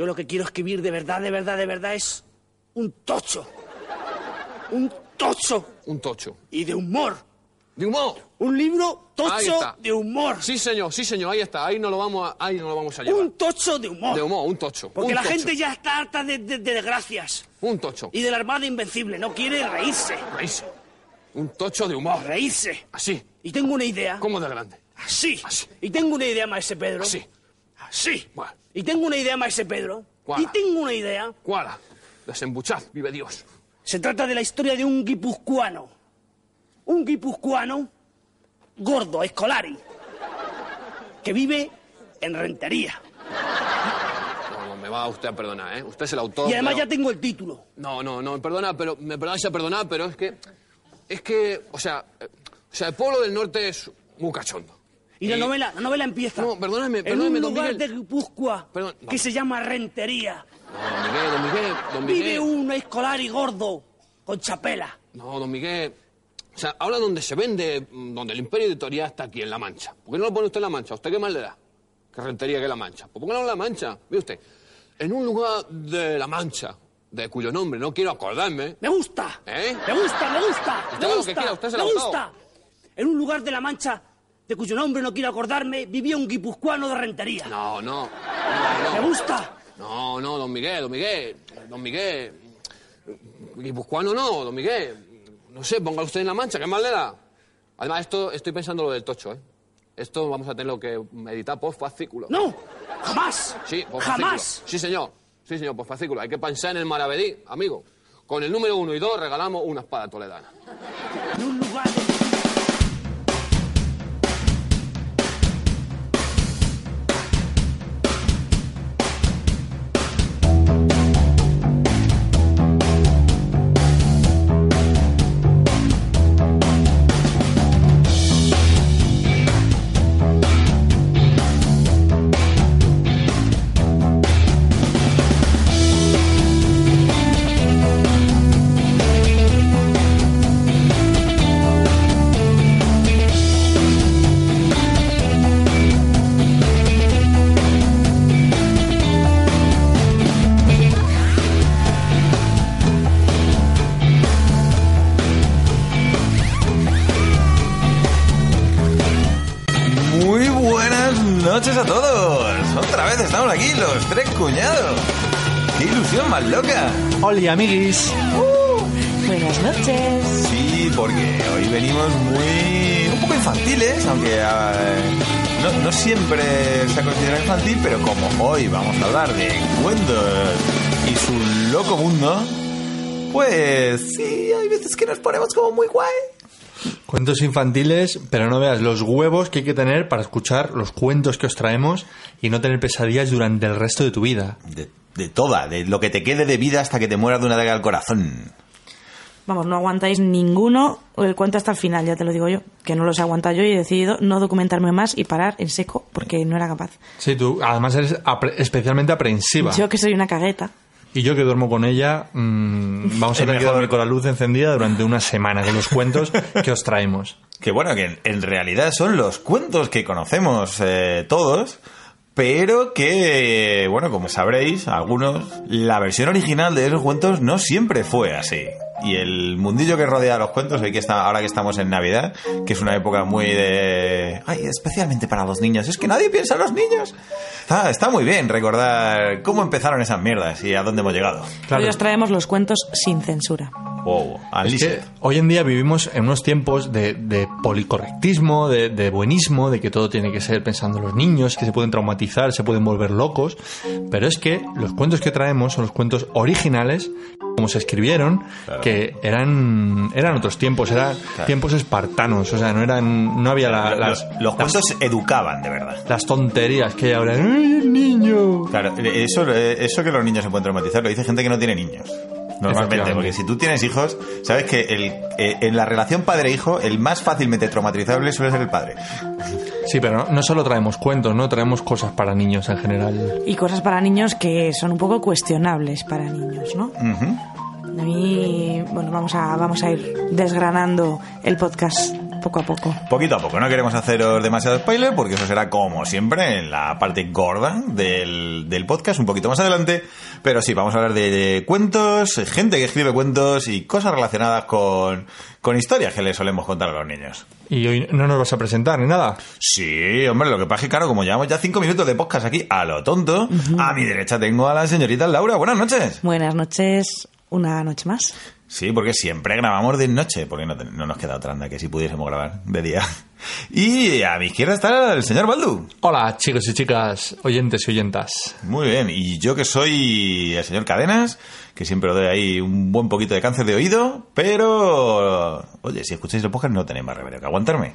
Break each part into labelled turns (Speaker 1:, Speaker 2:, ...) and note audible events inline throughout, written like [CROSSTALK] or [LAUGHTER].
Speaker 1: Yo lo que quiero escribir de verdad, de verdad, de verdad es un tocho. Un tocho.
Speaker 2: Un tocho.
Speaker 1: Y de humor.
Speaker 2: De humor.
Speaker 1: Un libro tocho de humor.
Speaker 2: Sí, señor, sí, señor, ahí está. Ahí no lo vamos a, ahí no lo vamos a llevar.
Speaker 1: Un tocho de humor.
Speaker 2: De humor, un tocho.
Speaker 1: Porque
Speaker 2: un
Speaker 1: la
Speaker 2: tocho.
Speaker 1: gente ya está harta de, de- de desgracias.
Speaker 2: Un tocho.
Speaker 1: Y de la Armada Invencible. No quiere reírse.
Speaker 2: Reírse. Un tocho de humor.
Speaker 1: Reírse.
Speaker 2: Así.
Speaker 1: Y tengo una idea.
Speaker 2: ¿Cómo de grande?
Speaker 1: Así.
Speaker 2: Así.
Speaker 1: Y tengo una idea, maese Pedro.
Speaker 2: Así.
Speaker 1: Así.
Speaker 2: Bueno.
Speaker 1: Y tengo una idea, maese Pedro.
Speaker 2: ¿Cuál?
Speaker 1: Y tengo una idea.
Speaker 2: ¿Cuál? Desembuchad, vive Dios.
Speaker 1: Se trata de la historia de un guipuzcoano. Un guipuzcoano gordo, escolari, que vive en Rentería.
Speaker 2: No, no, me va usted a perdonar, ¿eh? Usted es el autor.
Speaker 1: Y además
Speaker 2: pero-
Speaker 1: ya tengo el título.
Speaker 2: No, no, no, perdona, pero me perdonáis a perdonar, pero es que. Es que, o sea. eh, o sea, el pueblo del norte es muy cachondo.
Speaker 1: Y la novela, la novela empieza.
Speaker 2: No, perdóname,
Speaker 1: En
Speaker 2: perdóname,
Speaker 1: un
Speaker 2: don
Speaker 1: lugar
Speaker 2: Miguel.
Speaker 1: de Guipúzcoa
Speaker 2: Perdón, no.
Speaker 1: que se llama Rentería.
Speaker 2: No, don Miguel, don Miguel, don
Speaker 1: Vive
Speaker 2: Miguel.
Speaker 1: un escolari gordo con chapela.
Speaker 2: No, don Miguel. O sea, habla donde se vende, mm, donde el imperio editorial está aquí, en La Mancha. ¿Por qué no lo pone usted en La Mancha? ¿A usted qué más le da? ¿Qué rentería que La Mancha? Pues ¿por qué no en La Mancha? Ve usted, en un lugar de La Mancha, de cuyo nombre no quiero acordarme,
Speaker 1: Me gusta.
Speaker 2: ¿Eh?
Speaker 1: Me gusta, me gusta.
Speaker 2: Usted
Speaker 1: Me
Speaker 2: haga lo
Speaker 1: gusta.
Speaker 2: que quiera, usted es el
Speaker 1: me gusta. En un lugar de la Mancha de cuyo nombre no quiero acordarme, vivía un guipuzcoano de Rentería.
Speaker 2: No, no.
Speaker 1: Me gusta.
Speaker 2: No, no, don Miguel, don Miguel, don Miguel. Guipuzcoano no, don Miguel. No sé, ponga usted en la mancha, ¿qué más le da? Además, esto, estoy pensando lo del tocho, ¿eh? Esto vamos a tenerlo que editar por fascículo.
Speaker 1: No, jamás.
Speaker 2: Sí, por
Speaker 1: jamás.
Speaker 2: Sí, señor. Sí, señor, por fascículo. Hay que pensar en el maravedí, amigo. Con el número uno y dos regalamos una espada toledana.
Speaker 1: En un lugar de...
Speaker 3: amiguis.
Speaker 4: Buenas noches.
Speaker 5: Sí, porque hoy venimos muy... un poco infantiles, aunque eh, no, no siempre se ha considerado infantil, pero como hoy vamos a hablar de cuentos y su loco mundo, pues sí, hay veces que nos ponemos como muy guay.
Speaker 3: Cuentos infantiles, pero no veas los huevos que hay que tener para escuchar los cuentos que os traemos y no tener pesadillas durante el resto de tu vida.
Speaker 5: De, de toda, de lo que te quede de vida hasta que te mueras de una daga al corazón.
Speaker 4: Vamos, no aguantáis ninguno el cuento hasta el final, ya te lo digo yo. Que no los he aguantado yo y he decidido no documentarme más y parar en seco porque no era capaz.
Speaker 3: Sí, tú además eres apre- especialmente aprensiva.
Speaker 4: Yo que soy una cagueta.
Speaker 3: Y yo que duermo con ella, mm, [LAUGHS] vamos a tener que dormir con la luz encendida durante una semana con los cuentos [LAUGHS] que os traemos.
Speaker 5: Que bueno, que en, en realidad son los cuentos que conocemos eh, todos, pero que, bueno, como sabréis, algunos, la versión original de esos cuentos no siempre fue así. Y el mundillo que rodea a los cuentos, hoy que está, ahora que estamos en Navidad, que es una época muy de... Ay, especialmente para los niños. Es que nadie piensa en los niños. Está, está muy bien recordar cómo empezaron esas mierdas y a dónde hemos llegado.
Speaker 3: Claro.
Speaker 4: Hoy os traemos los cuentos sin censura.
Speaker 5: Wow,
Speaker 3: Es que hoy en día vivimos en unos tiempos de, de policorrectismo, de, de buenismo, de que todo tiene que ser pensando en los niños, que se pueden traumatizar, se pueden volver locos. Pero es que los cuentos que traemos son los cuentos originales, como se escribieron,
Speaker 5: Claro.
Speaker 3: que eran, eran otros tiempos, eran tiempos espartanos. O sea, no eran, no había la- las,
Speaker 5: los, los cuentos educaban, de verdad.
Speaker 3: las tonterías que ahora. ¡Ay, el niño!
Speaker 5: Claro, eso, eso que los niños se pueden traumatizar lo dice gente que no tiene niños. Normalmente, porque si tú tienes hijos, sabes que el, eh, en la relación padre-hijo, el más fácilmente traumatizable suele ser el padre.
Speaker 3: Sí, pero no, no solo traemos cuentos, no traemos cosas para niños en general.
Speaker 4: Y cosas para niños que son un poco cuestionables para niños, ¿no?
Speaker 5: Ujú.
Speaker 4: A mí, bueno, vamos a, vamos a ir desgranando el podcast Poco a poco.
Speaker 5: Poquito a poco, no queremos haceros demasiado spoiler porque eso será como siempre en la parte gorda del, del podcast, un poquito más adelante. Pero sí, vamos a hablar de, de cuentos, gente que escribe cuentos y cosas relacionadas con, con historias que le solemos contar a los niños.
Speaker 3: Y hoy no nos vas a presentar ni nada.
Speaker 5: Sí, hombre, lo que pasa es que, claro, como llevamos ya cinco minutos de podcast aquí a lo tonto, a mi derecha tengo a la señorita Laura. Buenas noches.
Speaker 4: Buenas noches, una noche más.
Speaker 5: Sí, porque siempre grabamos de noche, porque no, nos queda otra anda que si pudiésemos grabar de día. [LAUGHS] Y a mi izquierda está el señor Baldu.
Speaker 3: Hola, chicos y chicas, oyentes y oyentas.
Speaker 5: Muy bien, y yo que soy el señor Cadenas, que siempre os doy ahí un buen poquito de cáncer de oído, pero... Oye, si escucháis el podcast no tenéis más remedio que aguantarme.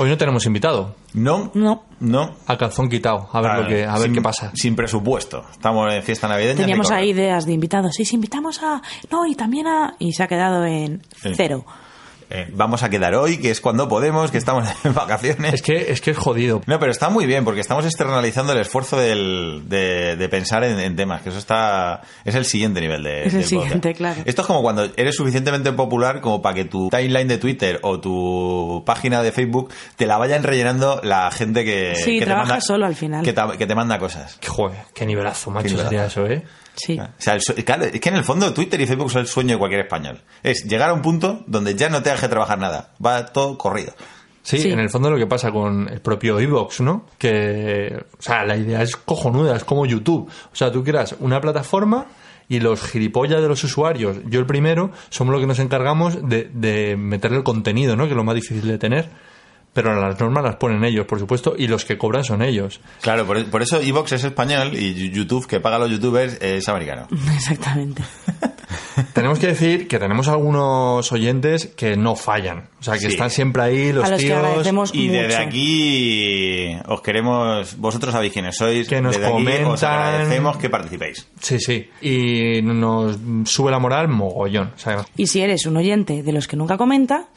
Speaker 3: Hoy no tenemos invitado,
Speaker 5: No,
Speaker 4: No.
Speaker 5: no.
Speaker 3: a calzón quitado, a ver, lo que, a ver
Speaker 5: sin-
Speaker 3: qué pasa.
Speaker 5: Sin presupuesto. Estamos en fiesta navideña.
Speaker 4: Teníamos ahí ideas de invitados. Sí, sí, invitamos a... No, y también a... Y se ha quedado en
Speaker 5: Sí.
Speaker 4: cero.
Speaker 5: Eh, vamos a quedar hoy, que es cuando podemos, que estamos [LAUGHS] en vacaciones.
Speaker 3: Es que, es que es jodido.
Speaker 5: No, pero está muy bien, porque estamos externalizando el esfuerzo del- de, de pensar en, en temas, que eso está es el siguiente nivel de
Speaker 4: Es el
Speaker 5: del
Speaker 4: siguiente,
Speaker 5: podcast.
Speaker 4: claro.
Speaker 5: Esto es como cuando eres suficientemente popular como para que tu timeline de Twitter o tu página de Facebook te la vayan rellenando la gente que,
Speaker 4: Sí,
Speaker 5: que te
Speaker 4: trabajas
Speaker 5: manda,
Speaker 4: solo al final.
Speaker 5: Que te, que te manda cosas.
Speaker 3: Joder, qué nivelazo, macho,
Speaker 5: Qué nivelazo.
Speaker 3: sería eso, ¿eh?
Speaker 4: Sí.
Speaker 5: O sea, el claro, es que en el fondo Twitter y Facebook son el sueño de cualquier español. Es llegar a un punto donde ya no te deje trabajar nada. Va todo corrido.
Speaker 3: Sí,
Speaker 4: Sí.
Speaker 3: en el fondo lo que pasa con el propio Evox, ¿no? Que, o sea, la idea es cojonuda, es como YouTube. O sea, tú creas una plataforma y los gilipollas de los usuarios, yo el primero, somos los que nos encargamos de, de meterle el contenido, ¿no? Que es lo más difícil de tener. Pero las normas las ponen ellos, por supuesto, y los que cobran son ellos.
Speaker 5: Claro, por, por eso Evox es español y YouTube, que paga a los youtubers, es americano. [LAUGHS]
Speaker 4: Exactamente. [LAUGHS] [LAUGHS]
Speaker 3: Tenemos que decir que tenemos algunos oyentes que no fallan. O sea, que
Speaker 5: Sí.
Speaker 3: están siempre ahí, los
Speaker 4: A los que
Speaker 3: tíos.
Speaker 4: agradecemos
Speaker 5: Y desde aquí os queremos, vosotros sabéis quiénes sois,
Speaker 3: Que nos
Speaker 5: desde aquí os
Speaker 3: comentan.
Speaker 5: agradecemos que participéis.
Speaker 3: Sí, sí. Y nos sube la moral mogollón.
Speaker 4: Y si eres un oyente de los que nunca comenta,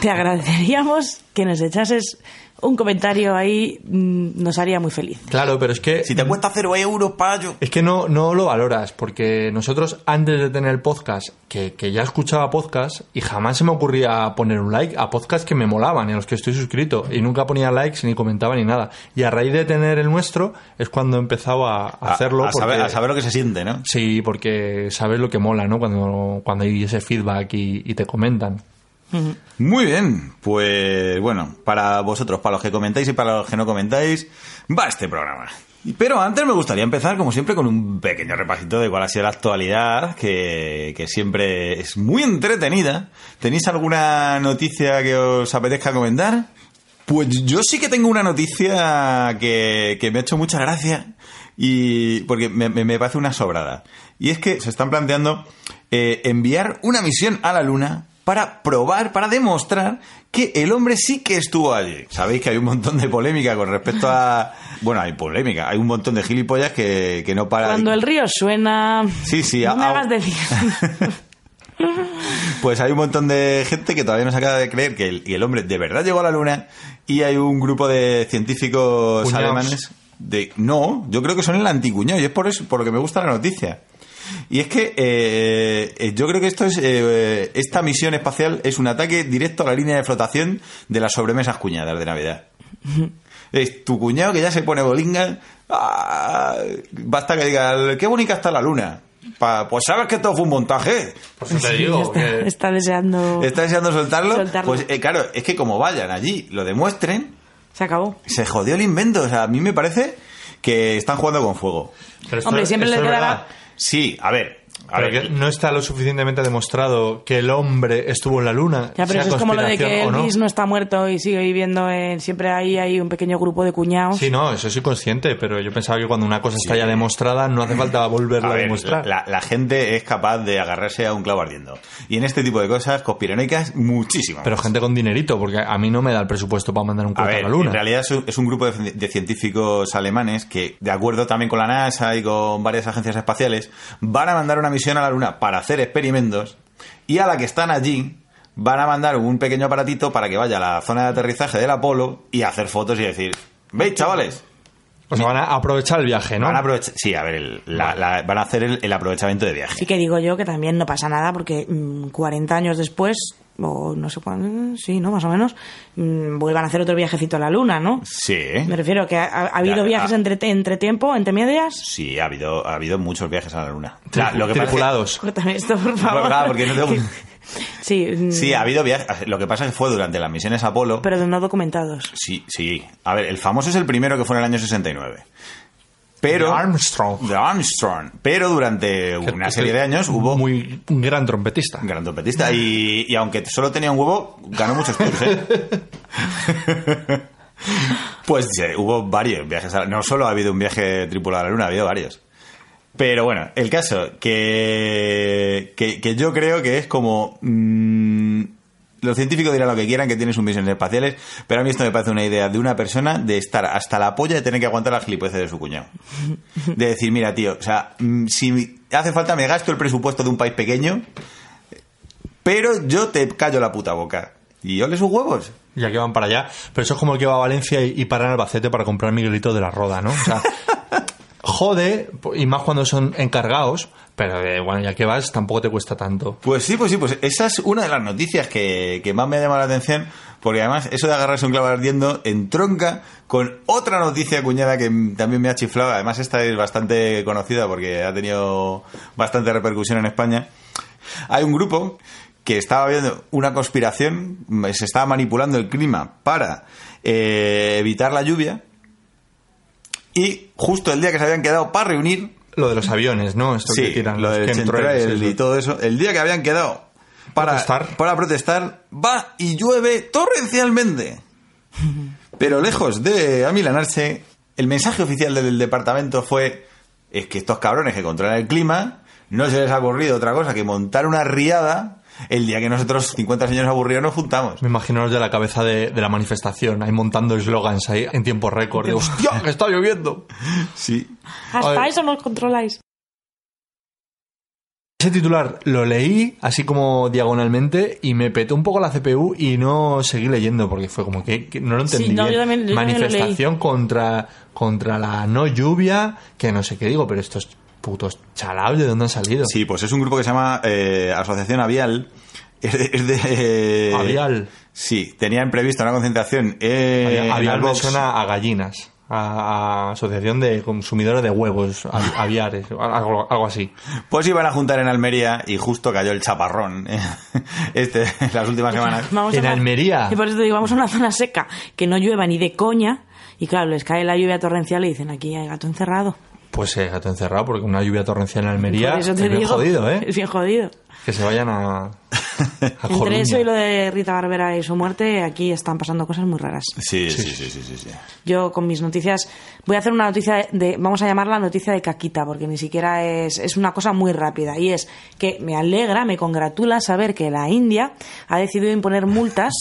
Speaker 4: te agradeceríamos que nos echases un comentario ahí, mm, nos haría muy feliz.
Speaker 3: claro, pero es que.
Speaker 5: Si te cuesta cero euros, payo.
Speaker 3: Es que no, no lo valoras, porque nosotros antes de tener el podcast, que, que ya escuchaba podcast, y jamás se me ocurría poner un like a podcasts que me molaban y a los que estoy suscrito, y nunca ponía likes ni comentaba ni nada. Y a raíz de tener el nuestro es cuando he empezado a, a hacerlo.
Speaker 5: a, saber,
Speaker 3: porque-
Speaker 5: a saber lo que se siente, ¿no?
Speaker 3: Sí, porque sabes lo que mola, ¿no? Cuando, cuando hay ese feedback y, y te comentan.
Speaker 5: Muy bien, pues bueno, para vosotros, para los que comentáis y para los que no comentáis, va este programa. Pero antes me gustaría empezar, como siempre, con un pequeño repasito de cuál ha sido la actualidad, que, que siempre es muy entretenida. ¿Tenéis alguna noticia que os apetezca comentar? Pues yo sí que tengo una noticia que, que me ha hecho mucha gracia y porque me, me- parece una sobrada. Y es que se están planteando eh, enviar una misión a la Luna para probar, para demostrar que el hombre sí que estuvo allí. Sabéis que hay un montón de polémica con respecto a... [LAUGHS] Bueno, hay polémica, hay un montón de gilipollas que, que no para...
Speaker 4: Cuando el río suena...
Speaker 5: Sí, sí,
Speaker 4: No me
Speaker 5: a-
Speaker 4: hagas decir. [LAUGHS]
Speaker 5: Pues hay un montón de gente que todavía no se acaba de creer que el, y el hombre de verdad llegó a la luna y hay un grupo de científicos
Speaker 3: Cuñaos.
Speaker 5: alemanes de no, yo creo que son el anticuñado y es por eso por lo que me gusta la noticia. Y es que eh, eh, yo creo que esto es eh, esta misión espacial es un ataque directo a la línea de flotación de las sobremesas cuñadas de Navidad. Es tu cuñado que ya se pone bolinga. ah, basta que diga, qué bonita está la luna. Pa- pues sabes que todo fue un montaje.
Speaker 3: Te
Speaker 4: Sí,
Speaker 3: digo
Speaker 4: está,
Speaker 3: que-
Speaker 4: está deseando...
Speaker 5: ¿Está deseando soltarlo?
Speaker 4: Soltarlo.
Speaker 5: Pues eh, claro, es que como vayan allí, lo demuestren,
Speaker 4: Se acabó.
Speaker 5: se jodió el invento. O sea, a mí me parece que están jugando con fuego.
Speaker 3: Pero esto-
Speaker 4: Hombre, siempre
Speaker 3: es
Speaker 4: quedará-
Speaker 3: verdad.
Speaker 5: Sí, a ver. A
Speaker 3: Pero
Speaker 5: ver,
Speaker 3: que no está lo suficientemente demostrado que el hombre estuvo en la luna.
Speaker 4: Ya, pero
Speaker 3: sea
Speaker 4: eso es como lo de que
Speaker 3: o no.
Speaker 4: Elvis no está muerto y sigue viviendo en... Siempre ahí hay un pequeño grupo de cuñados.
Speaker 3: Sí, no, eso soy consciente, pero yo pensaba que cuando una cosa está ya demostrada no hace falta volverla
Speaker 5: a
Speaker 3: a,
Speaker 5: ver,
Speaker 3: demostrar.
Speaker 5: la, la gente es capaz de agarrarse a un clavo ardiendo. Y en este tipo de cosas conspiranoicas, muchísimo.
Speaker 3: Pero gente con dinerito, porque a mí no me da el presupuesto para mandar un cohete a,
Speaker 5: ver,
Speaker 3: la luna.
Speaker 5: en realidad es un, es un grupo de, de científicos alemanes que, de acuerdo también con la NASA y con varias agencias espaciales, van a mandar una misión a la Luna para hacer experimentos y a la que están allí van a mandar un pequeño aparatito para que vaya a la zona de aterrizaje del Apolo y hacer fotos y decir, ¿veis, chavales?
Speaker 3: o sea, van a aprovechar el viaje, ¿no?
Speaker 5: Van a aprovechar, sí, a ver, el- la- la- van a hacer el, el aprovechamiento de viaje.
Speaker 4: Sí que digo yo que también no pasa nada porque mm, 40 años después o no sé cuándo, sí, ¿no? Más o menos, mm, vuelvan a hacer otro viajecito a la Luna, ¿no?
Speaker 5: Sí.
Speaker 4: Me refiero que ha, ha habido
Speaker 5: Ya,
Speaker 4: viajes entre, entre tiempo, entre medias.
Speaker 5: Sí, ha habido, ha habido muchos viajes a la luna. La- lo que
Speaker 3: Tripulados.
Speaker 4: Cuéntame esto, por favor.
Speaker 5: Claro, porque no tengo-
Speaker 4: Sí, mm,
Speaker 5: Sí, ha habido viajes. Lo que pasa es que fue durante las misiones Apolo.
Speaker 4: pero de no documentados.
Speaker 5: Sí, sí. A ver, el famoso es el primero que fue en el año 69. Pero.
Speaker 3: De Armstrong.
Speaker 5: De Armstrong. Pero durante una serie de años hubo
Speaker 3: Muy un gran trompetista.
Speaker 5: un gran trompetista. Y, y aunque solo tenía un huevo, ganó muchos tours, ¿eh? [LAUGHS] pues sí, hubo varios viajes. a la- No solo ha habido un viaje tripulado a la luna, ha habido varios. Pero bueno, el caso que, que, que yo creo que es como... mm, los científicos dirán lo que quieran, que tienen sus misiones espaciales, pero a mí esto me parece una idea de una persona de estar hasta la polla de tener que aguantar la gilipollez de su cuñado. De decir, mira, tío, o sea, mm, si hace falta me gasto el presupuesto de un país pequeño, pero yo te callo la puta boca. Y ole sus huevos.
Speaker 3: Ya que van para allá. Pero eso es como el que va a Valencia y, y para en Albacete para comprar Miguelito de la Roda, ¿no? O sea, [LAUGHS] jode, y más cuando son encargados, pero bueno, ya que vas, tampoco te cuesta tanto.
Speaker 5: Pues sí, pues sí, pues esa es una de las noticias que, que más me ha llamado la atención, porque además eso de agarrarse un clavo ardiendo entronca con otra noticia cuñada que también me ha chiflado. Además esta es bastante conocida porque ha tenido bastante repercusión en España. Hay un grupo que estaba viendo una conspiración, se estaba manipulando el clima para eh, evitar la lluvia y justo el día que se habían quedado para reunir
Speaker 3: Lo de los aviones, ¿no? Esto que
Speaker 5: Sí,
Speaker 3: tiran
Speaker 5: lo del chemtrail y todo eso. El día que habían quedado para
Speaker 3: Protestar.
Speaker 5: para protestar, va y llueve torrencialmente. Pero lejos de amilanarse, el mensaje oficial del departamento fue es que estos cabrones que controlan el clima no se les ha ocurrido otra cosa que montar una riada el día que nosotros 50 señores aburridos nos juntamos.
Speaker 3: Me imagino los de la cabeza de, de la manifestación, ahí montando eslogans ahí en tiempo récord. De, ¡Hostia, que está lloviendo! [LAUGHS]
Speaker 5: Sí.
Speaker 4: Hasta eso nos controláis.
Speaker 3: Ese titular lo leí así como diagonalmente y me petó un poco la CPU y no seguí leyendo porque fue como que, que no lo
Speaker 4: Sí,
Speaker 3: entendí.
Speaker 4: no,
Speaker 3: bien.
Speaker 4: yo también- yo también lo
Speaker 3: Manifestación contra, contra la no lluvia, que no sé qué digo, pero estos putos chalaos, ¿de dónde han salido?
Speaker 5: Sí, pues es un grupo que se llama eh, Asociación Avial. [LAUGHS] Es de... es de, eh,
Speaker 3: Avial.
Speaker 5: Sí, tenían previsto una concentración eh, en
Speaker 3: Aviar me suena a gallinas, a, a Asociación de Consumidores de Huevos, avi- [LAUGHS] aviares, algo, algo así.
Speaker 5: Pues iban a juntar en Almería y justo cayó el chaparrón eh, [LAUGHS] este, en las últimas semanas.
Speaker 4: Vamos
Speaker 3: En
Speaker 4: una-
Speaker 3: Almería.
Speaker 4: Y por eso te digo, vamos a una zona seca, que no llueva ni de coña, y claro, les cae la lluvia torrencial y dicen, aquí hay gato encerrado.
Speaker 3: Pues eh, gato encerrado, porque una lluvia torrencial en Almería
Speaker 4: Por eso te
Speaker 3: es bien
Speaker 4: digo,
Speaker 3: jodido, ¿eh?
Speaker 4: Es bien jodido.
Speaker 3: Que se vayan a, a [LAUGHS]
Speaker 4: Entre eso y lo de Rita Barbera y su muerte, aquí están pasando cosas muy raras.
Speaker 5: Sí, sí, sí, sí, sí, sí.
Speaker 4: Yo con mis noticias voy a hacer una noticia de, vamos a llamarla noticia de caquita, porque ni siquiera es, es una cosa muy rápida. Y es que me alegra, me congratula saber que la India ha decidido imponer multas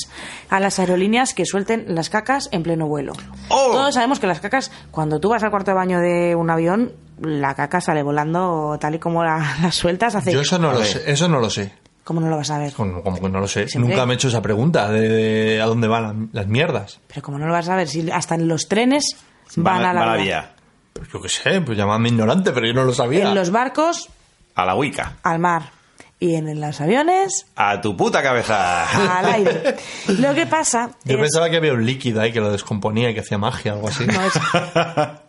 Speaker 4: a las aerolíneas que suelten las cacas en pleno vuelo.
Speaker 5: ¡Oh!
Speaker 4: Todos sabemos que las cacas, cuando tú vas al cuarto de baño de un avión, la caca sale volando tal y como la, [LAUGHS] la sueltas. Hace,
Speaker 3: Yo eso no lo sé, eso no lo sé.
Speaker 4: ¿Cómo no lo vas a ver?
Speaker 3: Como, como que no lo sé.
Speaker 4: Siempre-
Speaker 3: Nunca me he hecho esa pregunta de, de a dónde van la- las mierdas.
Speaker 4: Pero ¿cómo no lo vas a ver? Si hasta en los trenes van, a la,
Speaker 5: va
Speaker 4: vía.
Speaker 3: Pues yo qué sé, pues llamadme ignorante, pero yo no lo sabía.
Speaker 4: En los barcos,
Speaker 5: A la Wicca.
Speaker 4: al mar. Y en los aviones,
Speaker 5: A tu puta cabeza.
Speaker 4: al aire. [LAUGHS] Lo que pasa
Speaker 3: Yo
Speaker 4: es...
Speaker 3: pensaba que había un líquido ahí que lo descomponía y que hacía magia, algo así.
Speaker 4: No, es- [LAUGHS]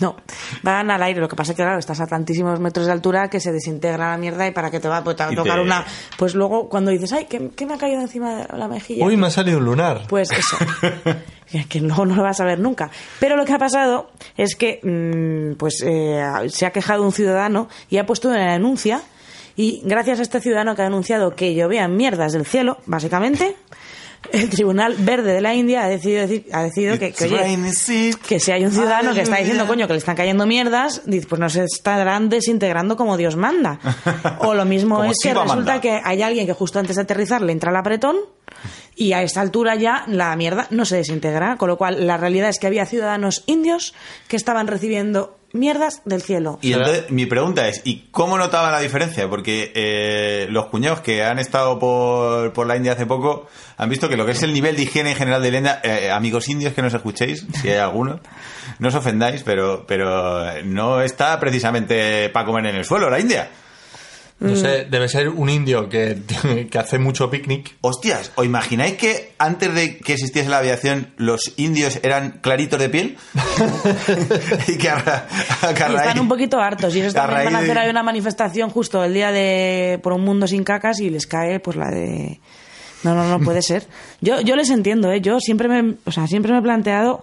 Speaker 4: No, van al aire. Lo que pasa es que, claro, estás a tantísimos metros de altura que se desintegra la mierda y para que te va pues, te va a tocar
Speaker 5: te-
Speaker 4: una. Pues luego, cuando dices, ay, ¿qué, qué me ha caído encima de la mejilla?
Speaker 3: Uy, me ha salido un lunar.
Speaker 4: Pues eso. [LAUGHS] Que- luego no lo vas a ver nunca. Pero lo que ha pasado es que mm, pues eh, se ha quejado un ciudadano y ha puesto una denuncia. Y gracias a este ciudadano que ha denunciado que llovían mierdas del cielo, básicamente, [LAUGHS] el Tribunal Verde de la India ha decidido, decir- ha decidido que, que, oye, que si hay un ciudadano que está diciendo, coño, que le están cayendo mierdas, pues no se estarán desintegrando como Dios manda. [LAUGHS] O lo mismo es que resulta
Speaker 5: manda.
Speaker 4: que hay alguien que justo antes de aterrizar le entra el apretón y a esta altura ya la mierda no se desintegra. Con lo cual, la realidad es que había ciudadanos indios que estaban recibiendo mierdas del cielo.
Speaker 5: Y entonces mi pregunta es, ¿y cómo notaban la diferencia? Porque eh, los cuñados que han estado por, por la India hace poco han visto que lo que es el nivel de higiene en general de la India, eh, amigos indios que nos escuchéis, si hay alguno, no os ofendáis, pero, pero no está precisamente para comer en el suelo la India.
Speaker 3: No sé, debe ser un indio que, [LAUGHS] que hace mucho picnic.
Speaker 5: Hostias, ¿os imagináis que antes de que existiese la aviación los indios eran claritos de piel? [LAUGHS] y que a, ra- a que a
Speaker 4: Y
Speaker 5: raíz-
Speaker 4: están un poquito hartos y ellos
Speaker 5: a
Speaker 4: también van a hacer
Speaker 5: de-
Speaker 4: ahí una manifestación justo el día de por un mundo sin cacas y les cae pues la de no no no puede [LAUGHS] ser yo yo les entiendo eh yo siempre me o sea siempre me he planteado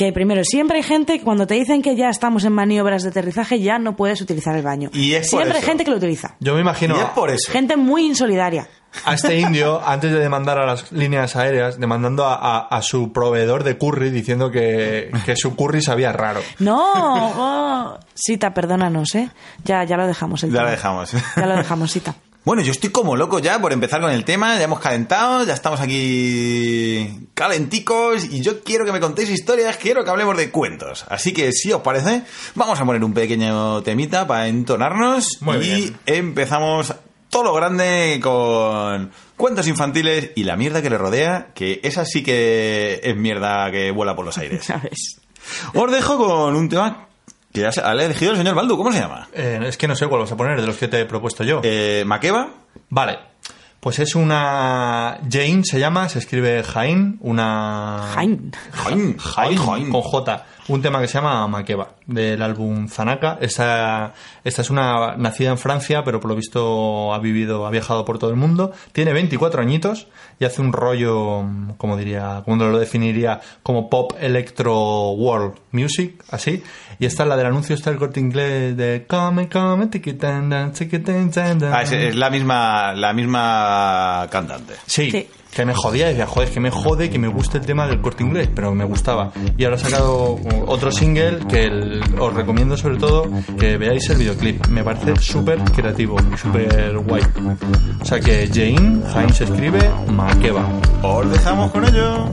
Speaker 4: que primero siempre hay gente que cuando te dicen que ya estamos en maniobras de aterrizaje ya no puedes utilizar el baño
Speaker 5: Y es por
Speaker 4: siempre hay gente que lo utiliza
Speaker 3: Yo me imagino
Speaker 5: Y es por eso.
Speaker 4: gente muy insolidaria
Speaker 3: a este indio, antes de demandar a las líneas aéreas, demandando a, a- a su proveedor de curry diciendo que, que su curry sabía raro.
Speaker 4: no oh. Sita perdónanos eh ya ya lo dejamos el
Speaker 5: Ya lo dejamos.
Speaker 4: ya lo dejamos Sita
Speaker 5: Bueno, yo estoy como loco ya por empezar con el tema, ya hemos calentado, ya estamos aquí calenticos y yo quiero que me contéis historias, quiero que hablemos de cuentos. Así que si os parece, vamos a poner un pequeño temita para entonarnos
Speaker 3: Muy
Speaker 5: y
Speaker 3: bien.
Speaker 5: empezamos todo lo grande con cuentos infantiles y la mierda que le rodea, que esa sí que es mierda que vuela por los aires. [LAUGHS] Os dejo con un tema que ya se- ha elegido el señor Baldu, ¿cómo se llama?
Speaker 3: Eh, es que no sé cuál vas a poner de los que te he propuesto yo.
Speaker 5: Eh, Makeba.
Speaker 3: Vale. Pues es una. Jane se llama, se escribe Jain, una.
Speaker 4: Jain.
Speaker 5: Jain, Jain, Jain.
Speaker 3: Con J. Un tema que se llama Makeba, del álbum Zanaka. Esta, esta es una nacida en Francia, pero por lo visto ha vivido, ha viajado por todo el mundo. Tiene 24 añitos y hace un rollo, como diría, como lo definiría, como pop electro world music, así. Y esta es la del anuncio, está el corte inglés de Come, come, tan, tan.
Speaker 5: Ah, es, es la misma la misma cantante.
Speaker 3: Sí,
Speaker 4: Sí.
Speaker 3: Que me jodía, decía, joder, es que me jode que me guste el tema del corte inglés, pero me gustaba. Y ahora ha sacado otro single que os recomiendo sobre todo que veáis el videoclip. Me parece súper creativo súper guay. O sea que Jane, Jaime se escribe Makeba.
Speaker 5: Os dejamos con ello.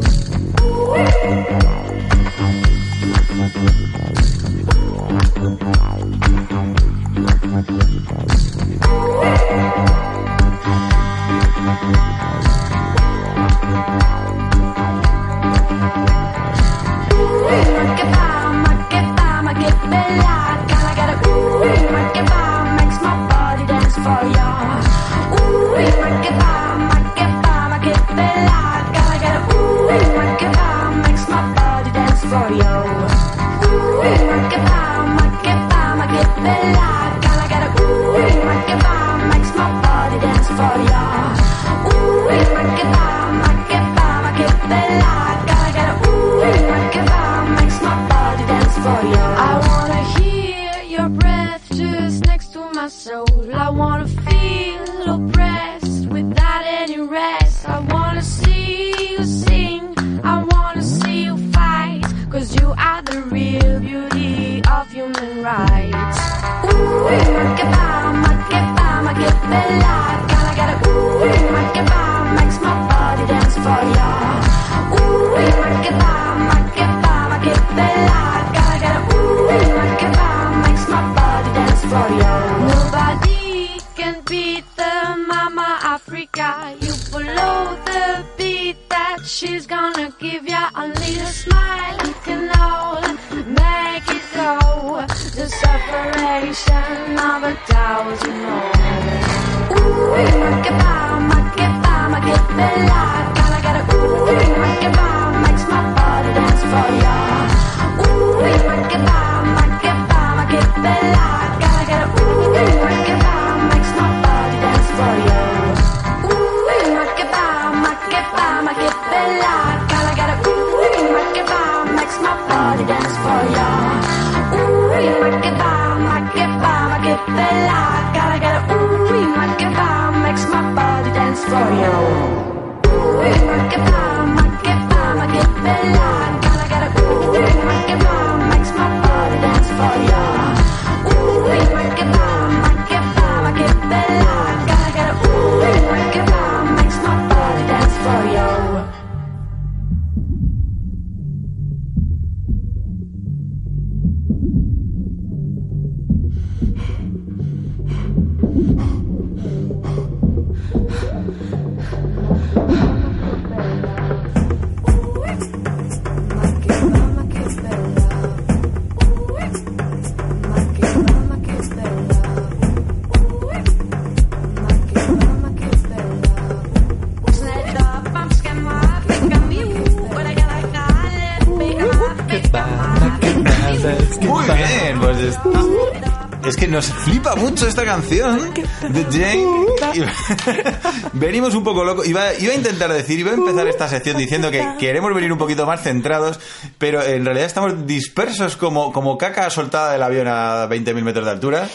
Speaker 5: Mucho esta canción de Jane. [LAUGHS] Venimos un poco locos. Iba, iba a intentar decir, iba a empezar esta sección diciendo que queremos venir un poquito más centrados, pero en realidad estamos dispersos como, como caca soltada del avión a 20.000 metros de altura.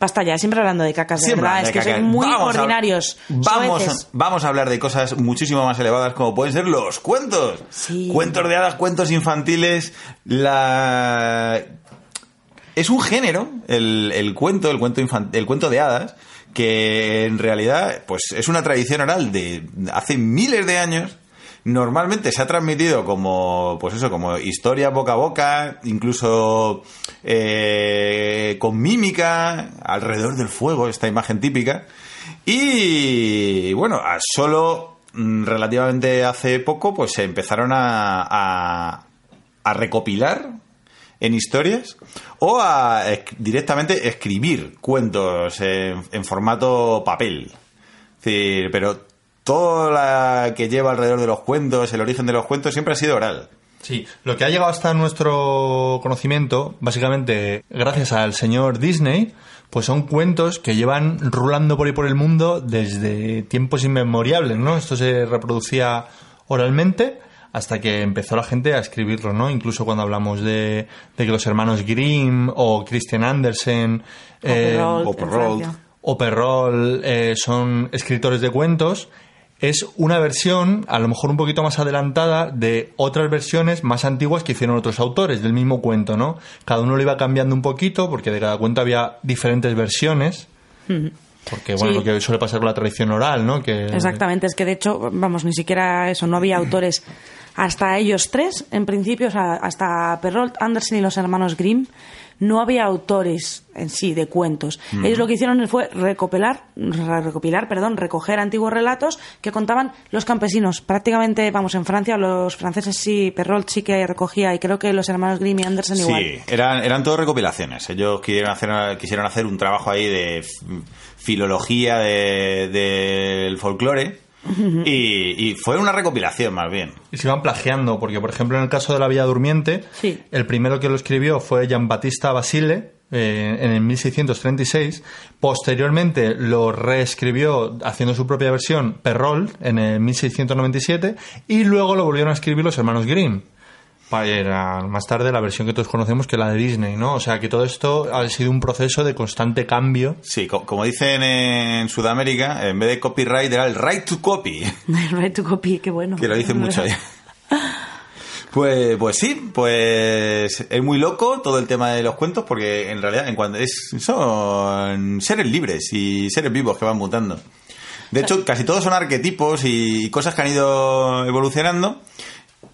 Speaker 4: Basta ya, siempre hablando de cacas, de
Speaker 5: Siempre
Speaker 4: verdad.
Speaker 5: de
Speaker 4: Es que
Speaker 5: caca.
Speaker 4: sois muy
Speaker 5: Vamos a-
Speaker 4: ordinarios.
Speaker 5: Vamos,
Speaker 4: soeces.
Speaker 5: vamos a hablar de cosas muchísimo más elevadas como pueden ser los cuentos.
Speaker 4: Sí.
Speaker 5: Cuentos de hadas, cuentos infantiles. La... Es un género, el, el cuento, el cuento, infan- el cuento de hadas, que en realidad pues es una tradición oral de hace miles de años. Normalmente se ha transmitido como, pues eso, como historia boca a boca, incluso eh, con mímica, alrededor del fuego, esta imagen típica. Y bueno, solo mm, relativamente hace poco, pues se empezaron a, a, a recopilar en historias o a esc- directamente escribir cuentos en, formato papel. Pero todo lo que lleva alrededor de los cuentos, el origen de los cuentos, siempre ha sido oral.
Speaker 3: Sí, lo que ha llegado hasta nuestro conocimiento, básicamente gracias al señor Disney, pues son cuentos que llevan rulando por ahí por el mundo desde tiempos inmemoriales, ¿no? Esto se reproducía oralmente hasta que empezó la gente a escribirlo, ¿no? Incluso cuando hablamos de, de que los hermanos Grimm o Christian Andersen eh,
Speaker 4: Perrault,
Speaker 5: o Perrault.
Speaker 3: Perrol eh, son escritores de cuentos, es una versión, a lo mejor un poquito más adelantada, de otras versiones más antiguas que hicieron otros autores del mismo cuento, ¿no? Cada uno lo iba cambiando un poquito, porque de cada cuento había diferentes versiones. Porque, bueno,
Speaker 4: Sí.
Speaker 3: lo que suele pasar con la tradición oral, ¿no? Que,
Speaker 4: Exactamente, es que de hecho, vamos, ni siquiera eso, no había autores hasta ellos tres, en principio, o sea, hasta Perrault, Andersen y los hermanos Grimm, no había autores en sí de cuentos. Ellos lo que hicieron fue recopilar, re- recopilar, perdón, recoger antiguos relatos que contaban los campesinos. Prácticamente, vamos, en Francia los franceses sí, Perrault sí que recogía y creo que los hermanos Grimm y Andersen igual.
Speaker 5: Sí, eran, eran todo recopilaciones. Ellos quisieron hacer, quisieron hacer un trabajo ahí de filología de- del folclore [LAUGHS] y, y fue una recopilación más bien.
Speaker 3: Y se iban plagiando, porque por ejemplo en el caso de la Villa Durmiente,
Speaker 4: Sí.
Speaker 3: el primero que lo escribió fue Gian Battista Basile eh, en el 1636. Posteriormente lo reescribió haciendo su propia versión Perrol en el 1697 y luego lo volvieron a escribir los hermanos Grimm. Para más tarde la versión que todos conocemos que la de Disney, ¿no? O sea que todo esto ha sido un proceso de constante cambio.
Speaker 5: Sí, co- como dicen en Sudamérica, en vez de copyright era el right to copy, [LAUGHS]
Speaker 4: Right to copy, qué bueno.
Speaker 5: que lo dicen mucho ahí. Pues, pues sí, pues es muy loco todo el tema de los cuentos porque en realidad en cuanto es, son seres libres y seres vivos que van mutando. De hecho, casi todos son arquetipos y cosas que han ido evolucionando.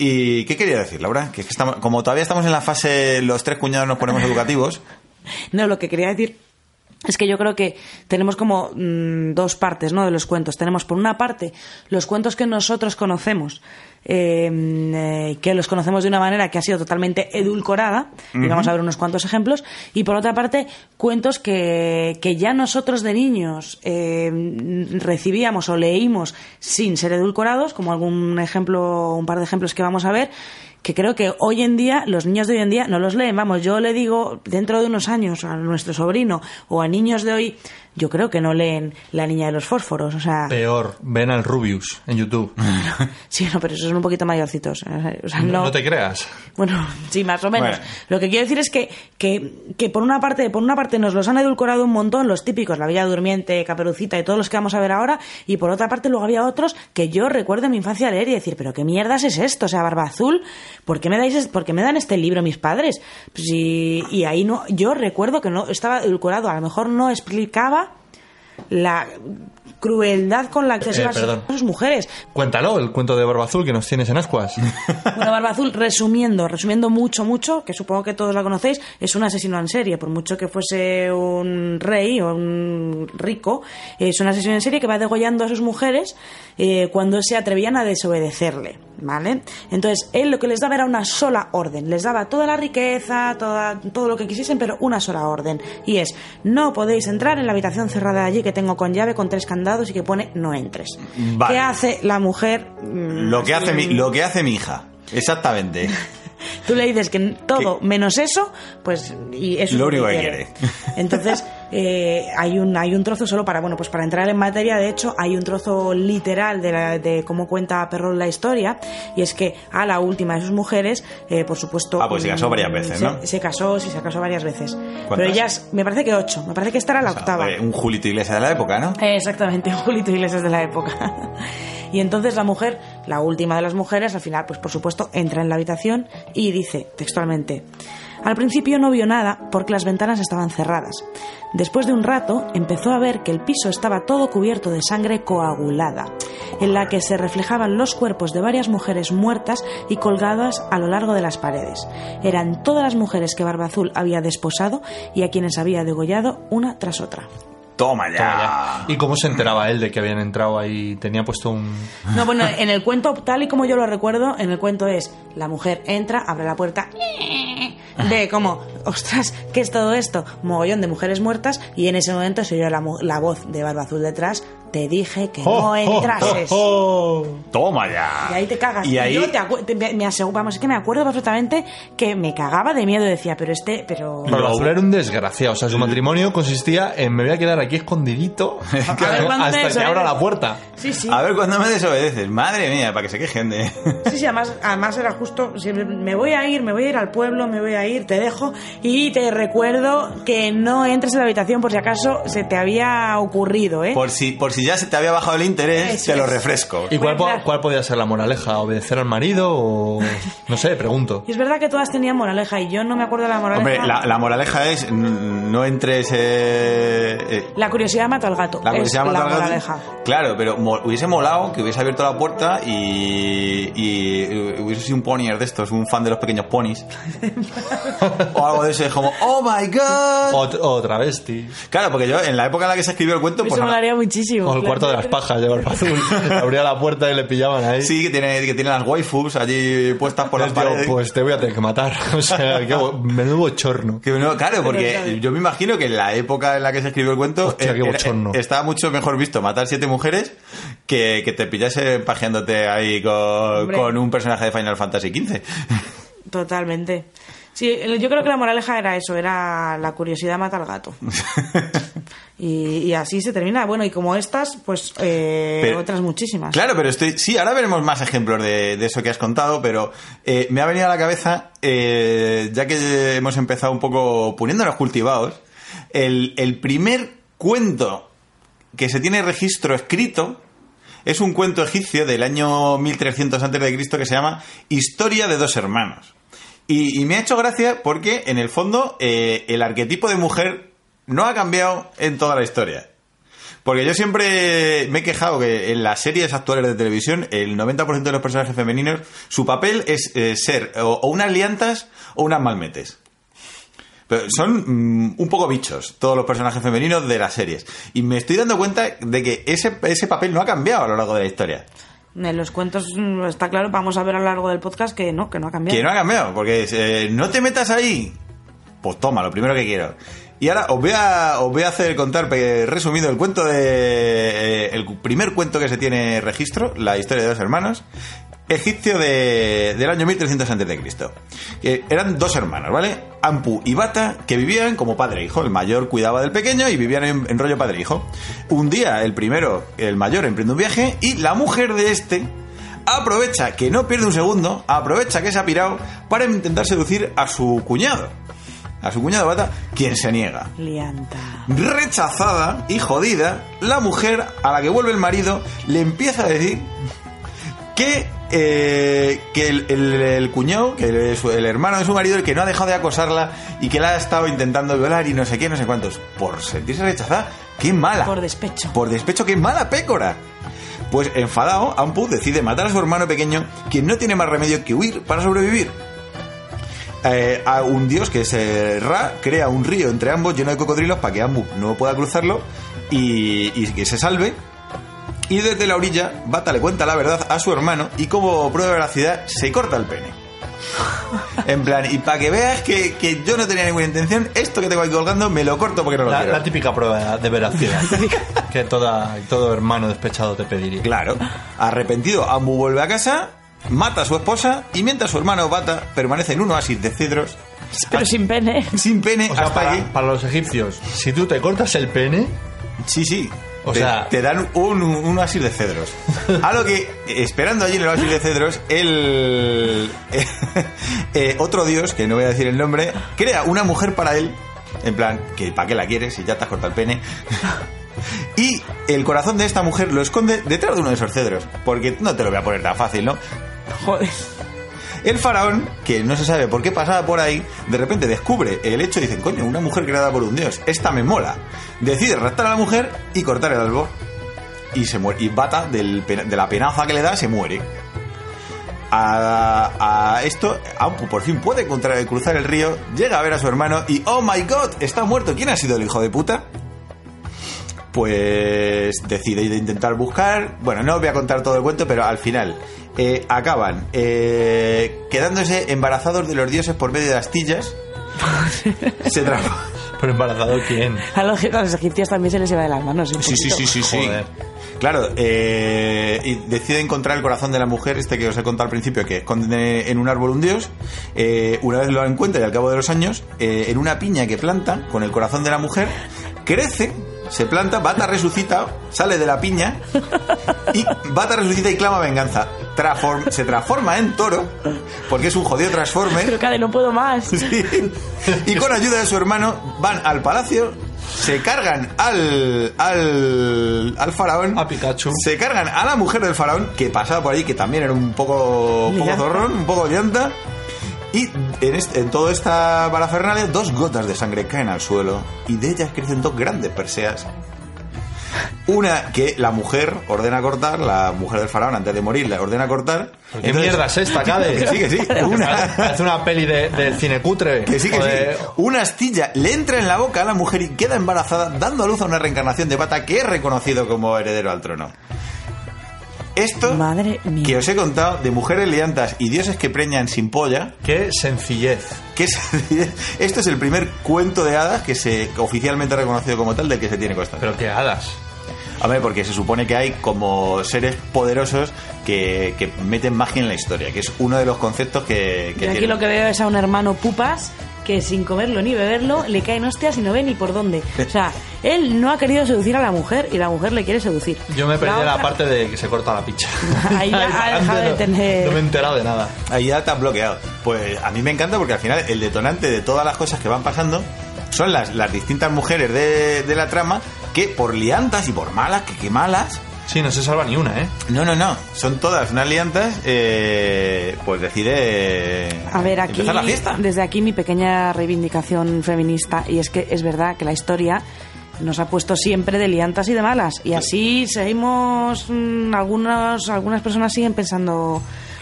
Speaker 5: ¿Y qué quería decir, Laura? Que, es que estamos, como todavía estamos en la fase los tres cuñados nos ponemos educativos, [LAUGHS]
Speaker 4: No, lo que quería decir es que yo creo que tenemos como mm, dos partes ¿no? de los cuentos. Tenemos por una parte los cuentos que nosotros conocemos, eh, mm, eh, que los conocemos de una manera que ha sido totalmente edulcorada, y vamos a ver unos cuantos ejemplos, y por otra parte cuentos que, que ya nosotros de niños eh, recibíamos o leímos sin ser edulcorados, como algún ejemplo, un par de ejemplos que vamos a ver, que creo que hoy en día, los niños de hoy en día no los leen. Vamos, yo le digo dentro de unos años a nuestro sobrino o a niños de hoy, yo creo que no leen La Niña de los Fósforos. O sea,
Speaker 3: Peor, ven al Rubius en YouTube. [LAUGHS]
Speaker 4: sí, no, pero esos son un poquito mayorcitos. O sea,
Speaker 3: No,
Speaker 4: no,
Speaker 3: no te creas.
Speaker 4: Bueno, [LAUGHS] sí, más o menos.
Speaker 5: Bueno.
Speaker 4: Lo que quiero decir es que, que, que por una parte, por una parte nos los han edulcorado un montón, los típicos, la Bella Durmiente, Caperucita y todos los que vamos a ver ahora, y por otra parte luego había otros que yo recuerdo en mi infancia leer y decir, pero qué mierdas es esto, o sea, Barba Azul, ¿por qué me dais, es- por qué me dan este libro mis padres? Pues y, y ahí no, yo recuerdo que no estaba edulcorado, a lo mejor no explicaba la crueldad con la que se
Speaker 3: Eh,
Speaker 4: las
Speaker 3: perdón.
Speaker 4: sus mujeres.
Speaker 3: Cuéntalo, el cuento de Barba Azul que nos tienes en Ascuas. [LAUGHS]
Speaker 4: Bueno, Barba Azul, resumiendo, resumiendo mucho, mucho, que supongo que todos la conocéis, es un asesino en serie, por mucho que fuese un rey o un rico, es un asesino en serie que va degollando a sus mujeres eh, cuando se atrevían a desobedecerle, ¿vale? Entonces, él lo que les daba era una sola orden, les daba toda la riqueza, toda, todo lo que quisiesen, pero una sola orden, y es, no podéis entrar en la habitación cerrada allí que tengo con llave, con tres candados y que pone no entres.
Speaker 5: Vale.
Speaker 4: ¿Qué hace la mujer? Mm,
Speaker 5: lo que hace mi,
Speaker 4: mm,
Speaker 5: lo que hace mi hija. Exactamente. [LAUGHS]
Speaker 4: Tú le dices que todo menos eso, pues y eso
Speaker 5: Lo único que
Speaker 4: quiere. Entonces [LAUGHS] eh, hay un hay un trozo solo para bueno pues para entrar en materia. De hecho hay un trozo literal de, la- de cómo cuenta Perrón la historia y es que a la última de sus mujeres, eh, por supuesto,
Speaker 5: Ah, pues se casó varias veces,
Speaker 4: se-
Speaker 5: ¿no?
Speaker 4: Se casó, sí, se casó varias veces. Pero ellas, me parece que ocho. Me parece que esta era la octava.
Speaker 5: Joder, un Julito Iglesias de la época, ¿no?
Speaker 4: Eh, Exactamente, un Julito Iglesias de la época. [LAUGHS] Y entonces la mujer, la última de las mujeres, al final, pues por supuesto, entra en la habitación y dice textualmente, al principio no vio nada porque las ventanas estaban cerradas. Después de un rato empezó a ver que el piso estaba todo cubierto de sangre coagulada, en la que se reflejaban los cuerpos de varias mujeres muertas y colgadas a lo largo de las paredes. Eran todas las mujeres que Barba Azul había desposado y a quienes había degollado una tras otra.
Speaker 5: Toma ya.
Speaker 3: Toma ya. ¿Y cómo se enteraba él de que habían entrado ahí? Tenía puesto un...
Speaker 4: No, bueno, en el cuento, tal y como yo lo recuerdo, en el cuento es la mujer entra, abre la puerta, ve como, ostras, ¿qué es todo esto? Mogollón de mujeres muertas y en ese momento se oye la, mu- la voz de Barba Azul detrás, te dije que no entrases.
Speaker 3: oh,
Speaker 5: Toma ya.
Speaker 4: Y ahí te cagas.
Speaker 5: Y ahí...
Speaker 4: yo te te- me, me aseguro, vamos, es que me acuerdo perfectamente que me cagaba de miedo. Decía, pero este, pero.
Speaker 3: Barba Azul era un desgraciado. O sea, su matrimonio consistía en me voy a quedar aquí escondidito [LAUGHS]
Speaker 4: ver cuándo me
Speaker 3: hasta que abra la puerta.
Speaker 4: Sí, sí.
Speaker 5: A ver cuándo me desobedeces. Madre mía, para que se quejen de...
Speaker 4: Sí, sí, además, además era justo, me voy a ir, me voy a ir al pueblo, me voy a ir, te dejo y te recuerdo que no entres en la habitación por si acaso se te había ocurrido, ¿eh?
Speaker 5: Por si, por si ya se te había bajado el interés,
Speaker 4: Eso
Speaker 5: te lo
Speaker 4: es.
Speaker 5: refresco.
Speaker 3: ¿Y cuál, cuál podía ser la moraleja? ¿Obedecer al marido o...? No sé, pregunto.
Speaker 4: Y es verdad que todas tenían moraleja y yo no me acuerdo de la moraleja.
Speaker 5: Hombre, la, la moraleja es no entres... eh, eh,
Speaker 4: La curiosidad mata al gato.
Speaker 5: La
Speaker 4: es
Speaker 5: curiosidad mata
Speaker 4: la
Speaker 5: al gato.
Speaker 4: moraleja.
Speaker 5: Claro, pero mo- hubiese molado que hubiese abierto la puerta y, y hubiese sido un ponier de estos, un fan de los pequeños ponis. [LAUGHS] o algo de eso, es como, oh my god.
Speaker 3: O, o travesti.
Speaker 5: Claro, porque yo en la época en la que se escribió el cuento, pues
Speaker 4: Eso
Speaker 5: no-
Speaker 4: molaría muchísimo.
Speaker 3: O el cuarto de las pajas de Barba Azul. [LAUGHS] Abría la puerta y le pillaban ahí.
Speaker 5: sí, que tiene, que tiene las waifus allí puestas por las paredes.
Speaker 3: pues te voy a tener que matar. [LAUGHS] O sea, qué bo- menudo bochorno.
Speaker 5: Que no, claro, porque yo me imagino que en la época en la que se escribió el cuento
Speaker 3: Hostia, qué
Speaker 5: era-
Speaker 3: bochorno.
Speaker 5: estaba mucho mejor visto matar siete mujeres que, que te pillase pajeándote ahí con, con un personaje de Final Fantasy XV.
Speaker 4: Totalmente. Sí, yo creo que la moraleja era eso, era la curiosidad mata al gato. [LAUGHS] Y, y así se termina. Bueno, y como estas, pues eh,
Speaker 5: Pero-
Speaker 4: otras muchísimas.
Speaker 5: Claro, pero estoy. Sí, ahora veremos más ejemplos de, de eso que has contado, pero eh, me ha venido a la cabeza, eh, ya que hemos empezado un poco poniéndonos cultivados, el, el primer cuento que se tiene registro escrito es un cuento egipcio del año 1300 a.C. que se llama Historia de dos hermanos. Y, me ha hecho gracia porque, en el fondo, eh, el arquetipo de mujer no ha cambiado en toda la historia. Porque yo siempre me he quejado que en las series actuales de televisión, el 90% de los personajes femeninos, su papel es eh, ser o, o unas liantas o unas malmetes. Pero son mm, un poco bichos todos los personajes femeninos de las series. Y me estoy dando cuenta de que ese, ese papel no ha cambiado a lo largo de la historia.
Speaker 4: En los cuentos mm, está claro, vamos a ver a lo largo del podcast que no, que no ha cambiado.
Speaker 5: Que no ha cambiado, porque eh, no te metas ahí. Pues toma, lo primero que quiero. Y ahora os voy a, os voy a hacer contar resumido el cuento de. eh, el primer cuento que se tiene registro, la historia de dos hermanos, egipcio de, del año 1300 a.C. Eh, eran dos hermanos, ¿vale? Ampu y Bata, que vivían como padre e hijo. El mayor cuidaba del pequeño y vivían en, en rollo padre e hijo. Un día, el primero, el mayor, emprende un viaje y la mujer de este aprovecha que no pierde un segundo, aprovecha que se ha pirado para intentar seducir a su cuñado. A su cuñado Bata, quien se niega.
Speaker 4: Lianta.
Speaker 5: Rechazada y jodida, la mujer a la que vuelve el marido le empieza a decir que, eh, que el, el- el cuñado, que el, el hermano de su marido, el que no ha dejado de acosarla y que la ha estado intentando violar y no sé qué, no sé cuántos, por sentirse rechazada, qué mala.
Speaker 4: Por despecho.
Speaker 5: Por despecho, qué mala pécora. Pues enfadado, Ampu decide matar a su hermano pequeño, quien no tiene más remedio que huir para sobrevivir. Eh, a un dios que es eh, Ra crea un río entre ambos lleno de cocodrilos para que Ambu no pueda cruzarlo y, y que se salve. Y desde la orilla, Bata le cuenta la verdad a su hermano y como prueba de veracidad se corta el pene. [LAUGHS] En plan, y para que veas que, que yo no tenía ninguna intención, esto que tengo aquí colgando me lo corto porque no lo
Speaker 3: La,
Speaker 5: quiero.
Speaker 3: la típica prueba de veracidad [LAUGHS] que toda, todo hermano despechado te pediría.
Speaker 5: Claro. Arrepentido, Ambu vuelve a casa mata a su esposa y mientras su hermano Bata permanece en un oasis de cedros
Speaker 4: Pero sin pene.
Speaker 5: sin pene
Speaker 3: O sea,
Speaker 5: hasta
Speaker 3: para,
Speaker 5: ahí.
Speaker 3: para los egipcios, si tú te cortas el pene,
Speaker 5: Sí, sí.
Speaker 3: O
Speaker 5: te,
Speaker 3: sea-
Speaker 5: te dan un, un oasis de cedros. [LAUGHS] A lo que, esperando allí en el oasis de cedros, el [LAUGHS] eh, otro dios, que no voy a decir el nombre, crea una mujer para él, en plan, que ¿para qué la quieres si ya te has cortado el pene? [LAUGHS] Y el corazón de esta mujer lo esconde detrás de uno de esos cedros, porque no te lo voy a poner tan fácil, ¿no?
Speaker 4: Joder.
Speaker 5: El faraón, que no se sabe por qué pasaba por ahí, de repente descubre el hecho y dice, coño, una mujer creada por un dios, esta me mola. Decide raptar a la mujer y cortar el albor. Y se muere. Y Bata, del de la penaza que le da, se muere. A, a esto, por fin puede encontrar, cruzar el río, llega a ver a su hermano y, oh my god, está muerto. ¿Quién ha sido el hijo de puta? Pues decide de intentar buscar. Bueno, no os voy a contar todo el cuento, pero al final eh, acaban eh, quedándose embarazados de los dioses por medio de astillas. [LAUGHS] Se
Speaker 3: pero embarazado quién?
Speaker 4: A los, a los egipcios también se les lleva de las manos.
Speaker 5: Sí, sí, sí, sí, sí.
Speaker 3: Joder.
Speaker 5: Claro, eh, y decide encontrar el corazón de la mujer, este que os he contado al principio, que esconde en un árbol un dios. Eh, una vez lo encuentra y al cabo de los años, eh, en una piña que planta con el corazón de la mujer, crece, se planta, Bata resucita, sale de la piña y Bata resucita y clama venganza. Transform- se transforma en toro, porque es un jodido transformer.
Speaker 4: Pero no puedo más.
Speaker 5: Sí. Y con ayuda de su hermano van al palacio, se cargan al, al, al faraón,
Speaker 3: A Pikachu.
Speaker 5: se cargan a la mujer del faraón, que pasaba por ahí, que también era un poco, un poco zorrón, un poco llanta. Y en, este- en toda esta parafernalia, dos gotas de sangre caen al suelo y de ellas crecen dos grandes perseas. Una que la mujer ordena cortar, la mujer del faraón antes de morir la ordena cortar.
Speaker 3: ¿Pero ¿Qué mierda es esta, Cade?
Speaker 5: Que [LAUGHS] sí, que sí. Una,
Speaker 3: Hace una peli de, del cine cutre.
Speaker 5: que sí, que
Speaker 3: de-
Speaker 5: sí. Una astilla le entra en la boca a la mujer y queda embarazada, dando a luz a una reencarnación de Bata que es reconocido como heredero al trono. Esto
Speaker 4: Madre mía.
Speaker 5: que os he contado de mujeres liantas y dioses que preñan sin polla,
Speaker 3: Qué sencillez.
Speaker 5: que es, [LAUGHS] esto es el primer cuento de hadas que se oficialmente reconocido como tal del que se tiene constancia.
Speaker 3: Pero qué hadas.
Speaker 5: Hombre, porque se supone que hay como seres poderosos que, que meten magia en la historia, que es uno de los conceptos que, que
Speaker 4: Yo aquí
Speaker 5: tienen.
Speaker 4: lo que veo es a un hermano pupas que sin comerlo ni beberlo le caen hostias y no ve ni por dónde. O sea, él no ha querido seducir a la mujer y la mujer le quiere seducir.
Speaker 3: Yo me perdí la,
Speaker 4: otra-
Speaker 3: parte de que se corta la picha. [LAUGHS]
Speaker 4: Ahí ya [LAUGHS] ha dejado de
Speaker 3: no-
Speaker 4: tener-
Speaker 3: No me he enterado de nada.
Speaker 5: Ahí ya te has bloqueado. Pues a mí me encanta porque al final el detonante de todas las cosas que van pasando son las, las distintas mujeres de, de la trama que por liantas y por malas, que qué malas.
Speaker 3: Sí, no se salva ni una, ¿eh?
Speaker 5: No, no, no. Son todas unas liantas. eh, pues decide.
Speaker 4: A ver, aquí,
Speaker 5: Empezar la fiesta.
Speaker 4: desde aquí mi pequeña reivindicación feminista, y es que es verdad que la historia nos ha puesto siempre de liantas y de malas, y así seguimos, mm, algunos, algunas personas siguen pensando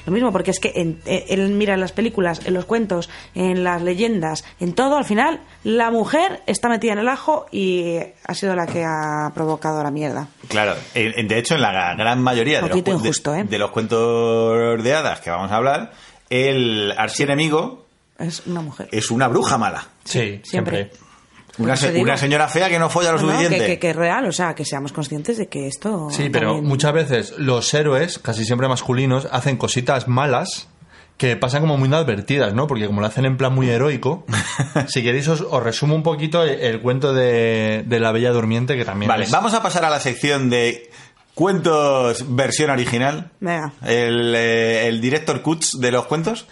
Speaker 4: lo mismo, porque es que en, eh, él mira en las películas, en los cuentos, en las leyendas, en todo, al final, la mujer está metida en el ajo y ha sido la que ha provocado la mierda.
Speaker 5: Claro, en- en- de hecho, en la gran mayoría de los, de-
Speaker 4: injusto, ¿eh?
Speaker 5: de los cuentos de hadas que vamos a hablar, el archienemigo
Speaker 4: Es una mujer.
Speaker 5: es una bruja mala.
Speaker 3: Sí,
Speaker 4: Siempre.
Speaker 3: siempre.
Speaker 5: Una, se- señora fea que no folla lo
Speaker 4: No,
Speaker 5: suficiente.
Speaker 4: que, que- que es real, o sea, que seamos conscientes de que esto...
Speaker 3: Sí, pero
Speaker 4: también-
Speaker 3: muchas veces los héroes, casi siempre masculinos, hacen cositas malas que pasan como muy inadvertidas, ¿no? Porque como lo hacen en plan muy heroico, [LAUGHS] si queréis os, os resumo un poquito el, el cuento de, de la Bella Durmiente, que también
Speaker 5: Vale,
Speaker 3: es-
Speaker 5: vamos a pasar a la sección de cuentos versión original.
Speaker 4: Venga.
Speaker 5: El, eh, el director Cuts de los cuentos.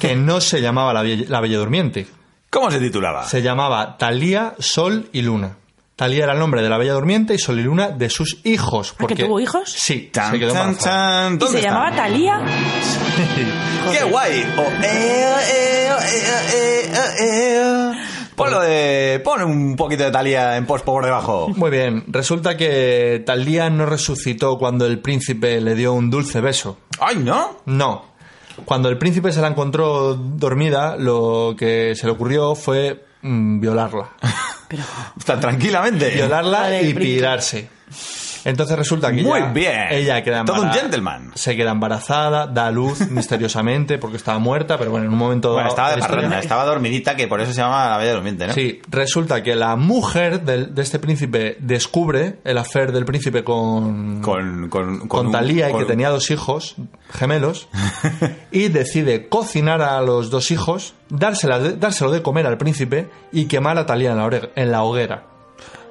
Speaker 3: que no se llamaba la la Bella Durmiente,
Speaker 5: ¿Cómo se titulaba?
Speaker 3: se llamaba Talía, Sol y Luna. Talía era el nombre de la Bella Durmiente y Sol y Luna de sus hijos.
Speaker 4: ¿Ah, que tuvo hijos?
Speaker 3: Sí,
Speaker 5: Chan,
Speaker 3: se quedó embarazada.
Speaker 5: chan.
Speaker 4: ¿Y
Speaker 5: ¿Dónde
Speaker 4: se llamaba Talía? [LAUGHS]
Speaker 5: ¡Qué guay! Oh, eh, eh, eh, eh, eh, eh. Ponlo de. Pon un poquito de Talía en post por debajo.
Speaker 3: Muy bien, resulta que Talía no resucitó cuando el príncipe le dio un dulce beso.
Speaker 5: ¡Ay, no!
Speaker 3: No. Cuando el príncipe se la encontró dormida, lo que se le ocurrió fue mm, violarla. [LAUGHS]
Speaker 4: Pero,
Speaker 5: Tan tranquilamente.
Speaker 3: Violarla
Speaker 4: Vale,
Speaker 3: y pirarse. Entonces resulta que
Speaker 5: Muy
Speaker 3: ella,
Speaker 5: bien.
Speaker 3: ella queda
Speaker 5: Todo un gentleman.
Speaker 3: Se queda embarazada, da a luz [LAUGHS] misteriosamente porque estaba muerta, pero bueno, en un momento
Speaker 5: Bueno, estaba de parranda, estaba dormidita, que por eso se llama la Bella Durmiente, ¿no?
Speaker 3: Sí, resulta que la mujer del- de este príncipe descubre el afer del príncipe con,
Speaker 5: Con, con, con
Speaker 3: con
Speaker 5: un-
Speaker 3: Talía y que tenía dos hijos gemelos [LAUGHS] y decide cocinar a los dos hijos, dársela dárselo de comer al príncipe y quemar a Talía en la, en la hoguera.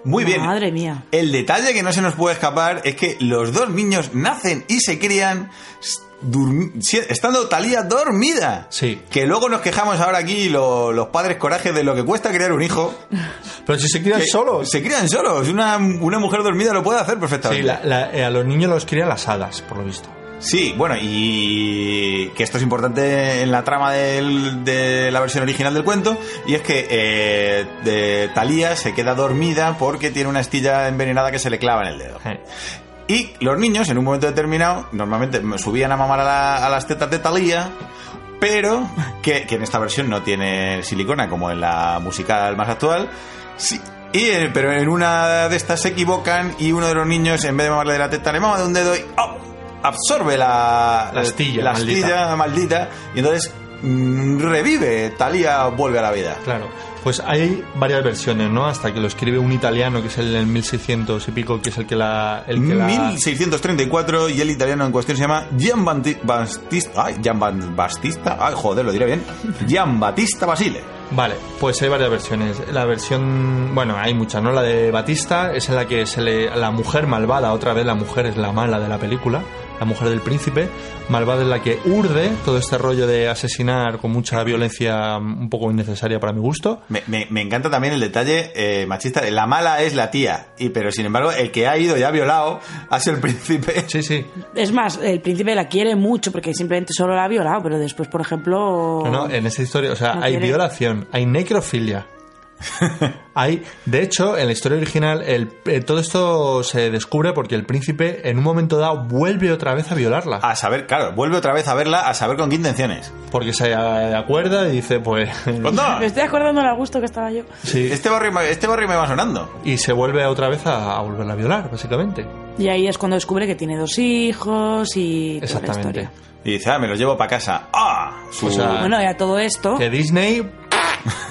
Speaker 5: Muy bien.
Speaker 4: Madre mía.
Speaker 5: El detalle que no se nos puede escapar es que los dos niños nacen y se crían estando Talía dormida.
Speaker 3: Sí.
Speaker 5: Que luego nos quejamos ahora aquí lo- los padres corajes de lo que cuesta criar un hijo. [LAUGHS]
Speaker 3: Pero si se crían solos.
Speaker 5: Se crían solos. Una, una mujer dormida lo puede hacer
Speaker 3: Sí,
Speaker 5: perfectamente.
Speaker 3: la- la- eh, a los niños los crían las hadas, por lo visto.
Speaker 5: Sí, bueno, y que esto es importante en la trama del- de la versión original del cuento, y es que eh, de Talía se queda dormida porque tiene una astilla envenenada que se le clava en el dedo. Y los niños, en un momento determinado, normalmente subían a mamar a, la- a las tetas de Talía, pero que, que en esta versión no tiene silicona como en la musical más actual. Sí, y, eh, pero en una de estas se equivocan y uno de los niños, en vez de mamarle de la teta, le mama de un dedo y ¡oh! Absorbe la,
Speaker 3: La astilla
Speaker 5: la
Speaker 3: maldita.
Speaker 5: astilla maldita y entonces mm, revive, Talía vuelve a la vida.
Speaker 3: Claro. Pues hay varias versiones, ¿no? Hasta que lo escribe un italiano que es el en 1600 y pico, que es el que la. El que la
Speaker 5: 1634 y el italiano en cuestión se llama Gian Battista. Ay, Gian Battista. Ay, joder, lo diré bien. Gian Battista Basile.
Speaker 3: Vale, pues hay varias versiones. La versión, bueno, hay muchas, ¿no? La de Batista es en la que se le la mujer malvada, otra vez la mujer es la mala de la película, la mujer del príncipe, malvada es la que urde todo este rollo de asesinar con mucha violencia un poco innecesaria para mi gusto.
Speaker 5: Me, me- me encanta también el detalle eh, machista. La mala es la tía. Y, pero sin embargo, el que ha ido y ha violado ha sido el príncipe.
Speaker 3: Sí, sí.
Speaker 4: Es más, el príncipe la quiere mucho porque simplemente solo la ha violado, pero después, por ejemplo...
Speaker 3: No, no, en esta historia, o sea,
Speaker 4: No
Speaker 3: hay
Speaker 4: quiere.
Speaker 3: violación, hay necrofilia. [LAUGHS] hay, de hecho, en la historia original, el, eh, todo esto se descubre porque el príncipe en un momento dado vuelve otra vez a violarla.
Speaker 5: A saber, claro, vuelve otra vez a verla, a saber con qué intenciones.
Speaker 3: Porque se eh, acuerda y dice, pues. [LAUGHS]
Speaker 5: ¡Anda!
Speaker 4: Me estoy acordando del gusto que estaba yo.
Speaker 3: sí.
Speaker 5: Este barrio, me- este barrio me va sonando.
Speaker 3: Y se vuelve otra vez a, a volverla a violar, básicamente.
Speaker 4: Y ahí es cuando descubre que tiene dos hijos y toda la
Speaker 3: Exactamente.
Speaker 4: historia.
Speaker 5: Y dice, ah, me los llevo para casa. ¡Ah! Su-
Speaker 3: O sea,
Speaker 4: Bueno, y a todo esto,
Speaker 3: Que Disney.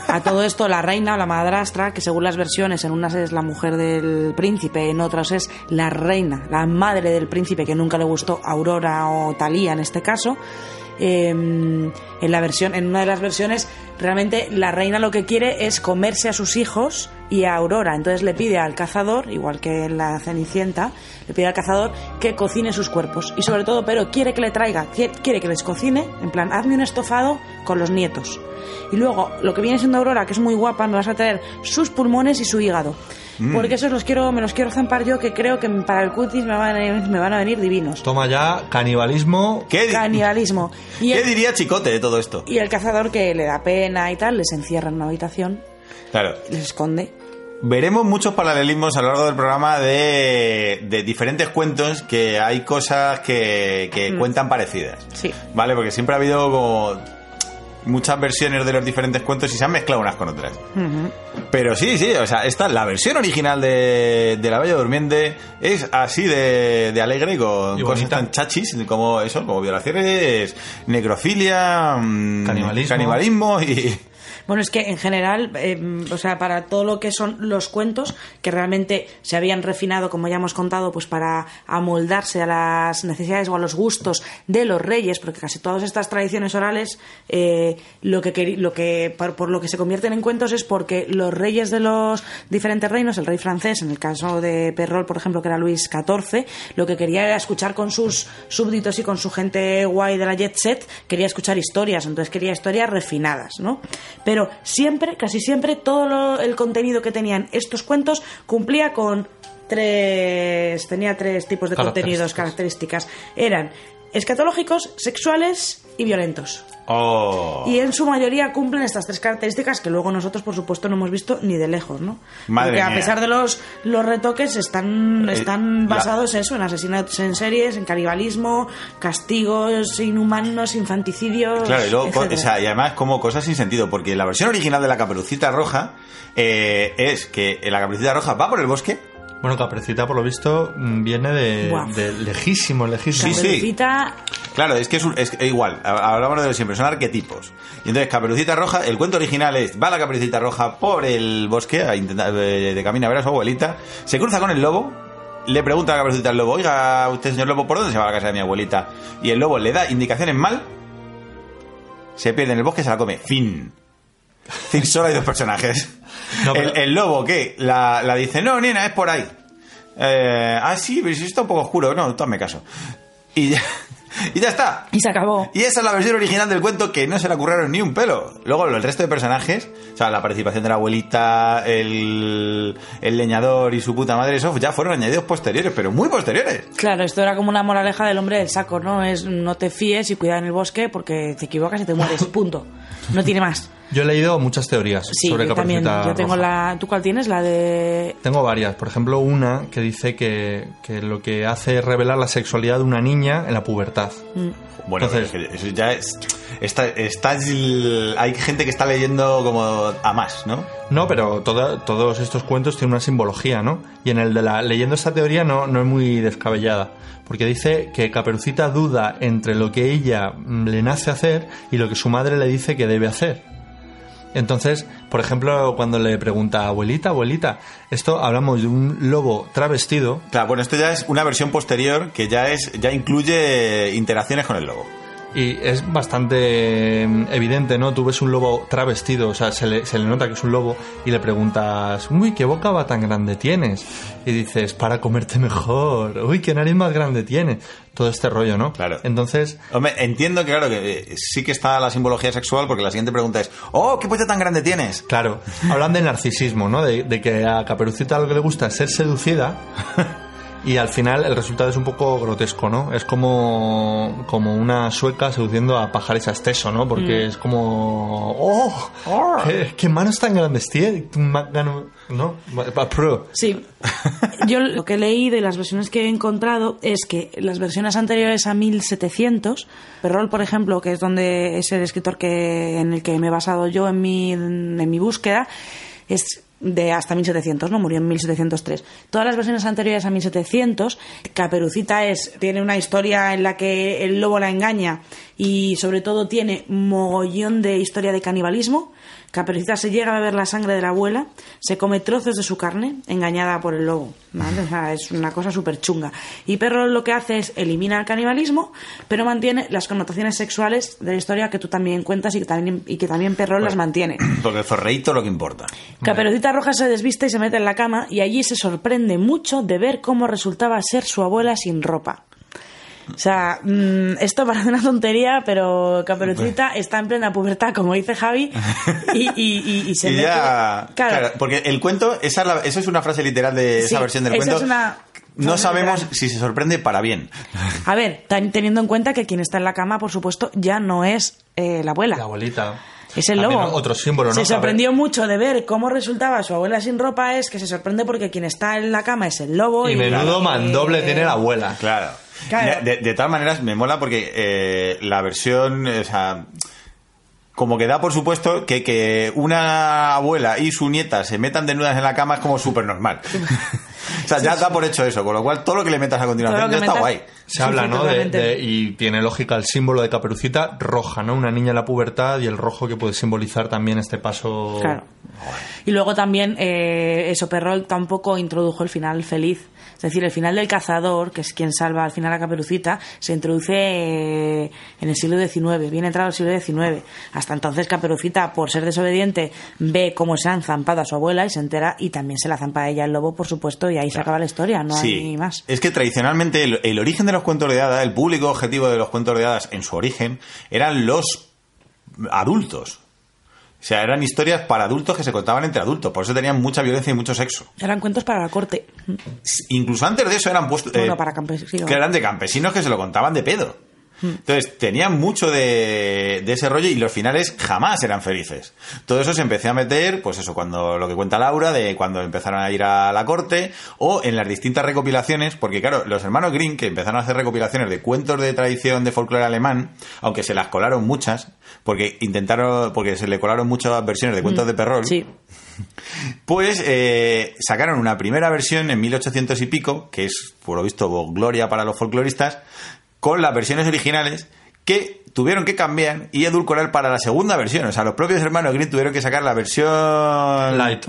Speaker 4: A todo esto la reina o la madrastra, que según las versiones, en unas es la mujer del príncipe, en otras es la reina, la madre del príncipe, que nunca le gustó Aurora o Talía en este caso. eh, en la versión, en una de las versiones, realmente la reina lo que quiere es comerse a sus hijos y a Aurora. Entonces le pide al cazador, igual que en la Cenicienta, le pide al cazador que cocine sus cuerpos. Y sobre todo, pero quiere que le traiga, quiere quiere que les cocine, en plan, hazme un estofado con los nietos. Y luego, lo que viene siendo Aurora, que es muy guapa, me vas a traer sus pulmones y su hígado. Porque esos los quiero, me los quiero zampar yo, que creo que para el cutis me van a, me van a venir divinos.
Speaker 3: Toma ya canibalismo.
Speaker 5: ¿Qué,
Speaker 4: Canibalismo. Y [LAUGHS]
Speaker 5: ¿Qué
Speaker 4: el,
Speaker 5: diría Chicote de todo esto?
Speaker 4: y el cazador que le da pena y tal, les encierra en una habitación,
Speaker 5: Claro,
Speaker 4: les esconde.
Speaker 5: Veremos muchos paralelismos a lo largo del programa de, de diferentes cuentos que hay cosas que, que cuentan parecidas.
Speaker 4: Sí.
Speaker 5: ¿Vale? Porque siempre ha habido como muchas versiones de los diferentes cuentos y se han mezclado unas con otras. Pero sí, sí, o sea, esta, la versión original de, de La Bella Durmiente es así de, de alegre con
Speaker 3: Y
Speaker 5: cosas tan chachis como eso, como violaciones, necrofilia, mm,
Speaker 3: Canibalismo.
Speaker 5: canibalismo y...
Speaker 4: Bueno, es que en general, eh, o sea, para todo lo que son los cuentos, que realmente se habían refinado, como ya hemos contado, pues para amoldarse a las necesidades o a los gustos de los reyes, porque casi todas estas tradiciones orales, eh, lo que, lo que por, por lo que se convierten en cuentos es porque los reyes de los diferentes reinos, el rey francés, en el caso de Perrol, por ejemplo, que era Luis XIV, lo que quería era escuchar con sus súbditos y con su gente guay de la jet set, quería escuchar historias, entonces quería historias refinadas, ¿no? Pero siempre, casi siempre, todo lo- el contenido que tenían estos cuentos cumplía con tres, tenía tres tipos de contenidos, características. Eran escatológicos, sexuales y violentos.
Speaker 5: Oh.
Speaker 4: Y en su mayoría cumplen estas tres características que luego nosotros, por supuesto, no hemos visto ni de lejos, ¿no?
Speaker 5: Madre
Speaker 4: Porque a pesar de los, los retoques, están,
Speaker 5: Eh,
Speaker 4: están basados en eso, en asesinatos en series, en canibalismo, castigos inhumanos, infanticidios.
Speaker 5: Claro, y, luego, o sea, y además como cosas sin sentido, porque la versión original de la Caperucita Roja eh, es que la Caperucita Roja va por el bosque
Speaker 3: Bueno, Caperucita, por lo visto, mm, viene de, de lejísimo, lejísimo.
Speaker 5: Sí, sí.
Speaker 4: Caperucita,
Speaker 5: Claro, es que es, un- es igual, ha- hablamos de siempre, son arquetipos. Y entonces, Caperucita Roja, el cuento original es, va la Caperucita Roja por el bosque a intentar, de, de camino a ver a su abuelita, se cruza con el lobo, le pregunta a la Caperucita al lobo, oiga, usted señor lobo, ¿por dónde se va a la casa de mi abuelita? Y el lobo le da indicaciones mal, se pierde en el bosque, se la come. Fin. Fin, solo hay dos personajes.
Speaker 3: No, pero-
Speaker 5: el, el lobo que la, la dice, no, nena, es por ahí. Eh, ah, sí, pero si está un poco oscuro. No, hazme caso. Y ya, [LAUGHS] y ya está.
Speaker 4: y se acabó.
Speaker 5: Y esa es la versión original del cuento que no se le ocurrieron ni un pelo. Luego el resto de personajes, o sea, la participación de la abuelita, el, el leñador y su puta madre, eso ya fueron añadidos posteriores, pero muy posteriores.
Speaker 4: Claro, esto era como una moraleja del hombre del saco, ¿no? Es no te fíes y cuida en el bosque porque te equivocas y te mueres, [LAUGHS] punto. No tiene más.
Speaker 3: Yo he leído muchas teorías
Speaker 4: Sí,
Speaker 3: sobre
Speaker 4: yo también.
Speaker 3: Caperucita
Speaker 4: Yo tengo
Speaker 3: Roja.
Speaker 4: la. ¿Tú cuál tienes? La de.
Speaker 3: Tengo varias. Por ejemplo, una que dice que, que lo que hace es revelar la sexualidad de una niña en la pubertad.
Speaker 5: Bueno,
Speaker 3: Entonces-
Speaker 5: eso ya es. Está, hay gente que está leyendo como a más, ¿no?
Speaker 3: No, pero toda- todos estos cuentos tienen una simbología, ¿no? Y en el de la leyendo esta teoría no, no es muy descabellada, porque dice que Caperucita duda entre lo que ella mm, le nace hacer y lo que su madre le dice que debe hacer. Entonces, por ejemplo, cuando le pregunta abuelita, abuelita, esto hablamos de un lobo travestido,
Speaker 5: Claro, bueno, esto ya es una versión posterior que ya es ya incluye interacciones con el lobo.
Speaker 3: Y es bastante mm, evidente, ¿no? Tú ves un lobo travestido, o sea, se le, se le nota que es un lobo y le preguntas, uy, ¿qué boca va tan grande tienes? Y dices, para comerte mejor, uy, ¿qué nariz más grande tienes? Todo este rollo, ¿no?
Speaker 5: Claro.
Speaker 3: Entonces,
Speaker 5: Hombre, entiendo que, claro, que eh, sí que está la simbología sexual, porque la siguiente pregunta es: ¡Oh, qué polla tan grande tienes!
Speaker 3: claro, hablan de narcisismo, ¿no? De, de que a Caperucita lo que le gusta es ser seducida. [LAUGHS] Y al final el resultado es un poco grotesco, ¿no? Es como, como una sueca seduciendo a pajares a esteso, ¿no? Porque es como... ¡Oh! ¿Qué, qué manos tan grandes tiene? ¿No? Pro.
Speaker 4: Sí. Yo lo que leí de las versiones que he encontrado es que las versiones anteriores a 1700, Perrol, por ejemplo, que es donde es el escritor que en el que me he basado yo en mi, en mi búsqueda, es de hasta 1700, ¿no? Murió en 1703. Todas las versiones anteriores a 1700, Caperucita es, tiene una historia en la que el lobo la engaña y sobre todo tiene mogollón de historia de canibalismo. Caperucita se llega a beber la sangre de la abuela, se come trozos de su carne, engañada por el lobo. ¿vale? O sea, es una cosa súper chunga. Y Perro lo que hace es elimina el canibalismo, pero mantiene las connotaciones sexuales de la historia que tú también cuentas y que también, y que también Perro las mantiene. [CLEARS THROAT]
Speaker 5: Porque el zorreíto lo que importa.
Speaker 4: Caperucita Roja se desviste y se mete en la cama y allí se sorprende mucho de ver cómo resultaba ser su abuela sin ropa. O sea, mm, esto parece una tontería, pero Caperucita está en plena pubertad, como dice Javi, [LAUGHS] y, y- y- y se
Speaker 5: y
Speaker 4: mete...
Speaker 5: ya.
Speaker 4: Claro,
Speaker 5: claro, porque el cuento, esa es la- eso es una frase literal de esa
Speaker 4: Sí,
Speaker 5: versión del
Speaker 4: esa
Speaker 5: cuento.
Speaker 4: es una
Speaker 5: no sabemos si se sorprende para bien.
Speaker 4: A ver, teniendo en cuenta que quien está en la cama, por supuesto, ya no es eh, la abuela.
Speaker 3: La abuelita.
Speaker 4: Es el lobo.
Speaker 3: Otro símbolo, ¿no?
Speaker 4: Se sorprendió mucho de ver cómo resultaba su abuela sin ropa, es que se sorprende porque quien está en la cama es el lobo.
Speaker 3: Y menudo
Speaker 4: eh,
Speaker 3: mandoble tiene la abuela.
Speaker 5: Claro.
Speaker 4: Claro.
Speaker 5: De, de todas maneras, me mola porque eh, la versión, o sea, como que da por supuesto que, que una abuela y su nieta se metan desnudas en la cama es como súper normal. [LAUGHS] o sea, ya da por hecho eso, con lo cual todo lo que le metas a continuación ya está guay.
Speaker 3: Se
Speaker 4: Sí,
Speaker 3: habla,
Speaker 4: sí,
Speaker 3: ¿no? De- y tiene lógica el símbolo de Caperucita roja, ¿no? Una niña en la pubertad y el rojo que puede simbolizar también este paso.
Speaker 4: Claro. Y luego también, eh, eso, Perrol tampoco introdujo el final feliz. Es decir, el final del cazador, que es quien salva al final a Caperucita, se introduce eh, en el siglo XIX, viene entrado el siglo XIX. Hasta entonces Caperucita, por ser desobediente, ve cómo se han zampado a su abuela y se entera y también se la zampa a ella el lobo, por supuesto, y ahí se acaba la historia, no
Speaker 5: Sí.
Speaker 4: hay más.
Speaker 5: Es que tradicionalmente el, el origen de los cuentos de hadas, el público objetivo de los cuentos de hadas en su origen, eran los adultos. O sea, eran historias para adultos que se contaban entre adultos. Por eso tenían mucha violencia y mucho sexo.
Speaker 4: Eran cuentos para la corte.
Speaker 5: Incluso antes de eso eran puestos...
Speaker 4: Bueno, para campesinos.
Speaker 5: Que eran de campesinos que se lo contaban de pedo. Entonces, tenían mucho de, de ese rollo y los finales jamás eran felices. Todo eso se empezó a meter, pues eso, cuando lo que cuenta Laura, de cuando empezaron a ir a la corte, o en las distintas recopilaciones, porque claro, los hermanos Green, que empezaron a hacer recopilaciones de cuentos de tradición de folclore alemán, aunque se las colaron muchas, porque intentaron, porque se le colaron muchas versiones de cuentos de Perrol,
Speaker 4: Sí. [LAUGHS]
Speaker 5: Pues eh, sacaron una primera versión en 1800 y pico, que es, por lo visto, gloria para los folcloristas, con las versiones originales que tuvieron que cambiar y edulcorar para la segunda versión. O sea, los propios hermanos Green tuvieron que sacar la versión
Speaker 3: Light.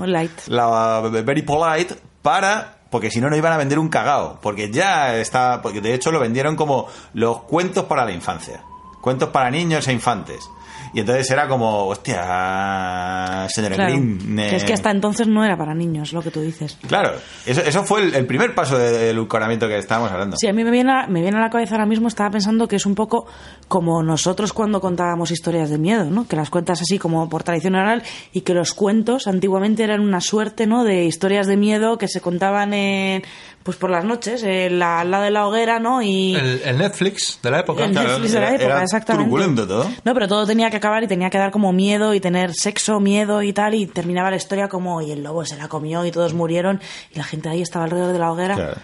Speaker 5: La Very Polite para porque si no no iban a vender un cagao, porque ya está, porque de hecho lo vendieron como los cuentos para la infancia, cuentos para niños e infantes. Y entonces era como, hostia, señor
Speaker 4: Claro.
Speaker 5: Green.
Speaker 4: Que es que hasta entonces no era para niños, lo que tú dices.
Speaker 5: Claro, eso, eso fue el, el primer paso de- del edulcoramiento que estábamos hablando.
Speaker 4: Sí, a mí me viene, a, me viene a la cabeza ahora mismo, estaba pensando que es un poco como nosotros cuando contábamos historias de miedo, ¿no? Que las cuentas así como por tradición oral y que los cuentos antiguamente eran una suerte, ¿no? De historias de miedo que se contaban en, pues por las noches, en la- al lado de la hoguera, ¿no? Y
Speaker 3: El, el Netflix de la época.
Speaker 4: el Netflix de la época,
Speaker 5: era
Speaker 4: exactamente.
Speaker 5: turbulento todo.
Speaker 4: No, pero todo tenía que acabar y tenía que dar como miedo y tener sexo, miedo y tal, y terminaba la historia como, y el lobo se la comió y todos murieron, y la gente ahí estaba alrededor de la hoguera.
Speaker 5: Claro.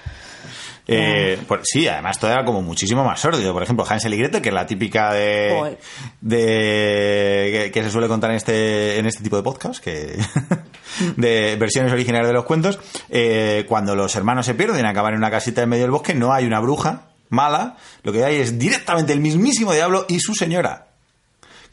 Speaker 5: Eh, pues sí, además todo era como muchísimo más sórdido. Por ejemplo, Hansel y Gretel, que es la típica de, de que, que se suele contar en este en este tipo de podcast, que [LAUGHS] de versiones originales de los cuentos. eh, cuando los hermanos se pierden, acaban en una casita en medio del bosque, no hay una bruja mala, lo que hay es directamente el mismísimo diablo y su señora.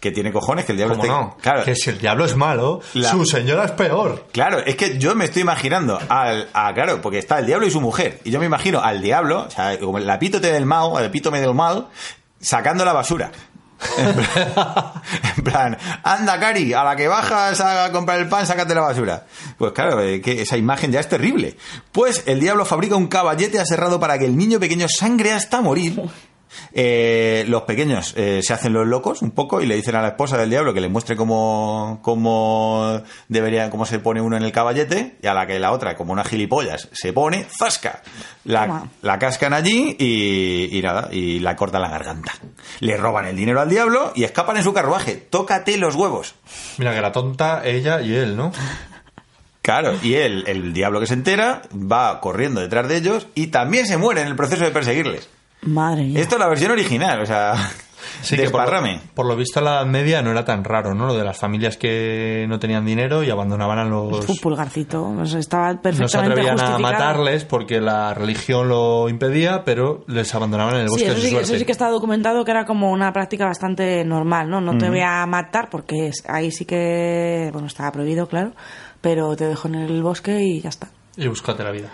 Speaker 5: Que tiene cojones que el diablo
Speaker 3: ¿Cómo
Speaker 5: esté-
Speaker 3: no?
Speaker 5: Claro,
Speaker 3: Que si el diablo es malo,
Speaker 5: La-
Speaker 3: su señora es peor.
Speaker 5: Claro, es que yo me estoy imaginando al, a, claro, porque está el diablo y su mujer, y yo me imagino al diablo, o sea, como el apítote del mal, el epítome del mal, sacando la basura. En plan, [LAUGHS] en plan, anda, Cari, a la que bajas a comprar el pan, sácate la basura. Pues claro, que esa imagen ya es terrible. Pues el diablo fabrica un caballete aserrado para que el niño pequeño sangre hasta morir. Eh, los pequeños eh, se hacen los locos un poco y le dicen a la esposa del diablo que le muestre cómo, cómo debería, cómo se pone uno en el caballete y a la que la otra, como una gilipollas, se pone, ¡zasca! La, cascan allí y, y nada, y la cortan la garganta. Le roban el dinero al diablo y escapan en su carruaje. Tócate los huevos.
Speaker 3: Mira que la tonta, ella y él, ¿no?
Speaker 5: Claro, y él, el diablo que se entera, va corriendo detrás de ellos y también se muere en el proceso de perseguirles.
Speaker 4: Madre mía.
Speaker 5: Esto es la versión original, o sea, [LAUGHS]
Speaker 3: Sí, que por, lo- por lo visto en la Edad Media no era tan raro, ¿no? Lo de las familias que no tenían dinero y abandonaban a los...
Speaker 4: Un pulgarcito. o sea, estaba
Speaker 3: No se
Speaker 4: perfectamente
Speaker 3: atrevían a matarles porque la religión lo impedía, pero les abandonaban en el bosque
Speaker 4: Sí,
Speaker 3: de
Speaker 4: eso sí, eso sí que está documentado que era como una práctica bastante normal, ¿no? No te voy a matar porque es- ahí sí que, bueno, estaba prohibido, claro, pero te dejo en el bosque y ya está.
Speaker 3: Y búscate la vida.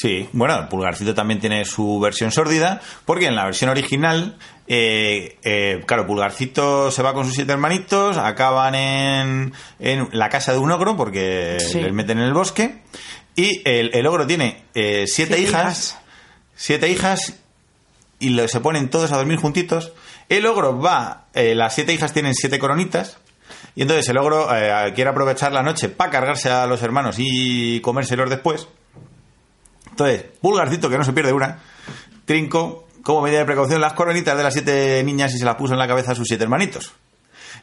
Speaker 5: Sí, bueno, el Pulgarcito también tiene su versión sórdida, porque en la versión original, eh, eh, claro, Pulgarcito se va con sus siete hermanitos, acaban en, en la casa de un ogro, porque
Speaker 4: Sí.
Speaker 5: les meten en el bosque, y el, el ogro tiene eh, siete,
Speaker 4: Siete
Speaker 5: hijas,
Speaker 4: hijas.
Speaker 5: siete hijas, y lo- se ponen todos a dormir juntitos. El ogro va, eh, las siete hijas tienen siete coronitas, y entonces el ogro eh, quiere aprovechar la noche para cargarse a los hermanos y comérselos después. Entonces, Pulgarcito, que no se pierde una, trinco, como medida de precaución, las coronitas de las siete niñas y se las puso en la cabeza a sus siete hermanitos.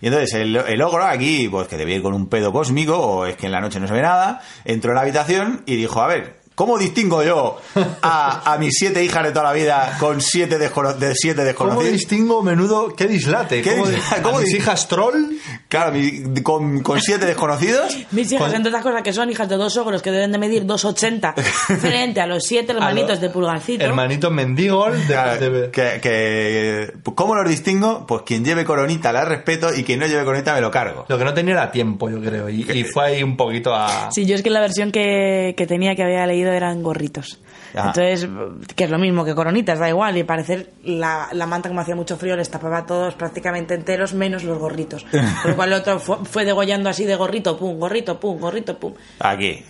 Speaker 5: Y entonces el, el ogro aquí, pues que debía ir con un pedo cósmico, o es que en la noche no se ve nada, entró en la habitación y dijo, a ver, ¿cómo distingo yo a, a mis siete hijas de toda la vida con siete, descono- de siete
Speaker 3: ¿Cómo
Speaker 5: desconocidos?
Speaker 3: distingo menudo? ¿Qué dislate?
Speaker 5: ¿Qué
Speaker 3: ¿Cómo,
Speaker 5: dislate?
Speaker 3: di-
Speaker 5: ¿Cómo
Speaker 3: ¿A mis
Speaker 5: dis-
Speaker 3: hijas troll?
Speaker 5: Claro, mi- con, con siete desconocidos. [LAUGHS]
Speaker 4: Mis hijas,
Speaker 3: Con-
Speaker 4: entre otras cosas, que son hijas de dos ogros que deben de medir 2,80 [LAUGHS] frente a los siete hermanitos
Speaker 3: A los
Speaker 4: de Pulgarcito.
Speaker 3: Hermanito mendigol de, de-
Speaker 5: que, que- ¿Cómo los distingo? Pues quien lleve coronita la respeto y quien no lleve coronita me lo cargo.
Speaker 3: Lo que no tenía era tiempo, yo creo. Y, y [LAUGHS] fue ahí un poquito a...
Speaker 4: Sí, yo es que la versión que, que tenía que había leído eran gorritos.
Speaker 5: Ah.
Speaker 4: Entonces, que es lo mismo que coronitas, da igual. Y parecer la, la manta, como hacía mucho frío, les tapaba a todos prácticamente enteros, menos los gorritos. [LAUGHS] Por lo cual el otro fue, fue degollando así de gorrito, pum, gorrito, pum, gorrito, pum.
Speaker 5: Aquí.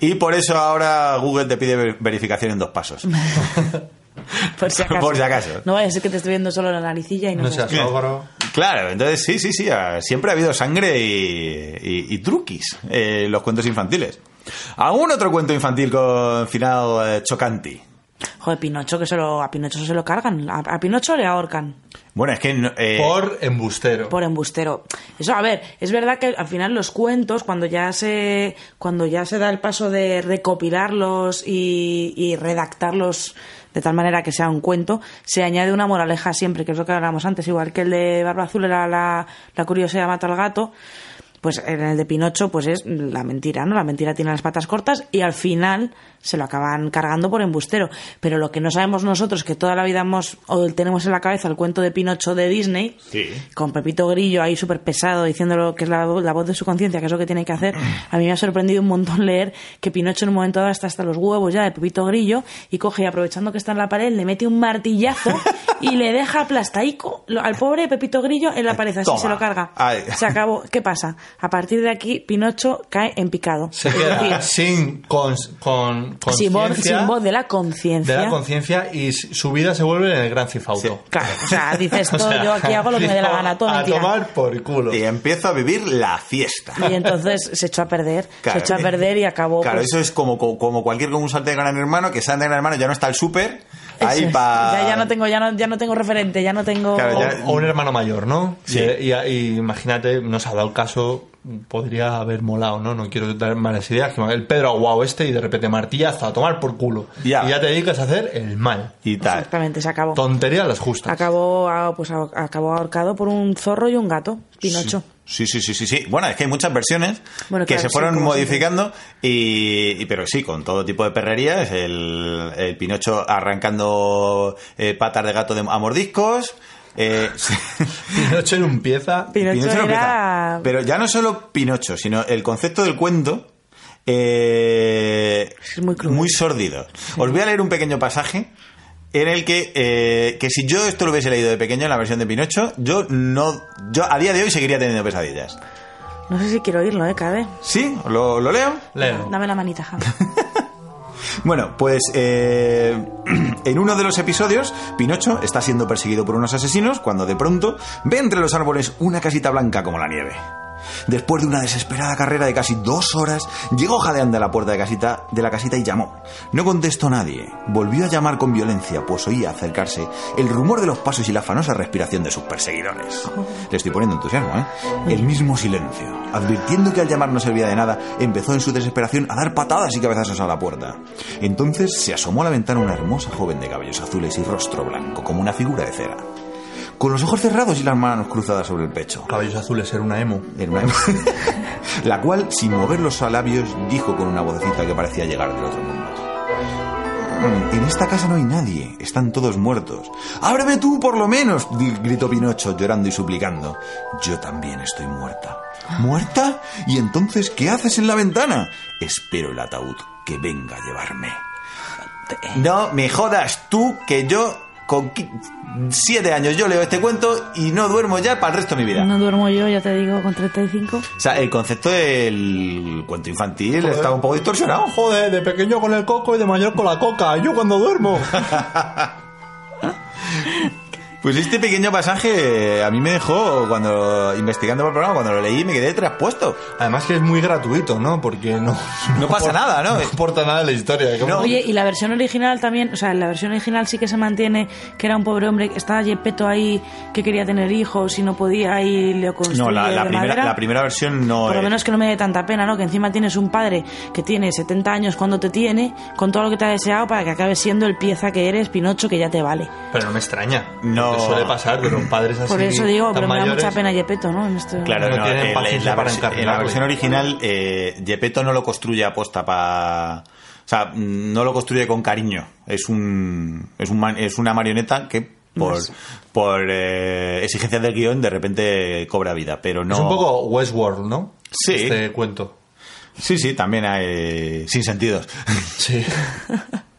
Speaker 5: Y por eso ahora Google te pide ver- verificación en dos pasos. [LAUGHS]
Speaker 4: Por si acaso.
Speaker 5: Por si acaso.
Speaker 4: No vaya a ser que te esté viendo solo la naricilla y no,
Speaker 3: No
Speaker 4: seas
Speaker 3: ogro.
Speaker 5: Claro, entonces sí, sí, sí. ah, Siempre ha habido sangre y, y- y truquis eh, los cuentos infantiles. ¿Algún otro cuento infantil con final eh, chocante?
Speaker 4: Joder, Pinocho, que se lo, a Pinocho se lo cargan. A, a Pinocho le ahorcan.
Speaker 5: Bueno, es que... no- eh,
Speaker 3: Por embustero.
Speaker 4: por embustero. Eso, a ver, es verdad que al final los cuentos, cuando ya se, cuando ya se da el paso de recopilarlos y, y redactarlos de tal manera que sea un cuento, se añade una moraleja siempre, que es lo que hablábamos antes, igual que el de Barba Azul era la, la curiosidad mata al gato, Pues en el de Pinocho, pues es la mentira, ¿no? La mentira tiene las patas cortas y al final se lo acaban cargando por embustero. Pero lo que no sabemos nosotros, que toda la vida hemos, o tenemos en la cabeza el cuento de Pinocho de Disney,
Speaker 5: Sí.
Speaker 4: con Pepito Grillo ahí súper pesado diciéndolo que es la, la voz de su conciencia, que es lo que tiene que hacer. A mí me ha sorprendido un montón leer que Pinocho en un momento dado está hasta los huevos ya de Pepito Grillo y coge y aprovechando que está en la pared le mete un martillazo [LAUGHS] y le deja aplastaico lo- al pobre Pepito Grillo en la pared, así
Speaker 5: Toma.
Speaker 4: se lo carga.
Speaker 5: Ay.
Speaker 4: Se acabó. ¿Qué pasa? A partir de aquí Pinocho cae en picado.
Speaker 3: Se queda sin, con, con
Speaker 4: sin voz,
Speaker 3: conciencia
Speaker 4: sin voz de la
Speaker 3: de
Speaker 4: conciencia.
Speaker 3: la conciencia y su vida se vuelve en el gran cifauto.
Speaker 4: Claro, o sea, [LAUGHS] dice esto, yo aquí hago lo que me dé la gana, todo
Speaker 3: A
Speaker 4: mentira.
Speaker 3: tomar por culo.
Speaker 5: Y empiezo a vivir la fiesta.
Speaker 4: Y entonces se echó a perder,
Speaker 5: Claro.
Speaker 4: se echó a perder y acabó.
Speaker 5: Claro,
Speaker 4: pues,
Speaker 5: eso es como, como, como cualquier concursante de Gran Hermano, que sale de Gran Hermano, ya no está el súper, ahí para...
Speaker 4: ya, ya no tengo, ya no, ya no tengo referente, ya no tengo.
Speaker 5: Claro,
Speaker 3: O, un hermano mayor, ¿no?
Speaker 5: Sí.
Speaker 3: Y, y- y imagínate, nos ha dado el caso, podría haber molado, ¿no? No quiero dar malas ideas. que El Pedro Aguao este y de repente martillazo a tomar por culo.
Speaker 5: Ya.
Speaker 3: Y ya te dedicas a hacer el mal.
Speaker 5: Y tal.
Speaker 4: Exactamente, se acabó.
Speaker 3: Tonterías las justas.
Speaker 4: Acabó, ah, pues, acabó ahorcado por un zorro y un gato, Pinocho.
Speaker 5: Sí, sí, sí, sí, sí. Bueno, es que hay muchas versiones
Speaker 4: Bueno,
Speaker 5: que
Speaker 4: claro,
Speaker 5: se fueron
Speaker 4: sí,
Speaker 5: modificando y, y- pero sí, con todo tipo de perrerías, el, el Pinocho arrancando eh, patas de gato de, a mordiscos. Eh. [LAUGHS]
Speaker 3: Pinocho en un pieza.
Speaker 4: Pinocho,
Speaker 5: Pinocho no
Speaker 4: era.
Speaker 5: empieza. Pero ya no solo Pinocho, sino el concepto del cuento eh,
Speaker 4: Es muy cruel.
Speaker 5: sórdido. Os voy a leer un pequeño pasaje en el que, eh, que si yo esto lo hubiese leído de pequeño en la versión de Pinocho, yo no, yo a día de hoy seguiría teniendo pesadillas.
Speaker 4: No sé si quiero oírlo, ¿eh, Cade?
Speaker 5: ¿Sí? ¿Lo, lo leo?
Speaker 3: Léelo.
Speaker 4: Dame la manita, Javi. [LAUGHS]
Speaker 5: Bueno, pues eh, [CLEARS THROAT] en uno de los episodios, Pinocho está siendo perseguido por unos asesinos cuando de pronto ve entre los árboles una casita blanca como la nieve. Después de una desesperada carrera de casi dos horas, llegó jadeando a la puerta de, casita, de la casita y llamó. No contestó nadie. Volvió a llamar con violencia, pues oía acercarse el rumor de los pasos y la afanosa respiración de sus perseguidores. Le estoy poniendo entusiasmo, ¿eh? El mismo silencio. Advirtiendo que al llamar no servía de nada, empezó en su desesperación a dar patadas y cabezazos a la puerta. Entonces se asomó a la ventana una hermosa joven de cabellos azules y rostro blanco, como una figura de cera. Con los ojos cerrados y las manos cruzadas sobre el pecho.
Speaker 3: Cabellos azules, era una emo.
Speaker 5: Era una- [LAUGHS] la cual, sin mover los labios, dijo con una vocecita que parecía llegar del otro mundo. "Mm, En esta casa no hay nadie, están todos muertos. ¡Ábreme tú, por lo menos! gritó Pinocho, llorando y suplicando. Yo también estoy muerta. ¿Muerta? ¿Y entonces qué haces en la ventana? Espero el ataúd que venga a llevarme. No me jodas tú que yo con qui- siete años yo leo este cuento y no duermo ya para el resto de mi vida.
Speaker 4: No duermo yo, ya te digo, con 35.
Speaker 5: O sea, el concepto del cuento infantil está un poco distorsionado.
Speaker 3: Joder, de pequeño con el coco y de mayor con la coca. Yo cuando duermo. [LAUGHS]
Speaker 5: Pues este pequeño pasaje eh, a mí me dejó, cuando investigando por el programa, cuando lo leí, me quedé traspuesto.
Speaker 3: Además que es muy gratuito, ¿no? Porque no...
Speaker 5: No pasa nada, ¿no?
Speaker 3: No aporta nada la historia.
Speaker 5: No.
Speaker 4: Oye, y la versión original también, o sea, la versión original sí que se mantiene, que era un pobre hombre, que estaba Gepetto ahí, que quería tener hijos y no podía y le
Speaker 5: No, la, la
Speaker 4: de
Speaker 5: primera,
Speaker 4: madera.
Speaker 5: la primera versión no
Speaker 4: Por lo
Speaker 5: es-
Speaker 4: menos que no me dé tanta pena, ¿no? Que encima tienes un padre que tiene 70 años cuando te tiene, con todo lo que te ha deseado para que acabes siendo el pieza que eres, Pinocho, que ya te vale.
Speaker 3: Pero no me extraña.
Speaker 5: No.
Speaker 3: Suele pasar de los padres así.
Speaker 4: Por eso digo,
Speaker 3: tan
Speaker 4: pero me da mucha pena Gepetto, ¿no? En esto-
Speaker 5: Claro,
Speaker 3: No
Speaker 5: no,
Speaker 3: tienen
Speaker 5: en,
Speaker 3: paciencia
Speaker 5: la,
Speaker 3: para
Speaker 5: versi- en la
Speaker 3: encarrilarle.
Speaker 5: versión original, eh, Gepetto no lo construye aposta para... O sea, no lo construye con cariño. Es un es, un man- es una marioneta que por, por eh, exigencias del guion de repente cobra vida, pero no...
Speaker 3: Es un poco Westworld, ¿no?
Speaker 5: Sí.
Speaker 3: Este cuento.
Speaker 5: Sí, sí, también hay sin sentidos.
Speaker 3: Sí. [LAUGHS]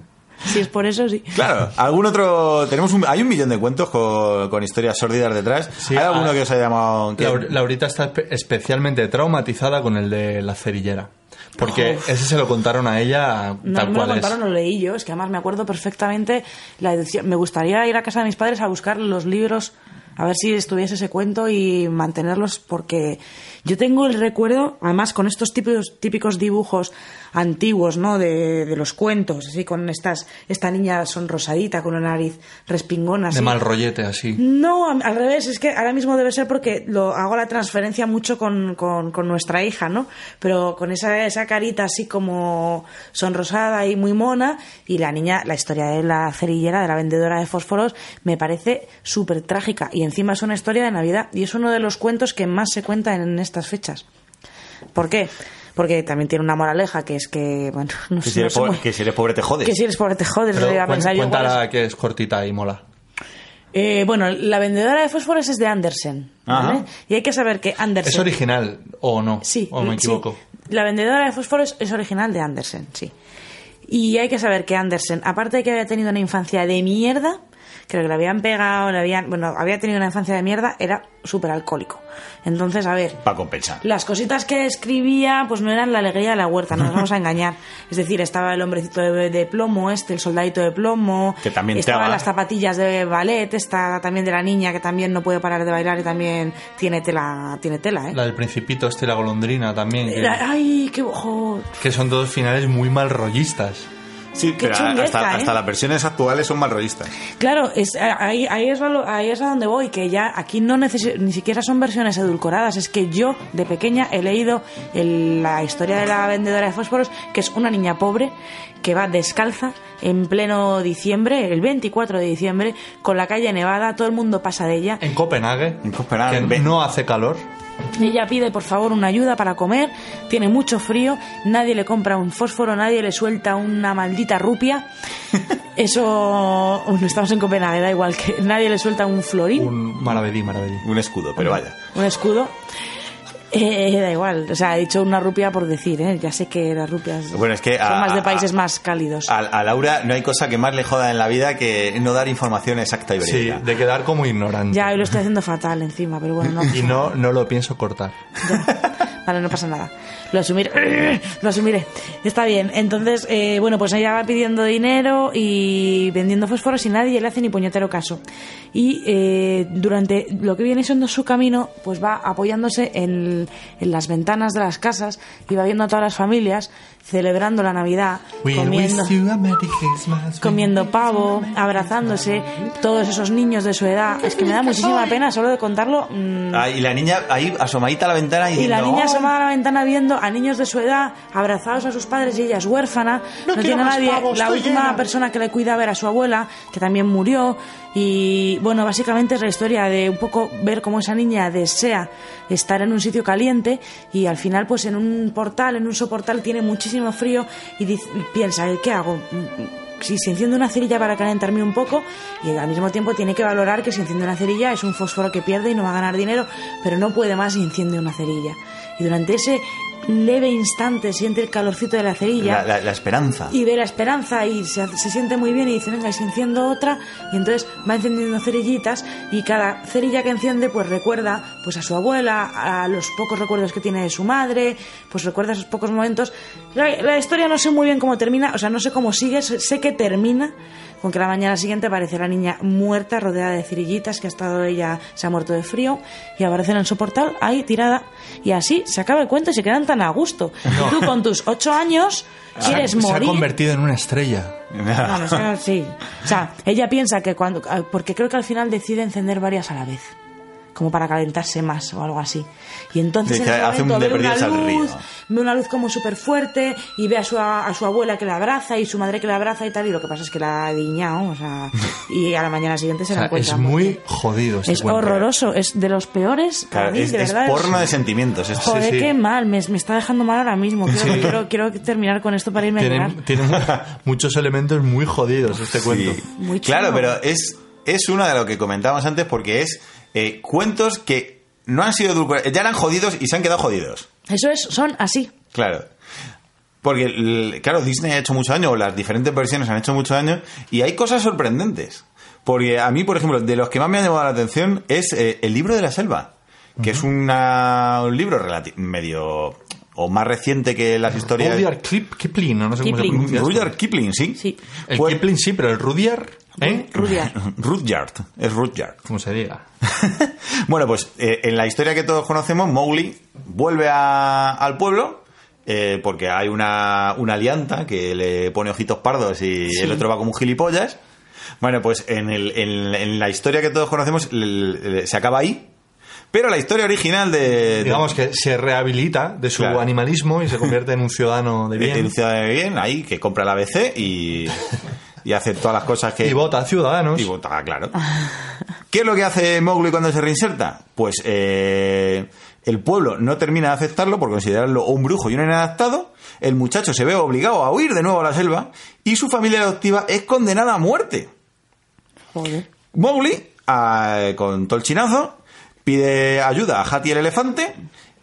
Speaker 4: Si es por eso, sí.
Speaker 5: Claro, algún otro. Tenemos un, hay un millón de cuentos con, con historias sórdidas detrás.
Speaker 3: Sí,
Speaker 5: ¿Hay alguno
Speaker 3: ah,
Speaker 5: que os haya llamado.?
Speaker 3: Laur- Laurita está espe- especialmente traumatizada con el de la cerillera. Porque ese se lo contaron a ella
Speaker 4: No
Speaker 3: tal
Speaker 4: me lo
Speaker 3: cual es.
Speaker 4: contaron, lo leí yo. Es que además me acuerdo perfectamente la edición. Me gustaría ir a casa de mis padres a buscar los libros, a ver si estuviese ese cuento y mantenerlos, porque yo tengo el recuerdo, además con estos típicos, típicos dibujos antiguos, ¿no? De, de los cuentos, así con estas, esta niña sonrosadita, con una nariz respingona.
Speaker 3: De
Speaker 4: así.
Speaker 3: mal rollete, así.
Speaker 4: No, al revés, es que ahora mismo debe ser porque lo hago la transferencia mucho con, con- con nuestra hija, ¿no? Pero con esa, esa carita así como sonrosada y muy mona, y la niña, la historia de la cerillera, de la vendedora de fósforos, me parece súper trágica. Y encima es una historia de Navidad, y es uno de los cuentos que más se cuentan en estas fechas. ¿Por qué? Porque también tiene una moraleja que es que, bueno, no
Speaker 5: Que
Speaker 4: sé.
Speaker 5: si,
Speaker 4: no
Speaker 5: eres
Speaker 4: sé
Speaker 5: pobre, que si eres pobre te jodes.
Speaker 4: que si eres pobre te jodes,
Speaker 3: Pero
Speaker 4: igual
Speaker 3: cuéntala que es cortita y mola.
Speaker 4: Eh, bueno, la vendedora de fósforos es de Andersen. ¿vale? Y hay que saber que Andersen.
Speaker 3: ¿Es original o no?
Speaker 4: Sí.
Speaker 3: ¿O me
Speaker 4: sí.
Speaker 3: equivoco?
Speaker 4: La vendedora de fósforos es original de Andersen, sí. Y hay que saber que Andersen, aparte de que había tenido una infancia de mierda, creo que le habían pegado, le habían, bueno, había tenido una infancia de mierda, era súper alcohólico. Entonces, a ver,
Speaker 5: Para compensar.
Speaker 4: las cositas que escribía, pues no eran la alegría de la huerta, no nos vamos a [LAUGHS] engañar. Es decir, estaba el hombrecito de, de plomo, este, el soldadito de plomo,
Speaker 5: Que también
Speaker 4: estaban las zapatillas de ballet, esta también de la niña que también no puede parar de bailar y también tiene tela, tiene tela, ¿eh?
Speaker 3: La del Principito, este, la golondrina también. que-
Speaker 4: Era- Ay, qué ojo.
Speaker 3: Que son todos finales muy mal rollistas.
Speaker 5: Sí,
Speaker 4: Qué
Speaker 5: pero
Speaker 4: chungueza,
Speaker 5: hasta,
Speaker 4: ¿eh?
Speaker 5: hasta las versiones actuales son mal rollistas.
Speaker 4: Claro, es, ahí, ahí, es a lo- ahí es a donde voy, que ya aquí no necesi- ni siquiera son versiones edulcoradas, es que yo de pequeña he leído el- la historia de la vendedora de fósforos, que es una niña pobre que va descalza en pleno diciembre, el 24 de diciembre, con la calle nevada, todo el mundo pasa de ella.
Speaker 3: En Copenhague,
Speaker 5: En Copenhague,
Speaker 3: que no hace calor.
Speaker 4: Ella pide por favor una ayuda para comer, tiene mucho frío, nadie le compra un fósforo, nadie le suelta una maldita rupia. [LAUGHS] Eso, estamos en Copenhague, da igual que nadie le suelta un florín,
Speaker 3: Un maravedí, maravedí.
Speaker 5: Un escudo, pero vaya.
Speaker 4: un escudo. Eh, da igual, o sea, he dicho una rupia por decir, ¿eh? ya sé que las rupias
Speaker 5: Bueno, es que
Speaker 4: son
Speaker 5: a-
Speaker 4: más de países
Speaker 5: a-
Speaker 4: más cálidos.
Speaker 5: A, a Laura no hay cosa que más le joda en la vida que no dar información exacta y
Speaker 3: Sí,
Speaker 5: verídica.
Speaker 3: de quedar como ignorante.
Speaker 4: Ya, hoy lo estoy haciendo fatal encima, pero bueno, no. [LAUGHS]
Speaker 3: Y no, no lo pienso cortar.
Speaker 4: Ya. [LAUGHS] No pasa nada. Lo asumiré. [CLEARS THROAT] Lo asumiré. Está bien. Entonces, eh, bueno, pues ella va pidiendo dinero y vendiendo fósforos y nadie le hace ni puñetero caso. Y eh, durante lo que viene siendo su camino, pues va apoyándose en, en las ventanas de las casas y va viendo a todas las familias celebrando la Navidad, comiendo comiendo pavo, abrazándose, todos esos niños de su edad. Es que me da muchísima pena solo de contarlo. mm,
Speaker 5: Ah, y la niña ahí asomadita a la ventana y
Speaker 4: y la niña
Speaker 5: "Oh".
Speaker 4: asomada a la ventana viendo a niños de su edad abrazados a sus padres y ella es huérfana. No, tiene nadie. la última persona que le cuidaba era su abuela, que también murió. Y bueno, básicamente es la historia de un poco ver cómo esa niña desea estar en un sitio caliente y al final, pues en un portal, en un soportal, tiene muchísimo frío y, dice- piensa, ¿qué hago? si se enciende una cerilla para calentarme un poco y al mismo tiempo tiene que valorar que si enciende una cerilla es un fósforo que pierde y no va a ganar dinero, pero no puede más si enciende una cerilla. Y durante ese leve instante siente el calorcito de la cerilla
Speaker 5: La, la- la esperanza.
Speaker 4: y ve la esperanza y se, se siente muy bien y dice, venga, y si enciendo otra, y entonces va encendiendo cerillitas y cada cerilla que enciende pues recuerda pues a su abuela, a los pocos recuerdos que tiene de su madre, pues recuerda esos pocos momentos. La, la historia no sé muy bien cómo termina, o sea, no sé cómo sigue, sé que termina con que la mañana siguiente aparece la niña muerta, rodeada de cerillitas, que ha estado ella, se ha muerto de frío, y aparece en el soportal, ahí tirada, y así se acaba el cuento y se quedan tan a gusto. Y tú con tus ocho años quieres
Speaker 3: se, ha- se ha
Speaker 4: morir.
Speaker 3: convertido en una estrella.
Speaker 4: Vamos, eh, sí. O sea, ella piensa que cuando. Porque creo que al final decide encender varias a la vez. Como para calentarse más o algo así. Y entonces en ese
Speaker 5: hace un
Speaker 4: momento ve una luz, ve una luz como súper fuerte y ve a su, a su abuela que la abraza y su madre que la abraza y tal. Y lo que pasa es que la ha diñado, o sea. Y a la mañana siguiente se
Speaker 3: O sea,
Speaker 4: la encuentra.
Speaker 3: es muy jodido este
Speaker 4: Es
Speaker 3: cuento.
Speaker 4: horroroso, es de los peores. para
Speaker 5: Claro,
Speaker 4: mí,
Speaker 5: es,
Speaker 4: de
Speaker 5: es
Speaker 4: verdad.
Speaker 5: porno de sentimientos. esto.
Speaker 4: Joder,
Speaker 3: Sí, sí.
Speaker 4: qué mal, me, me está dejando mal ahora mismo. Quiero,
Speaker 3: Sí.
Speaker 4: quiero, quiero terminar con esto para irme a
Speaker 3: Tiene,
Speaker 4: llorar.
Speaker 3: tiene mu- muchos elementos muy jodidos este cuento.
Speaker 5: Sí.
Speaker 4: Muy.
Speaker 5: Claro, pero es, es una de lo que comentábamos antes porque es eh, cuentos que no han sido edulcorados, ya eran jodidos y se han quedado jodidos.
Speaker 4: Eso es, son así.
Speaker 5: Claro. Porque, claro, Disney ha hecho mucho daño, o las diferentes versiones han hecho mucho daño, y hay cosas sorprendentes. Porque a mí, por ejemplo, de los que más me ha llamado la atención es eh, El libro de la selva, que es una- un libro medio o más reciente que las historias.
Speaker 3: Rudyard Kip- Kipling, no, no sé cómo se pronuncia.
Speaker 5: Rudyard Kipling, sí.
Speaker 4: Sí.
Speaker 3: El
Speaker 5: Fue-
Speaker 3: Kipling sí, pero el Rudyard, ¿eh?
Speaker 4: Rudyard. [LAUGHS]
Speaker 5: Rudyard, es Rudyard.
Speaker 3: Como se diga. [LAUGHS]
Speaker 5: bueno, pues eh, en la historia que todos conocemos, Mowgli vuelve a- al pueblo eh, porque hay una, una alianta que le pone ojitos pardos y el otro va como un gilipollas. Bueno, pues en, el- en- en la historia que todos conocemos se acaba ahí, pero la historia original de... de-
Speaker 3: Digamos que se rehabilita de su
Speaker 5: Claro.
Speaker 3: animalismo y se convierte en un ciudadano de [LAUGHS] bien.
Speaker 5: de un ciudadano de bien, ahí, que compra la ABC y, y hace todas las cosas que...
Speaker 3: Y vota a ciudadanos.
Speaker 5: Y vota, claro. ¿Qué es lo que hace Mowgli cuando se reinserta? Pues eh, El pueblo no termina de aceptarlo por considerarlo un brujo y un inadaptado. El muchacho se ve obligado a huir de nuevo a la selva y su familia adoptiva es condenada a muerte.
Speaker 4: Joder.
Speaker 5: Mowgli, ah, con todo el chinazo, pide ayuda a Hati el elefante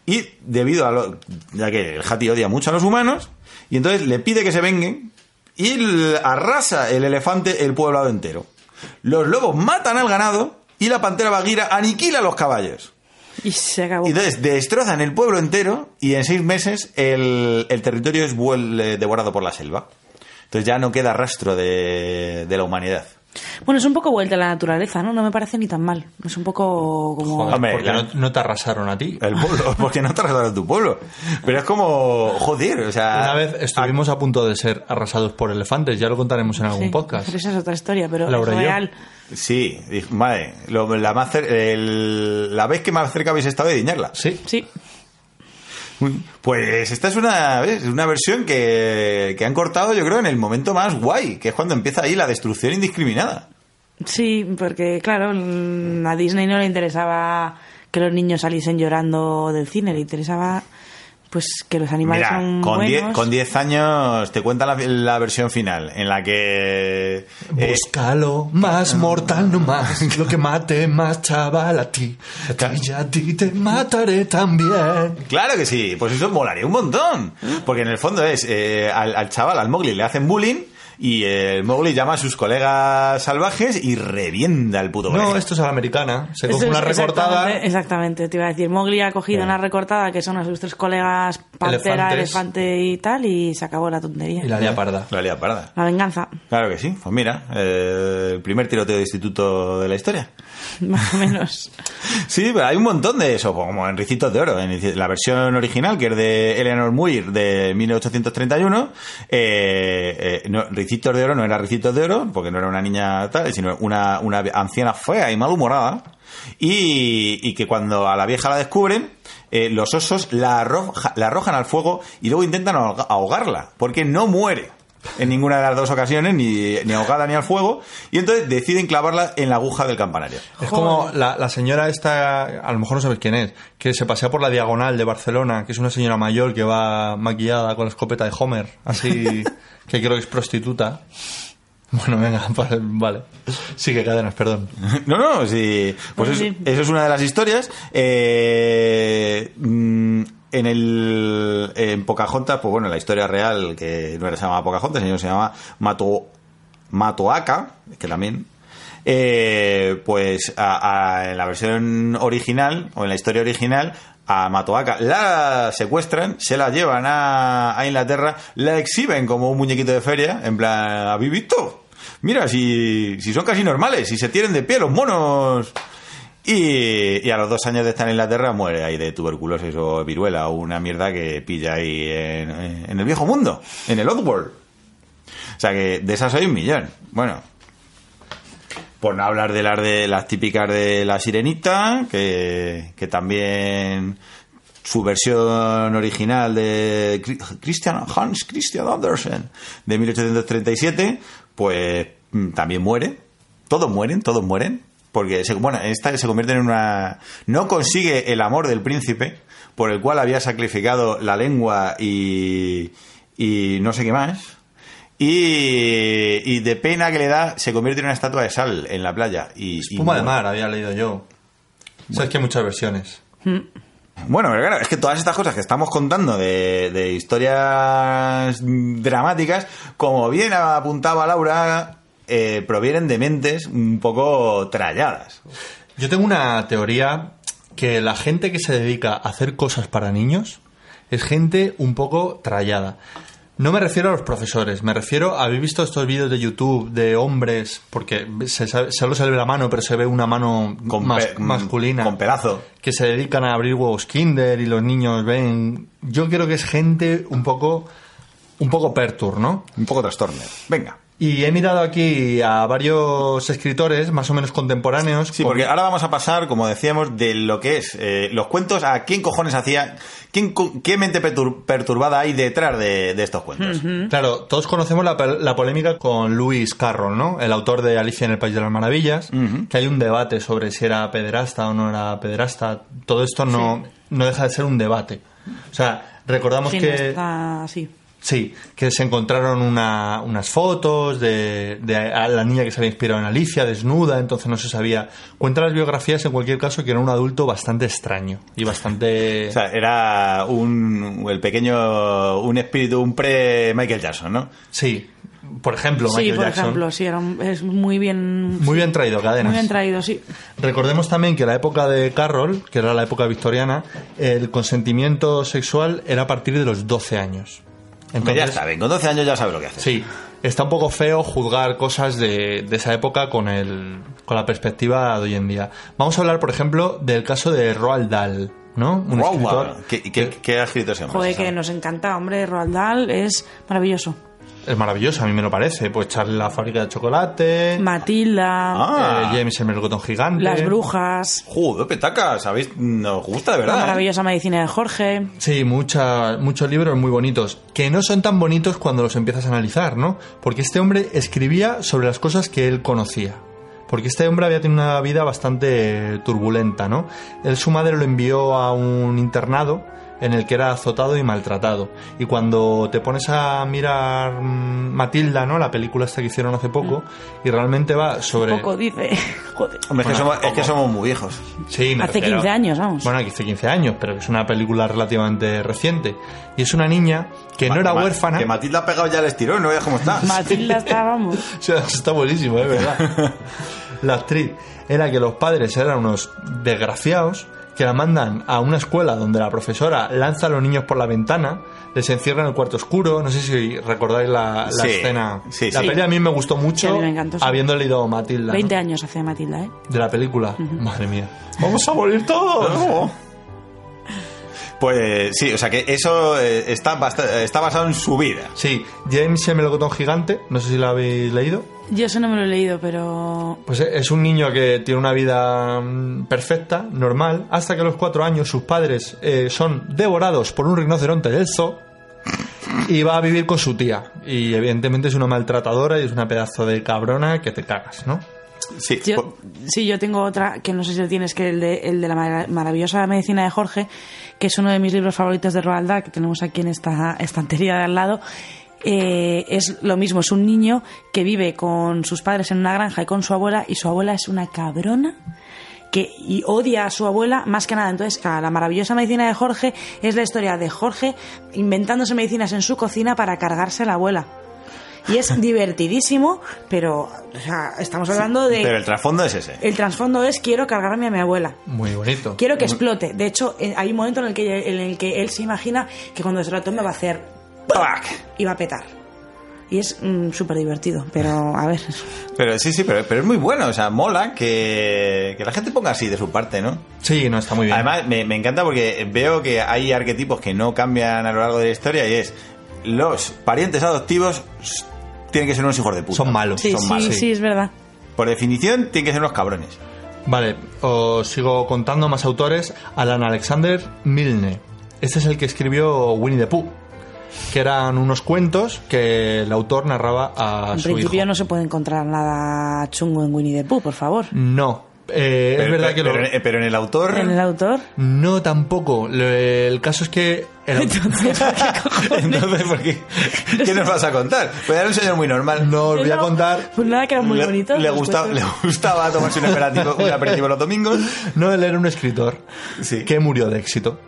Speaker 5: y debido a lo, ya que el Hati odia mucho a los humanos, y entonces le pide que se venguen y arrasa el elefante el pueblado entero. Los lobos matan al ganado y la pantera vaguira aniquila a los caballos.
Speaker 4: Y se acabó.
Speaker 5: Y entonces destrozan el pueblo entero y en seis meses el, el territorio es eh, devorado por la selva. Entonces ya no queda rastro de, de la humanidad.
Speaker 4: Bueno, es un poco vuelta a la naturaleza, ¿no? No me parece ni tan mal. Es un poco como...
Speaker 3: Joder, porque no, no te arrasaron a ti.
Speaker 5: El pueblo, [LAUGHS] porque no te arrasaron tu pueblo. Pero es como, joder, o sea...
Speaker 3: Una vez estuvimos a punto de ser arrasados por elefantes, ya lo contaremos en algún
Speaker 4: Sí,
Speaker 3: podcast.
Speaker 4: Pero esa es otra historia, pero
Speaker 3: Laura
Speaker 4: es
Speaker 3: y yo.
Speaker 4: real.
Speaker 5: Sí, madre, lo- la, más cer- el- la vez que más cerca habéis estado de diñarla.
Speaker 3: Sí,
Speaker 4: Sí.
Speaker 5: Pues esta es una, ¿ves? una versión que, que han cortado, yo creo, en el momento más guay, que es cuando empieza ahí la destrucción indiscriminada.
Speaker 4: Sí, porque claro, a Disney no le interesaba que los niños saliesen llorando del cine, le interesaba pues que los animales
Speaker 5: Mira,
Speaker 4: son
Speaker 5: con
Speaker 4: buenos.
Speaker 5: 10 con 10 años te cuenta la, la versión final, en la que... eh,
Speaker 3: Búscalo, más mortal no más. Lo que mate más chaval a ti. A ti y a ti te mataré también.
Speaker 5: Claro que sí, pues eso molaría un montón. Porque en el fondo es, eh, al, al chaval, al Mowgli, le hacen bullying y el Mowgli llama a sus colegas salvajes y revienda el puto
Speaker 3: No,
Speaker 5: colega.
Speaker 3: esto es a la americana. Se coge
Speaker 4: es
Speaker 3: una recortada.
Speaker 4: Exactamente, exactamente, te iba a decir. Mowgli ha cogido una recortada que son a sus tres colegas pantera,
Speaker 3: Elefantes.
Speaker 4: elefante y tal, y se acabó la tontería.
Speaker 3: Y la lía parda.
Speaker 5: La lía parda.
Speaker 4: La venganza,
Speaker 5: Claro que sí, pues mira, eh, el primer tiroteo de instituto de la historia. [LAUGHS]
Speaker 4: más o menos. [LAUGHS]
Speaker 5: Sí, pero hay un montón de eso, como en Ricitos de Oro. En la versión original, que es de Eleanor Muir de 1831, eh, eh, no, Ricitos de Oro no era Ricitos de Oro, porque no era una niña tal, sino una, una anciana fea y malhumorada. Y, que cuando a la vieja la descubren, eh, los osos la, arroja- la arrojan al fuego y luego intentan ahoga- ahogarla, porque no muere en ninguna de las dos ocasiones, ni, ni ahogada ni al fuego, y entonces deciden clavarla en la aguja del campanario.
Speaker 3: Es como la, la señora esta, a lo mejor no sabes quién es, que se pasea por la diagonal de Barcelona, que es una señora mayor que va maquillada con la escopeta de Homer, así [LAUGHS] que creo que es prostituta. Bueno, venga, [LAUGHS] vale. Sigue cadenas, perdón.
Speaker 5: No, no, sí. Pues
Speaker 4: Bueno,
Speaker 5: eso,
Speaker 4: sí.
Speaker 5: eso es una de las historias. Eh, mm, en el en Pocahontas, pues bueno, la historia real, que no era se llamaba Pocahontas, sino se llamaba Mato, Matoaka, que también. eh, pues a- en la versión original, o en la historia original, a Matoaka la secuestran, se la llevan a, a Inglaterra, la exhiben como un muñequito de feria, en plan, ¿habéis visto? Mira, si, si son casi normales, si se tienen de pie los monos. Y, a los dos años de estar en Inglaterra muere ahí de tuberculosis o viruela o una mierda que pilla ahí en, en el viejo mundo, en el Oddworld. O sea que de esas hay un millón. Bueno, por no hablar de las de las típicas de la sirenita, que, que también su versión original de Christian Hans Christian Andersen de 1837, pues mm, también muere. Todos mueren, todos mueren. Porque, se, bueno, esta se convierte en una... No consigue el amor del príncipe, por el cual había sacrificado la lengua y, y no sé qué más. Y, y de pena que le da, se convierte en una estatua de sal en la playa. Y, y
Speaker 3: Espuma de mar, había leído yo. Sabes que hay muchas versiones.
Speaker 5: Bueno, pero claro, es que todas estas cosas que estamos contando de, de historias dramáticas, como bien apuntaba Laura, eh, provienen de mentes un poco tralladas.
Speaker 3: Yo tengo una teoría que la gente que se dedica a hacer cosas para niños es gente un poco trallada. No me refiero a los profesores, me refiero a habéis visto estos vídeos de YouTube de hombres, porque se sabe- solo se ve la mano, pero se ve una mano
Speaker 5: Con
Speaker 3: mas-
Speaker 5: pe-
Speaker 3: masculina.
Speaker 5: Con pelazo.
Speaker 3: que se dedican a abrir huevos Kinder y los niños ven. Yo creo que es gente un poco un poco pertur, ¿no?
Speaker 5: Un poco trastorno. Venga.
Speaker 3: Y he mirado aquí a varios escritores más o menos contemporáneos.
Speaker 5: Sí,
Speaker 3: con-
Speaker 5: porque ahora vamos a pasar, como decíamos, de lo que es eh, los cuentos a quién cojones hacía, quién, qué mente pertur- perturbada hay detrás de, de estos cuentos.
Speaker 3: Claro, todos conocemos la, la polémica con Lewis Carroll, ¿no? El autor de Alicia en el País de las Maravillas, que hay un debate sobre si era pederasta o no era pederasta. Todo esto no, no deja de ser un debate. O sea, recordamos
Speaker 4: Sí, no
Speaker 3: que...
Speaker 4: está así.
Speaker 3: Sí, que se encontraron una- unas fotos de, de a la niña que se había inspirado en Alicia, desnuda, entonces no se sabía. Cuenta las biografías, en cualquier caso, que era un adulto bastante extraño y bastante... [LAUGHS]
Speaker 5: O sea, era un, el pequeño, un espíritu, un pre-Michael Jackson, ¿no?
Speaker 3: sí, por ejemplo,
Speaker 4: Sí,
Speaker 3: Michael
Speaker 4: por
Speaker 3: Jackson.
Speaker 4: ejemplo, sí, era un- es muy bien...
Speaker 3: Muy bien traído, cadenas.
Speaker 4: Muy bien traído, sí.
Speaker 3: Recordemos también que la época de Carroll, que era la época victoriana, el consentimiento sexual era a partir de los 12 años.
Speaker 5: Pues ya está, bien, con 12 años ya sabe lo que hace.
Speaker 3: Sí, está un poco feo juzgar cosas de, de esa época con, el, con la perspectiva de hoy en día. Vamos a hablar, por ejemplo, del caso de Roald Dahl, ¿no? Un
Speaker 5: Wow,
Speaker 3: escritor
Speaker 5: wow. ¿Qué, qué, qué ha escrito ese hombre?
Speaker 4: Joder, que nos encanta, hombre, Roald Dahl es maravilloso.
Speaker 3: Es maravilloso, a mí me lo parece. Pues Charlie la fábrica de chocolate,
Speaker 4: Matilda,
Speaker 5: Ah,
Speaker 3: eh, James el melocotón gigante.
Speaker 4: Las Brujas,
Speaker 5: joder, petaca, ¿sabéis? Nos gusta de
Speaker 4: La
Speaker 5: verdad. ¿eh?
Speaker 4: maravillosa medicina de Jorge.
Speaker 3: Sí, mucha- muchos libros muy bonitos, que no son tan bonitos cuando los empiezas a analizar, ¿no? Porque este hombre escribía sobre las cosas que él conocía. Porque este hombre había tenido una vida bastante turbulenta, ¿no? Él, su madre lo envió a un internado en el que era azotado y maltratado. Y cuando te pones a mirar mm, Matilda, ¿no? La película esta que hicieron hace poco, y realmente va sobre...
Speaker 4: Poco dice. [LAUGHS] Joder.
Speaker 5: Hombre, es, que
Speaker 3: Bueno,
Speaker 5: somos, es que somos muy viejos.
Speaker 3: Sí, me
Speaker 4: Hace
Speaker 3: refiero.
Speaker 4: 15 años, vamos.
Speaker 3: Bueno, aquí hace 15 años, pero que es una película relativamente reciente. Y es una niña que no era
Speaker 5: Ma-
Speaker 3: huérfana.
Speaker 5: Que Matilda ha pegado ya el estirón, no veas cómo está. [LAUGHS]
Speaker 4: Matilda está, vamos. [LAUGHS]
Speaker 3: O sea, está buenísimo, es verdad. la actriz era que los padres eran unos desgraciados que la mandan a una escuela donde la profesora lanza a los niños por la ventana, les encierra en el cuarto oscuro. No sé si recordáis la, la
Speaker 5: Sí,
Speaker 3: escena.
Speaker 5: sí,
Speaker 3: la
Speaker 5: sí.
Speaker 3: peli a mí me gustó mucho,
Speaker 4: a mí me encantó, sí.
Speaker 3: habiendo leído Matilda. ¿no?
Speaker 4: 20 años hace Matilda, ¿eh?
Speaker 3: De la película. Madre mía. Vamos a morir todos. [LAUGHS]
Speaker 5: Pues sí, o sea que eso eh, está, basta- está basado en su vida.
Speaker 3: Sí, James el melocotón gigante, no sé si lo habéis leído.
Speaker 4: Yo eso no me lo he leído, pero.
Speaker 3: Pues es un niño que tiene una vida mm, perfecta, normal, hasta que a los cuatro años sus padres eh, son devorados por un rinoceronte del zoo y va a vivir con su tía. Y evidentemente es una maltratadora y es una pedazo de cabrona que te cagas, ¿no?
Speaker 5: Sí,
Speaker 4: Yo, sí, yo tengo otra que no sé si lo tienes, que el de, el de la mara- maravillosa medicina de Jorge, que es uno de mis libros favoritos de Roald Dahl, que tenemos aquí en esta estantería de al lado. Eh, es lo mismo, es un niño que vive con sus padres en una granja y con su abuela, y su abuela es una cabrona que y odia a su abuela más que nada. Entonces, a la maravillosa medicina de Jorge es la historia de Jorge inventándose medicinas en su cocina para cargarse a la abuela. Y es [LAUGHS] divertidísimo, pero o sea, estamos hablando de...
Speaker 5: pero el trasfondo es ese.
Speaker 4: El trasfondo es quiero cargarme a mi abuela.
Speaker 3: Muy bonito.
Speaker 4: Quiero que explote. De hecho, eh, hay un momento en el que, en el que él se imagina que cuando se lo tome va a hacer
Speaker 5: ¡Pac!
Speaker 4: y va a petar. Y es mm, súper divertido, pero a ver.
Speaker 5: Pero sí, sí, pero, pero es muy bueno, o sea, mola que, que la gente ponga así de su parte, ¿no?
Speaker 3: Sí, no, está muy bien.
Speaker 5: Además, me, me encanta porque veo que hay arquetipos que no cambian a lo largo de la historia y es los parientes adoptivos tienen que ser unos hijos de puta.
Speaker 3: Son malos.
Speaker 4: Sí,
Speaker 5: Son
Speaker 4: sí,
Speaker 5: malos.
Speaker 4: sí, es verdad.
Speaker 5: Por definición, tienen que ser unos cabrones.
Speaker 3: Vale, os sigo contando más autores. Alan Alexander Milne. Este es el que escribió Winnie the Pooh. Que eran unos cuentos que el autor narraba a
Speaker 4: En
Speaker 3: su
Speaker 4: principio
Speaker 3: hijo.
Speaker 4: no se puede encontrar nada chungo en Winnie the Pooh, por favor.
Speaker 3: No. Eh, es
Speaker 5: Pero-
Speaker 3: verdad que lo-
Speaker 5: pero, en- pero en el autor...
Speaker 4: En el autor.
Speaker 3: No, tampoco. Lo- El caso es que... el-
Speaker 4: Entonces, ¿qué?
Speaker 5: Entonces, ¿por qué? [LAUGHS] ¿Qué nos vas a contar? Pues era un señor muy normal.
Speaker 3: No os voy a contar...
Speaker 4: Pues nada, que era muy
Speaker 5: le,
Speaker 4: bonito.
Speaker 5: le gustaba tomarse un aperitivo, un aperitivo los domingos.
Speaker 3: No, él era un escritor
Speaker 5: Sí.
Speaker 3: que murió de éxito.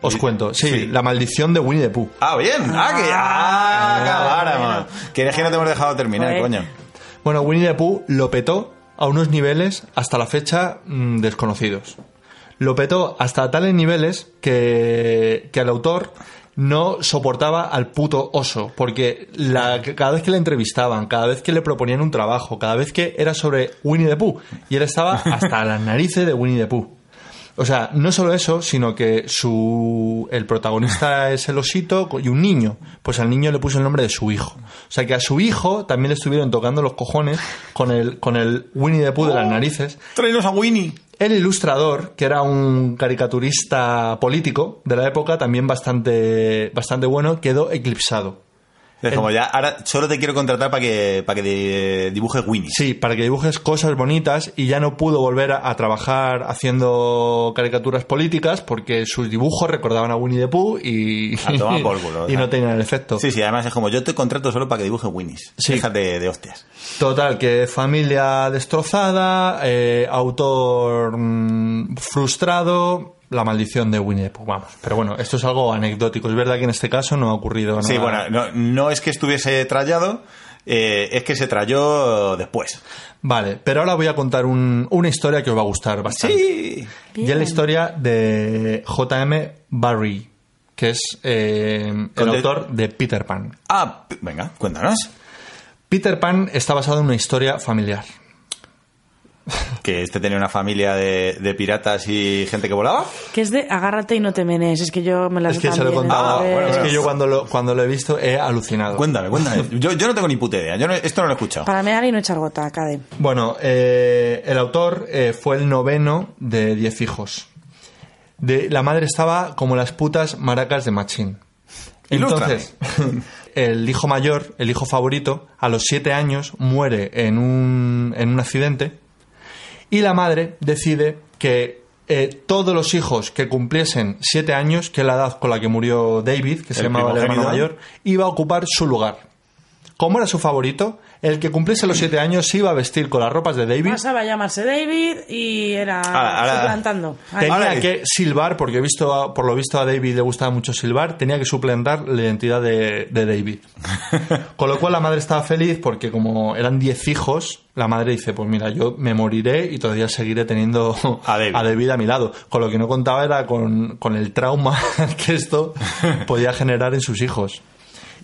Speaker 3: Os cuento. Sí,
Speaker 5: sí.
Speaker 3: La maldición de Winnie the Pooh.
Speaker 5: Ah, bien. Ah, que ah, acabáramos.
Speaker 4: bueno.
Speaker 5: Que no te hemos dejado terminar,
Speaker 4: Joder.
Speaker 5: coño.
Speaker 3: Bueno, Winnie the Pooh lo petó a unos niveles hasta la fecha mm, desconocidos. Lo petó hasta tales niveles que, que el autor no soportaba al puto oso, porque la, cada vez que le entrevistaban, cada vez que le proponían un trabajo, cada vez que era sobre Winnie the Pooh, y él estaba hasta las narices de Winnie the Pooh. O sea, no solo eso, sino que su el protagonista [LAUGHS] es el osito y un niño. Pues al niño le puso el nombre de su hijo. O sea que a su hijo también le estuvieron tocando los cojones con el, con el Winnie the Pooh de las narices.
Speaker 5: Tráenos a Winnie.
Speaker 3: El ilustrador, que era un caricaturista político de la época, también bastante, bastante bueno, quedó eclipsado.
Speaker 5: Es como ya, ahora solo te quiero contratar para que, para que di- dibujes Winnie.
Speaker 3: Sí, para que dibujes cosas bonitas y ya no pudo volver a, a trabajar haciendo caricaturas políticas porque sus dibujos recordaban a Winnie the Pooh y,
Speaker 5: A tomar por culo, [LAUGHS]
Speaker 3: y no tenían el efecto.
Speaker 5: Sí, sí, además es como yo te contrato solo para que dibujes Winnies.
Speaker 3: Sí.
Speaker 5: Déjate de hostias.
Speaker 3: Total, que familia destrozada, eh, autor mm, frustrado, la maldición de Winnie the Pooh, vamos. Pero bueno, esto es algo anecdótico. Es verdad que en este caso no ha ocurrido nada.
Speaker 5: Sí, bueno, no, no es que estuviese trallado, eh, es que se trayó después.
Speaker 3: Vale, pero ahora voy a contar un- una historia que os va a gustar bastante.
Speaker 5: Sí.
Speaker 3: Y es la historia de J.M. Barrie, que es eh, el autor de Peter Pan.
Speaker 5: Ah, venga, cuéntanos.
Speaker 3: Peter Pan está basado en una historia familiar.
Speaker 5: Que este tenía una familia de, de piratas y gente que volaba.
Speaker 4: Que es de agárrate y no te menes. Es que yo me las
Speaker 3: Es que se lo he contado.
Speaker 5: Ah,
Speaker 4: ¿eh?
Speaker 5: bueno,
Speaker 3: es que yo cuando lo, cuando lo he visto he alucinado.
Speaker 5: Cuéntame, cuéntame. [LAUGHS] Yo, yo no tengo ni puta idea. Yo no- esto no lo he escuchado.
Speaker 4: Para mear y no echar gota, Cade.
Speaker 3: Bueno, eh, el autor eh, fue el noveno de diez hijos. De, la madre estaba como las putas maracas de Machín. Entonces, [LAUGHS] el hijo mayor, el hijo favorito, a los siete años muere en un, en un accidente y la madre decide que eh, todos los hijos que cumpliesen siete años, que es la edad con la que murió David, que se
Speaker 5: El
Speaker 3: llamaba el hermano mayor, iba a ocupar su lugar. Como era su favorito, el que cumpliese los siete años se iba a vestir con las ropas de David.
Speaker 4: Pasaba a llamarse David y era
Speaker 5: Ahora, ahora-
Speaker 4: suplantando. Ahí.
Speaker 3: Tenía
Speaker 5: Ahora-
Speaker 3: que silbar, porque he visto, a- por lo visto a David le gustaba mucho silbar, tenía que suplantar la identidad de, de David. [LAUGHS] Con lo cual la madre estaba feliz porque como eran 10 hijos, la madre dice, pues mira, yo me moriré y todavía seguiré teniendo
Speaker 5: A David.
Speaker 3: a mi lado. Con lo que no contaba era con, con el trauma [LAUGHS] que esto [LAUGHS] podía generar en sus hijos.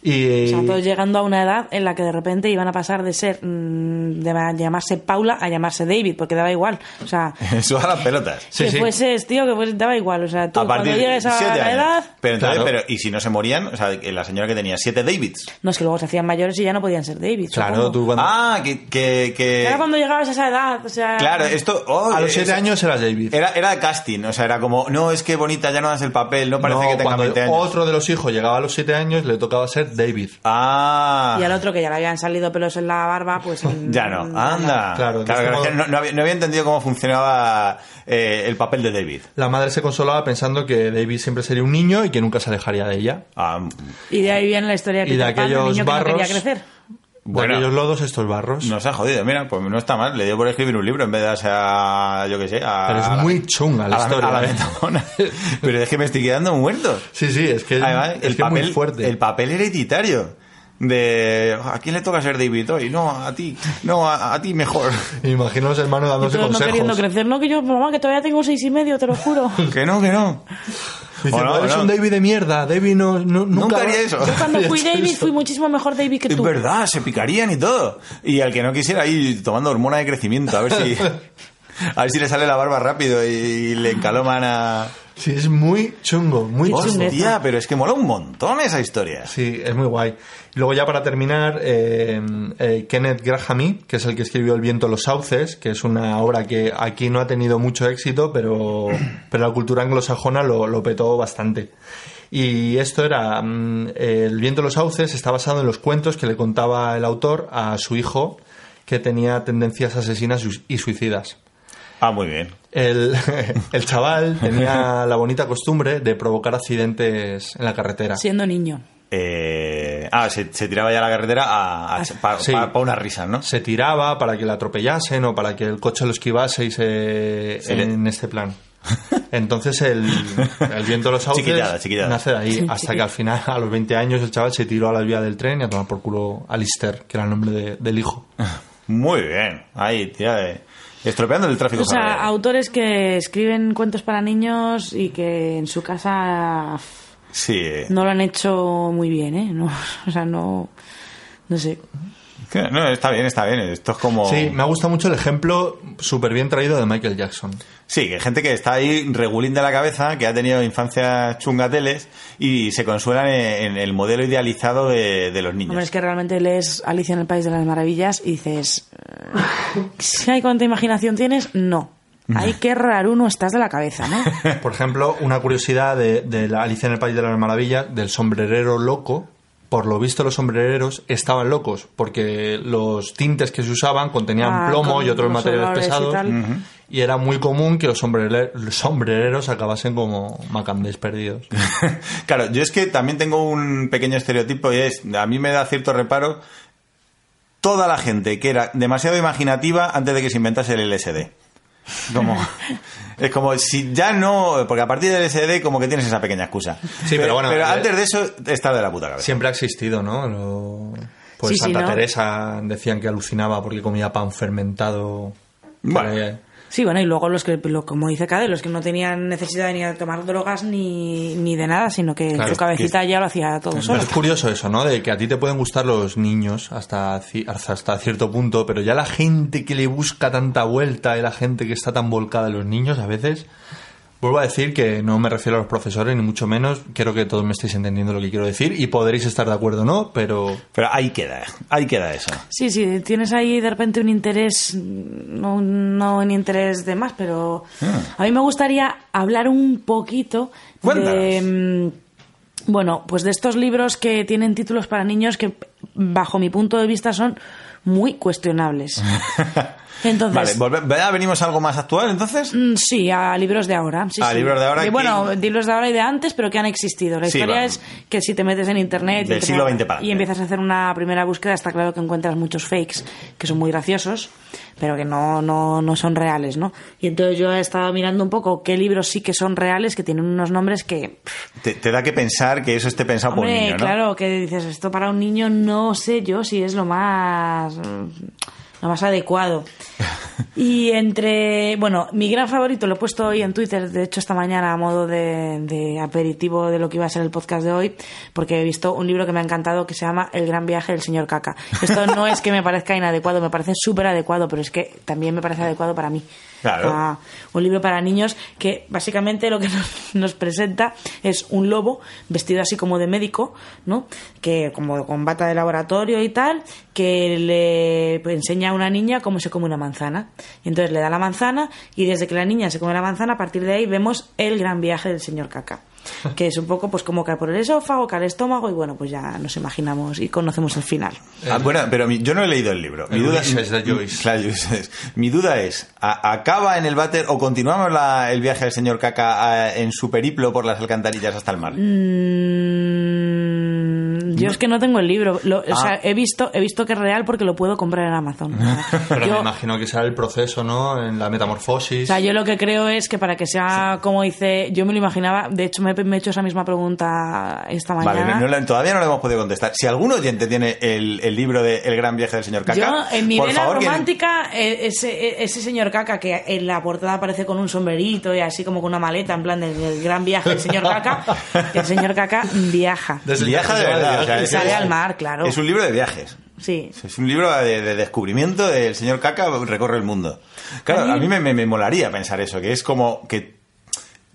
Speaker 3: Y,
Speaker 4: O sea, todos llegando a una edad en la que de repente iban a pasar de ser mm, de llamarse Paula a llamarse David, porque daba igual. O sea, [LAUGHS]
Speaker 5: Eso a las pelotas.
Speaker 3: Sí,
Speaker 4: que
Speaker 3: sí.
Speaker 4: fueses, tío, que fuese, daba igual. O sea, tú
Speaker 5: a partir
Speaker 4: cuando llegues
Speaker 5: de
Speaker 4: a
Speaker 5: siete
Speaker 4: la
Speaker 5: años.
Speaker 4: edad,
Speaker 5: Pero entonces,
Speaker 3: Claro.
Speaker 5: pero, y si no se morían, o sea, la señora que tenía siete Davids.
Speaker 4: no es que luego se hacían mayores y ya no podían ser David.
Speaker 3: claro,
Speaker 4: supongo.
Speaker 3: tú cuando-
Speaker 5: Ah, que, que, que-
Speaker 4: Era cuando llegabas a esa edad, o sea...
Speaker 5: Claro, esto. oh,
Speaker 3: a los 7
Speaker 5: es-
Speaker 3: años eras David.
Speaker 5: Era, era casting, o sea, era como, no, es que bonita, ya no das el papel, no parece
Speaker 3: No,
Speaker 5: que tenga
Speaker 3: cuando
Speaker 5: 20 años.
Speaker 3: otro de los hijos llegaba a los 7 años, le tocaba ser David.
Speaker 5: Ah.
Speaker 4: Y al otro que ya le habían salido pelos en la barba, pues... [LAUGHS]
Speaker 5: Ya no, anda.
Speaker 3: Claro,
Speaker 5: Claro, que no, no había, no había entendido cómo funcionaba eh, el papel de David.
Speaker 3: La madre se consolaba pensando que David siempre sería un niño y que nunca se alejaría de ella.
Speaker 5: Ah,
Speaker 4: Y de ahí viene la historia de
Speaker 3: Y de
Speaker 4: Peter Pan, el
Speaker 3: aquellos
Speaker 4: niño que no quería
Speaker 3: barros-
Speaker 4: crecer.
Speaker 5: Bueno.
Speaker 3: aquellos lodos, estos barros.
Speaker 5: nos ha jodido, mira, pues no está mal. Le dio por escribir un libro en vez de darse a, yo qué sé, a...
Speaker 3: Pero es
Speaker 5: a la-
Speaker 3: muy chunga la
Speaker 5: a
Speaker 3: historia,
Speaker 5: A la
Speaker 3: ¿eh?
Speaker 5: Metamona. [LAUGHS] Pero es que me estoy quedando muerto.
Speaker 3: Sí, sí, es que,
Speaker 5: Además,
Speaker 3: es,
Speaker 5: el,
Speaker 3: que
Speaker 5: papel,
Speaker 3: muy fuerte.
Speaker 5: el papel hereditario. De a quién le toca ser David hoy, no, a ti, no, a, a ti mejor.
Speaker 3: Me [LAUGHS] imagino a los hermanos
Speaker 4: Y
Speaker 3: dándose
Speaker 4: todos no queriendo
Speaker 3: consejos.
Speaker 4: crecer, no que yo, mamá, que todavía tengo seis y medio, te lo juro. [LAUGHS]
Speaker 5: que no, que no. O no,
Speaker 3: eres
Speaker 5: no.
Speaker 3: un David de mierda, David no, no- nunca,
Speaker 5: Nunca haría eso.
Speaker 4: Yo cuando fui [LAUGHS] David fui muchísimo mejor David que
Speaker 5: Es
Speaker 4: tú.
Speaker 5: verdad, se picarían y todo. Y al que no quisiera ahí tomando hormona de crecimiento, a ver si. A ver si le sale la barba rápido y, y le encaloman a.
Speaker 3: Sí, es muy chungo, muy chungo.
Speaker 5: Hostia, pero es que mola un montón esa historia.
Speaker 3: Sí, es muy guay. Luego ya para terminar, eh, eh, Kenneth Grahame, que es el que escribió El viento en los sauces, que es una obra que aquí no ha tenido mucho éxito, pero, [CLEARS THROAT] pero la cultura anglosajona lo, lo petó bastante. Y esto era, mm, El viento en los sauces está basado en los cuentos que le contaba el autor a su hijo, que tenía tendencias asesinas y suicidas.
Speaker 5: Ah, muy bien.
Speaker 3: El, [LAUGHS] el chaval tenía [LAUGHS] la bonita costumbre de provocar accidentes en la carretera.
Speaker 4: Siendo niño.
Speaker 5: Eh, ah, se, se tiraba ya a la carretera a,
Speaker 4: Ah,
Speaker 5: para
Speaker 3: sí.
Speaker 5: una risa, ¿no?
Speaker 3: se tiraba para que la atropellasen o para que el coche lo esquivase y se en este plan. Entonces el, el viento de los
Speaker 5: chiquitada.
Speaker 3: nace de ahí hasta que al final a los 20 años el chaval se tiró a la vía del tren y a tomar por culo Alistair, que era el nombre de- del hijo. [LAUGHS]
Speaker 5: Muy bien. Ahí, tía, de- estropeando el tráfico.
Speaker 4: O sea, autores que escriben cuentos para niños y que en su casa
Speaker 5: Sí.
Speaker 4: no lo han hecho muy bien, ¿eh? No, [LAUGHS] o sea, no... No sé.
Speaker 5: No, está bien, está bien. Esto es como...
Speaker 3: Sí, me ha gustado mucho el ejemplo súper bien traído de Michael Jackson.
Speaker 5: Sí, que gente que está ahí regulín de la cabeza, que ha tenido infancias chungateles y se consuelan en, en el modelo idealizado de, de los niños.
Speaker 4: Hombre, es que realmente lees Alicia en el País de las Maravillas y dices, eh, [LAUGHS] si hay cuánta imaginación tienes, no. Hay que raruno estás de la cabeza, ¿no?
Speaker 3: Por ejemplo, una curiosidad de, de la Alicia en el País de las Maravillas, del sombrerero loco. Por lo visto, los sombrereros estaban locos porque los tintes que se usaban contenían
Speaker 4: Ah,
Speaker 3: plomo y otros materiales
Speaker 4: y
Speaker 3: pesados. Y era muy común que los, sombrere- los sombrereros acabasen como macambés perdidos. [LAUGHS]
Speaker 5: Claro, yo es que también tengo un pequeño estereotipo y es, a mí me da cierto reparo toda la gente que era demasiado imaginativa antes de que se inventase el LSD. Como, [LAUGHS] es como si ya no, porque a partir del LSD como que tienes esa pequeña excusa.
Speaker 3: Sí, pero bueno,
Speaker 5: Pero
Speaker 3: eh,
Speaker 5: antes de eso está de la puta cabeza.
Speaker 3: Siempre ha existido, ¿no? Lo- pues
Speaker 4: Sí, sí,
Speaker 3: Santa
Speaker 4: ¿no?
Speaker 3: Teresa decían que alucinaba porque comía pan fermentado.
Speaker 5: Bueno.
Speaker 4: Sí, bueno, y luego los que, lo- como dice Cade, los que no tenían necesidad ni de tomar drogas ni, ni de nada, sino que
Speaker 3: Claro,
Speaker 4: su cabecita ya lo hacía todo solo.
Speaker 3: es curioso eso, ¿no? De que a ti te pueden gustar los niños hasta, hasta cierto punto, pero ya la gente que le busca tanta vuelta y la gente que está tan volcada en los niños, a veces, vuelvo a decir que no me refiero a los profesores, ni mucho menos. Creo que todos me estáis entendiendo lo que quiero decir y podréis estar de acuerdo o no, pero
Speaker 5: Pero ahí queda, ahí queda eso.
Speaker 4: Sí, sí, tienes ahí de repente un interés, no, no un interés de más, pero a mí me gustaría hablar un poquito de... mm, Bueno, pues de estos libros que tienen títulos para niños que, bajo mi punto de vista, son muy cuestionables. [LAUGHS] Entonces,
Speaker 5: Vale, volve- ¿verdad? venimos a algo más actual entonces.
Speaker 4: Mm, Sí, a libros de ahora. Sí,
Speaker 5: A
Speaker 4: sí.
Speaker 5: libros de ahora
Speaker 4: Y
Speaker 5: que-
Speaker 4: bueno, libros de ahora y de antes, pero que han existido. La
Speaker 5: Sí,
Speaker 4: historia es que si te metes en internet
Speaker 5: Del
Speaker 4: y, te-
Speaker 5: siglo XX para
Speaker 4: y empiezas a hacer una primera búsqueda, está claro que encuentras muchos fakes que son muy graciosos, pero que no, no, no son reales, ¿no? Y entonces yo he estado mirando un poco qué libros sí que son reales, que tienen unos nombres que...
Speaker 5: Te, te da que pensar que eso esté pensado por un niño, ¿no?
Speaker 4: claro, que dices, esto para un niño no sé yo si es lo más lo más adecuado. Y entre, bueno, mi gran favorito lo he puesto hoy en Twitter, de hecho esta mañana a modo de, de aperitivo de lo que iba a ser el podcast de hoy, porque he visto un libro que me ha encantado que se llama El gran viaje del señor Caca. Esto no es que me parezca inadecuado, me parece súper adecuado, pero es que también me parece adecuado para mí. Ah, un libro para niños que básicamente lo que nos, nos presenta es un lobo vestido así como de médico, ¿no? Que como con bata de laboratorio y tal, que le enseña a una niña cómo se come una manzana. Y entonces le da la manzana y desde que la niña se come la manzana, a partir de ahí vemos el gran viaje del señor Caca. [LAUGHS] Que es un poco pues como cae por el esófago, cae al estómago y bueno, pues ya nos imaginamos y conocemos el final.
Speaker 5: Ah, bueno, pero mi- yo no he leído el libro. Mi
Speaker 3: El
Speaker 5: duda,
Speaker 3: Ulises de Joyce.
Speaker 5: Claro, Ulises. Mi duda es, ¿a- ¿acaba en el váter o continuamos la- el viaje del señor Caca ah, en su periplo por las alcantarillas hasta el mar?
Speaker 4: Mm, yo es que no tengo el libro. Lo- O
Speaker 5: Ah.
Speaker 4: sea, he visto, he visto que es real porque lo puedo comprar en Amazon. O [LAUGHS] sea,
Speaker 3: Pero
Speaker 4: yo-
Speaker 3: me imagino que será el proceso, ¿no? En la metamorfosis.
Speaker 4: O sea, yo lo que creo es que para que sea como dice, yo me lo imaginaba, de hecho me, me he hecho esa misma pregunta esta
Speaker 5: Vale,
Speaker 4: mañana.
Speaker 5: no- no todavía no le hemos podido contestar. Si algún oyente tiene el, el libro de El gran viaje del señor Caca,
Speaker 4: yo, en mi
Speaker 5: por
Speaker 4: vena
Speaker 5: favor,
Speaker 4: romántica, eh, ese, eh, ese señor Caca que en la portada aparece con un sombrerito y así como con una maleta, en plan del, del gran viaje del señor Caca, que [LAUGHS] el señor Caca viaja.
Speaker 3: Desde el
Speaker 5: viaja de verdad.
Speaker 3: De
Speaker 5: o sea,
Speaker 4: Y
Speaker 5: es-
Speaker 4: sale
Speaker 5: es-
Speaker 4: al mar, claro.
Speaker 5: Es un libro de viajes.
Speaker 4: Sí.
Speaker 5: Es un libro de, de descubrimiento del señor Caca recorre el mundo. Claro, a mí me, me- me molaría pensar eso, que es como que...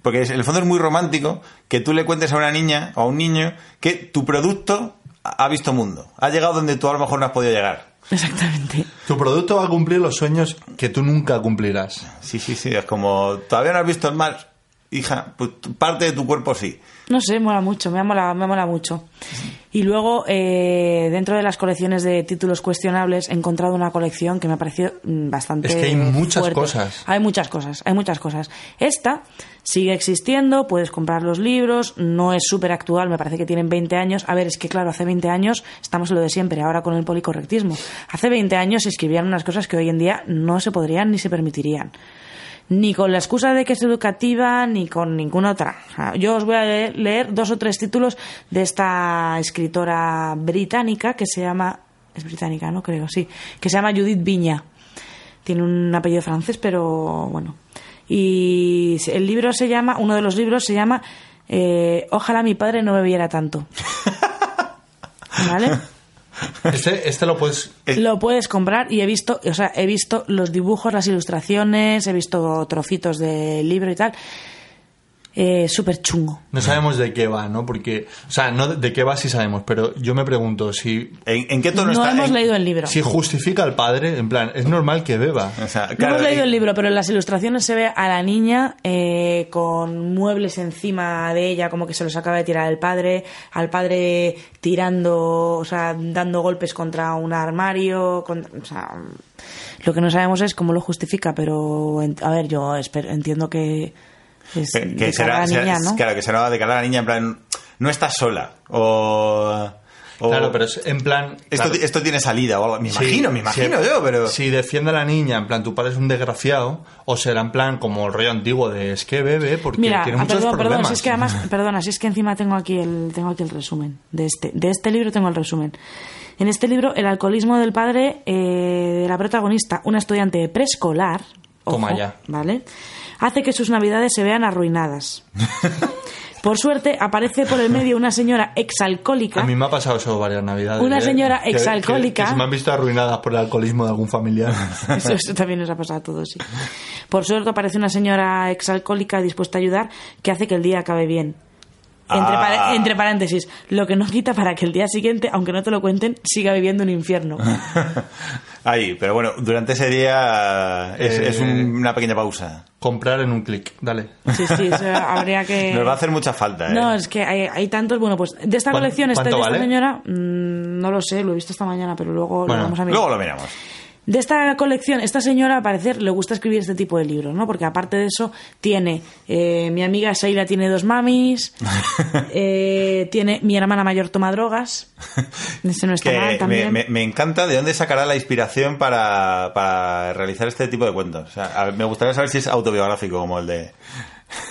Speaker 5: Porque en el fondo es muy romántico que tú le cuentes a una niña o a un niño que tu producto ha ha visto mundo. Ha llegado donde tú a lo mejor no has podido llegar.
Speaker 4: Exactamente.
Speaker 3: Tu producto va a cumplir los sueños que tú nunca cumplirás.
Speaker 5: Sí, sí, sí. Es como, todavía no has visto el mar, hija, pues parte de tu cuerpo sí.
Speaker 4: No sé, mola mucho, me mola, me mola mucho. Y luego, eh, dentro de las colecciones de títulos cuestionables, he encontrado una colección que me ha parecido mm, bastante.
Speaker 3: Es que hay muchas
Speaker 4: fuerte.
Speaker 3: cosas.
Speaker 4: Hay muchas cosas, hay muchas cosas. Esta sigue existiendo, puedes comprar los libros, no es súper actual, me parece que tienen 20 años. A ver, es que claro, hace 20 años estamos en lo de siempre, ahora con el policorrectismo. Hace 20 años se escribían unas cosas que hoy en día no se podrían ni se permitirían ni con la excusa de que es educativa, ni con ninguna otra. Yo os voy a leer, leer dos o tres títulos de esta escritora británica que se llama... Es británica, ¿no? Creo, sí. Que se llama Judith Viña. Tiene un apellido francés, pero bueno. Y el libro se llama, uno de los libros se llama eh, Ojalá mi padre no bebiera tanto. [LAUGHS] ¿Vale?
Speaker 3: Este, este lo puedes...
Speaker 4: Lo puedes comprar y he visto, o sea, he visto los dibujos, las ilustraciones, he visto trocitos del libro y tal. Eh, Súper chungo.
Speaker 3: No sabemos de qué va, ¿no? Porque, o sea, no de- qué va sí sabemos, pero yo me pregunto si,
Speaker 5: ¿En, en qué tono
Speaker 4: No
Speaker 5: está?
Speaker 4: hemos
Speaker 5: en-
Speaker 4: leído el libro.
Speaker 3: si justifica al padre, en plan, es normal que beba.
Speaker 5: O sea,
Speaker 4: No hemos leído el libro, pero en las ilustraciones se ve a la niña eh, con muebles encima de ella, como que se los acaba de tirar el padre, al padre tirando, o sea, dando golpes contra un armario, con- o sea, lo que no sabemos es cómo lo justifica, pero a ver, yo espero- entiendo que es
Speaker 5: que,
Speaker 4: de
Speaker 5: que
Speaker 4: cara
Speaker 5: será,
Speaker 4: a la
Speaker 5: será-
Speaker 4: niña, ¿no?
Speaker 5: Claro, que será de cara a la niña, en plan, no estás sola. O. o-
Speaker 3: Claro, pero es en plan...
Speaker 5: Esto,
Speaker 3: claro,
Speaker 5: esto tiene salida o algo. Me
Speaker 3: sí,
Speaker 5: imagino, me imagino
Speaker 3: si-
Speaker 5: yo, pero.
Speaker 3: Si defiende a la niña, en plan, tu padre es un desgraciado, o será en plan como el rollo antiguo de es que bebe porque
Speaker 4: Mira,
Speaker 3: tiene muchos
Speaker 4: perdón,
Speaker 3: problemas.
Speaker 4: perdón, si es que además, [LAUGHS] perdona, si es que encima tengo aquí el, tengo aquí el resumen de este, de este libro tengo el resumen. En este libro, el alcoholismo del padre eh, de la protagonista, una estudiante preescolar,
Speaker 3: Toma ya.
Speaker 4: ¿vale? Hace que sus navidades se vean arruinadas. [LAUGHS] Por suerte, aparece por el medio una señora exalcohólica.
Speaker 3: A mí me ha pasado eso varias navidades.
Speaker 4: Una
Speaker 3: ¿eh?
Speaker 4: señora
Speaker 3: Que- que-
Speaker 4: exalcohólica.
Speaker 3: Que, se me han visto arruinadas por el alcoholismo de algún familiar. [LAUGHS]
Speaker 4: Eso, eso también nos ha pasado a todos, sí. Por suerte aparece una señora exalcohólica dispuesta a ayudar que hace que el día acabe bien. Entre,
Speaker 5: Ah.
Speaker 4: entre paréntesis, lo que no quita para que el día siguiente, aunque no te lo cuenten, siga viviendo un infierno. [LAUGHS]
Speaker 5: Ahí, pero bueno, durante ese día es,
Speaker 3: Eh,
Speaker 5: es un- una pequeña pausa.
Speaker 3: Comprar en un clic, dale.
Speaker 4: Sí, sí, eso habría que... [LAUGHS]
Speaker 5: Nos va a hacer mucha falta, ¿eh?
Speaker 4: No, es que hay, hay tantos. Bueno, pues de esta
Speaker 3: ¿Cuán-
Speaker 4: colección, esta, de esta
Speaker 3: vale?
Speaker 4: señora, mm, no lo sé, lo he visto esta mañana, pero luego
Speaker 3: Bueno,
Speaker 4: lo vamos a mirar.
Speaker 5: Luego lo miramos.
Speaker 4: De esta colección, esta señora, al parecer, le gusta escribir este tipo de libros, ¿no? Porque aparte de eso, tiene. eh, mi amiga Sheila tiene dos mamis. [LAUGHS] eh, tiene. Mi hermana mayor toma drogas. [LAUGHS] Ese no está
Speaker 5: Que
Speaker 4: mal
Speaker 5: me,
Speaker 4: también.
Speaker 5: me- me encanta de dónde sacará la inspiración para, para realizar este tipo de cuentos. O sea, a ver, me gustaría saber si es autobiográfico como el de...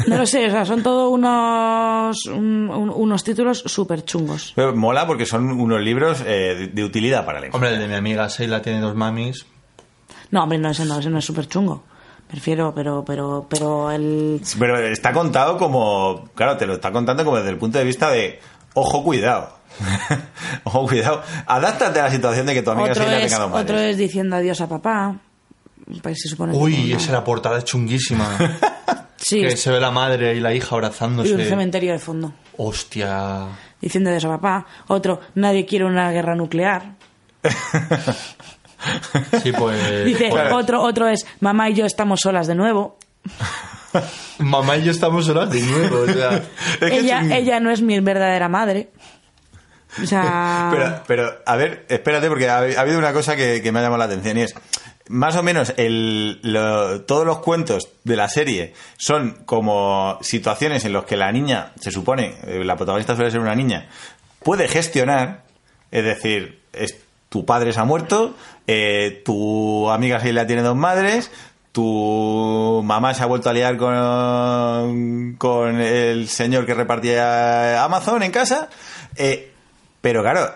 Speaker 4: No lo sé, o sea, son todos unos. un- un- unos títulos súper chungos.
Speaker 5: Pero mola porque son unos libros eh, de, de utilidad para el
Speaker 3: Hombre, el de mi amiga Sheila tiene dos mamis.
Speaker 4: No, hombre, no, ese no, ese no es súper chungo. Prefiero, pero, pero, pero el.
Speaker 5: Pero está contado como... Claro, te lo está contando como desde el punto de vista de... Ojo, cuidado. [LAUGHS] Ojo, cuidado. Adáptate a la situación de que tu amiga
Speaker 4: Otro
Speaker 5: Sheila
Speaker 4: es,
Speaker 5: tenga dos
Speaker 4: otro
Speaker 5: madres.
Speaker 4: es diciendo adiós a papá. Pues se supone que
Speaker 3: Uy,
Speaker 4: no.
Speaker 3: esa la portada es chunguísima. [LAUGHS]
Speaker 4: Sí,
Speaker 3: que se ve la madre y la hija
Speaker 4: y un
Speaker 3: abrazándose.
Speaker 4: cementerio de fondo.
Speaker 3: Hostia.
Speaker 4: Diciendo adiós a papá. Otro, nadie quiere una guerra nuclear. [LAUGHS]
Speaker 3: Sí, pues.
Speaker 4: Dice,
Speaker 3: pues,
Speaker 4: otro, otro es, mamá y yo estamos solas de nuevo. [LAUGHS]
Speaker 3: Mamá y yo estamos solas de nuevo. O sea,
Speaker 5: Es que
Speaker 4: ella,
Speaker 5: es-
Speaker 4: ella no es mi verdadera madre. O sea...
Speaker 5: Pero, pero, a ver, espérate, porque ha, ha habido una cosa que, que me ha llamado la atención y es, más o menos, el, lo- todos los cuentos de la serie son como situaciones en las que la niña, se supone, eh, la protagonista suele ser una niña, puede gestionar, es decir, es, tu padre se ha muerto, eh, tu amiga Sheila tiene dos madres, tu mamá se ha vuelto a liar con, con el señor que repartía Amazon en casa, eh, pero claro,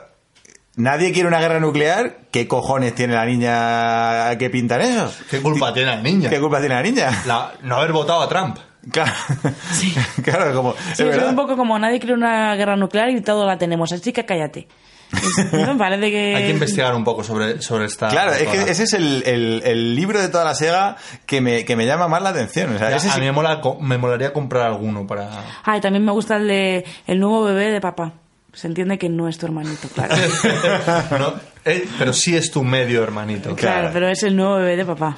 Speaker 5: nadie quiere una guerra nuclear. ¿Qué cojones tiene la niña que pintan eso?
Speaker 3: ¿Qué culpa tiene la niña?
Speaker 5: ¿Qué culpa tiene la niña?
Speaker 3: La- no haber votado a Trump.
Speaker 5: Claro, [LAUGHS] [LAUGHS] claro como.
Speaker 4: Sí,
Speaker 5: es
Speaker 4: un poco como nadie quiere una guerra nuclear y todo la tenemos, así que cállate. Es- [LAUGHS] no parece que...
Speaker 3: Hay que investigar un poco sobre, sobre esta.
Speaker 5: Claro, es que ese es el, el- el libro de toda la SEGA que me, que me llama más la atención. O sea,
Speaker 3: Ya,
Speaker 5: ese
Speaker 3: a
Speaker 5: sí-
Speaker 3: mí me, mola me molaría comprar alguno para.
Speaker 4: Ay, también me gusta el de el nuevo bebé de papá. Se entiende que no es tu hermanito, claro. [LAUGHS]
Speaker 3: No, eh, pero sí es tu medio hermanito.
Speaker 4: Claro,
Speaker 5: Claro.
Speaker 4: pero es el nuevo bebé de papá.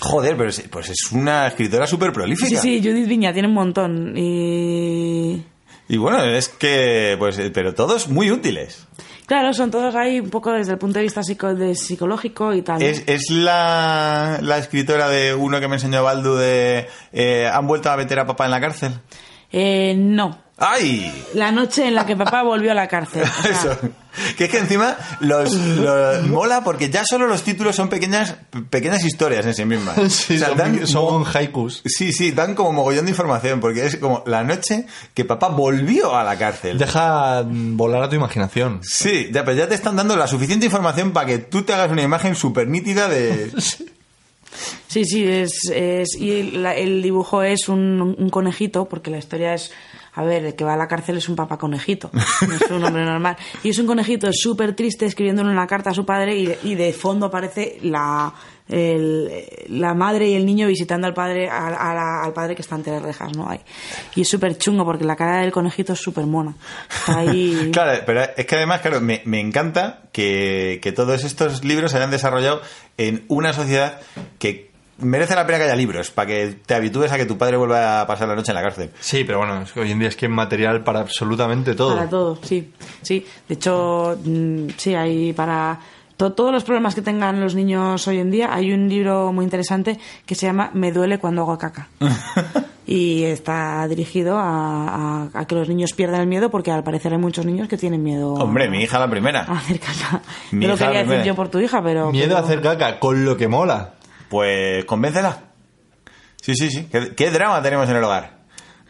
Speaker 5: Joder, pero es, pues es una escritora súper prolífica.
Speaker 4: Sí, sí, Judith Viña tiene un montón. Y.
Speaker 5: Y bueno, es que, pues, eh, pero todos muy útiles.
Speaker 4: Claro, son todos ahí un poco desde el punto de vista psico- de psicológico y tal.
Speaker 5: Es, es la, la escritora de uno que me enseñó Baldu de eh, ¿Han vuelto a meter a papá en la cárcel?
Speaker 4: Eh, no.
Speaker 5: ¡Ay!
Speaker 4: La noche en la que papá [LAUGHS] volvió a la cárcel. O sea,
Speaker 5: Eso. Que es que encima los, los- mola porque ya solo los títulos son pequeñas pequeñas historias en sí mismas. [LAUGHS]
Speaker 3: Sí,
Speaker 5: O sea,
Speaker 3: son,
Speaker 5: dan
Speaker 3: son
Speaker 5: mo-
Speaker 3: haikus.
Speaker 5: Sí, sí, dan como mogollón de información porque es como la noche que papá volvió a la cárcel.
Speaker 3: Deja volar a tu imaginación.
Speaker 5: Sí, ya, pero ya te están dando la suficiente información para que tú te hagas una imagen súper nítida de... [LAUGHS]
Speaker 4: Sí, sí, es, es- y la- el dibujo es un, un conejito, porque la historia es A ver, el que va a la cárcel es un papá conejito, no es un hombre normal. Y es un conejito súper triste escribiéndole una carta a su padre y de, y de fondo aparece la, la madre y el niño visitando al padre al padre que está entre las rejas, ¿no? Y es súper chungo porque la cara del conejito es súper mona. [LAUGHS]
Speaker 5: Claro, pero es que además, claro, me, me encanta que, que todos estos libros se hayan desarrollado en una sociedad que merece la pena que haya libros, para que te habitúes a que tu padre vuelva a pasar la noche en la cárcel.
Speaker 3: Sí, pero bueno, es que hoy en día es que hay material para absolutamente todo.
Speaker 4: Para todo, sí. Sí, de hecho, mm, sí, hay para to- todos los problemas que tengan los niños hoy en día, hay un libro muy interesante que se llama Me duele cuando hago caca. [LAUGHS] y está dirigido a, a- a que los niños pierdan el miedo porque al parecer hay muchos niños que tienen miedo
Speaker 5: Hombre, mi hija la primera.
Speaker 4: a hacer caca.
Speaker 5: Mi
Speaker 4: No lo
Speaker 5: hija
Speaker 4: quería decir yo por tu hija, pero...
Speaker 3: Miedo a hacer caca, con lo que mola.
Speaker 5: Pues convéncela. Sí, sí, sí. ¿Qué, qué drama tenemos en el hogar?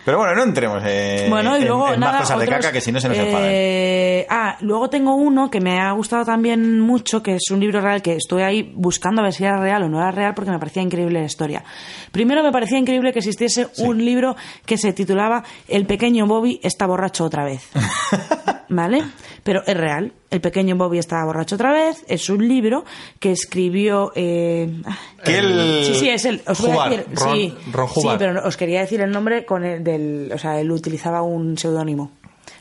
Speaker 5: Pero bueno, no entremos en,
Speaker 4: Bueno, y luego
Speaker 5: en
Speaker 4: nada,
Speaker 5: más cosas de caca que si no se nos enfadan.
Speaker 4: eh, ah, luego tengo uno que me ha gustado también mucho, que es un libro real que estoy ahí buscando a ver si era real o no era real porque me parecía increíble la historia. Primero me parecía increíble que existiese un libro que se titulaba El pequeño Bobby está borracho otra vez. [LAUGHS] ¿Vale? Pero es real. El pequeño Bobby está borracho otra vez. Es un libro que escribió. Eh,
Speaker 5: el-
Speaker 4: Sí, sí, es él. Os voy a decir.
Speaker 3: Ron-
Speaker 4: sí,
Speaker 3: Ron
Speaker 4: sí,
Speaker 3: Hubbard.
Speaker 4: pero os quería decir el nombre con el del. O sea, él utilizaba un seudónimo.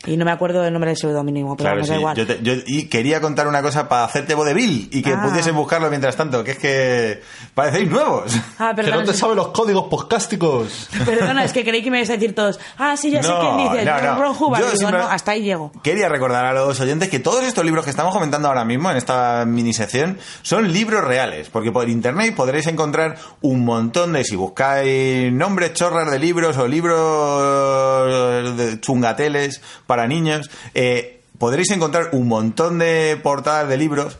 Speaker 4: Y no me acuerdo del nombre del seudónimo, pero
Speaker 5: Claro,
Speaker 4: me da
Speaker 5: sí.
Speaker 4: igual.
Speaker 5: Yo, te- yo- y quería contar una cosa para hacerte vodevil y que
Speaker 4: Ah.
Speaker 5: pudiesen buscarlo mientras tanto, que es que parecéis nuevos.
Speaker 4: Ah,
Speaker 3: que no te sabe los códigos podcásticos.
Speaker 4: Perdona, es que creí que me ibas a decir todos. Ah, sí, ya sé quién dice.
Speaker 5: no, no.
Speaker 4: Ron Hubbard.
Speaker 5: Yo
Speaker 4: Digo,
Speaker 5: siempre-
Speaker 4: no, hasta ahí llego.
Speaker 5: Quería recordar a los oyentes que todos estos libros que estamos comentando ahora mismo en esta mini sección son libros reales, porque por internet podréis encontrar un montón de, si buscáis nombres chorras de libros o libros de chungateles para niños, eh, podréis encontrar un montón de portadas de libros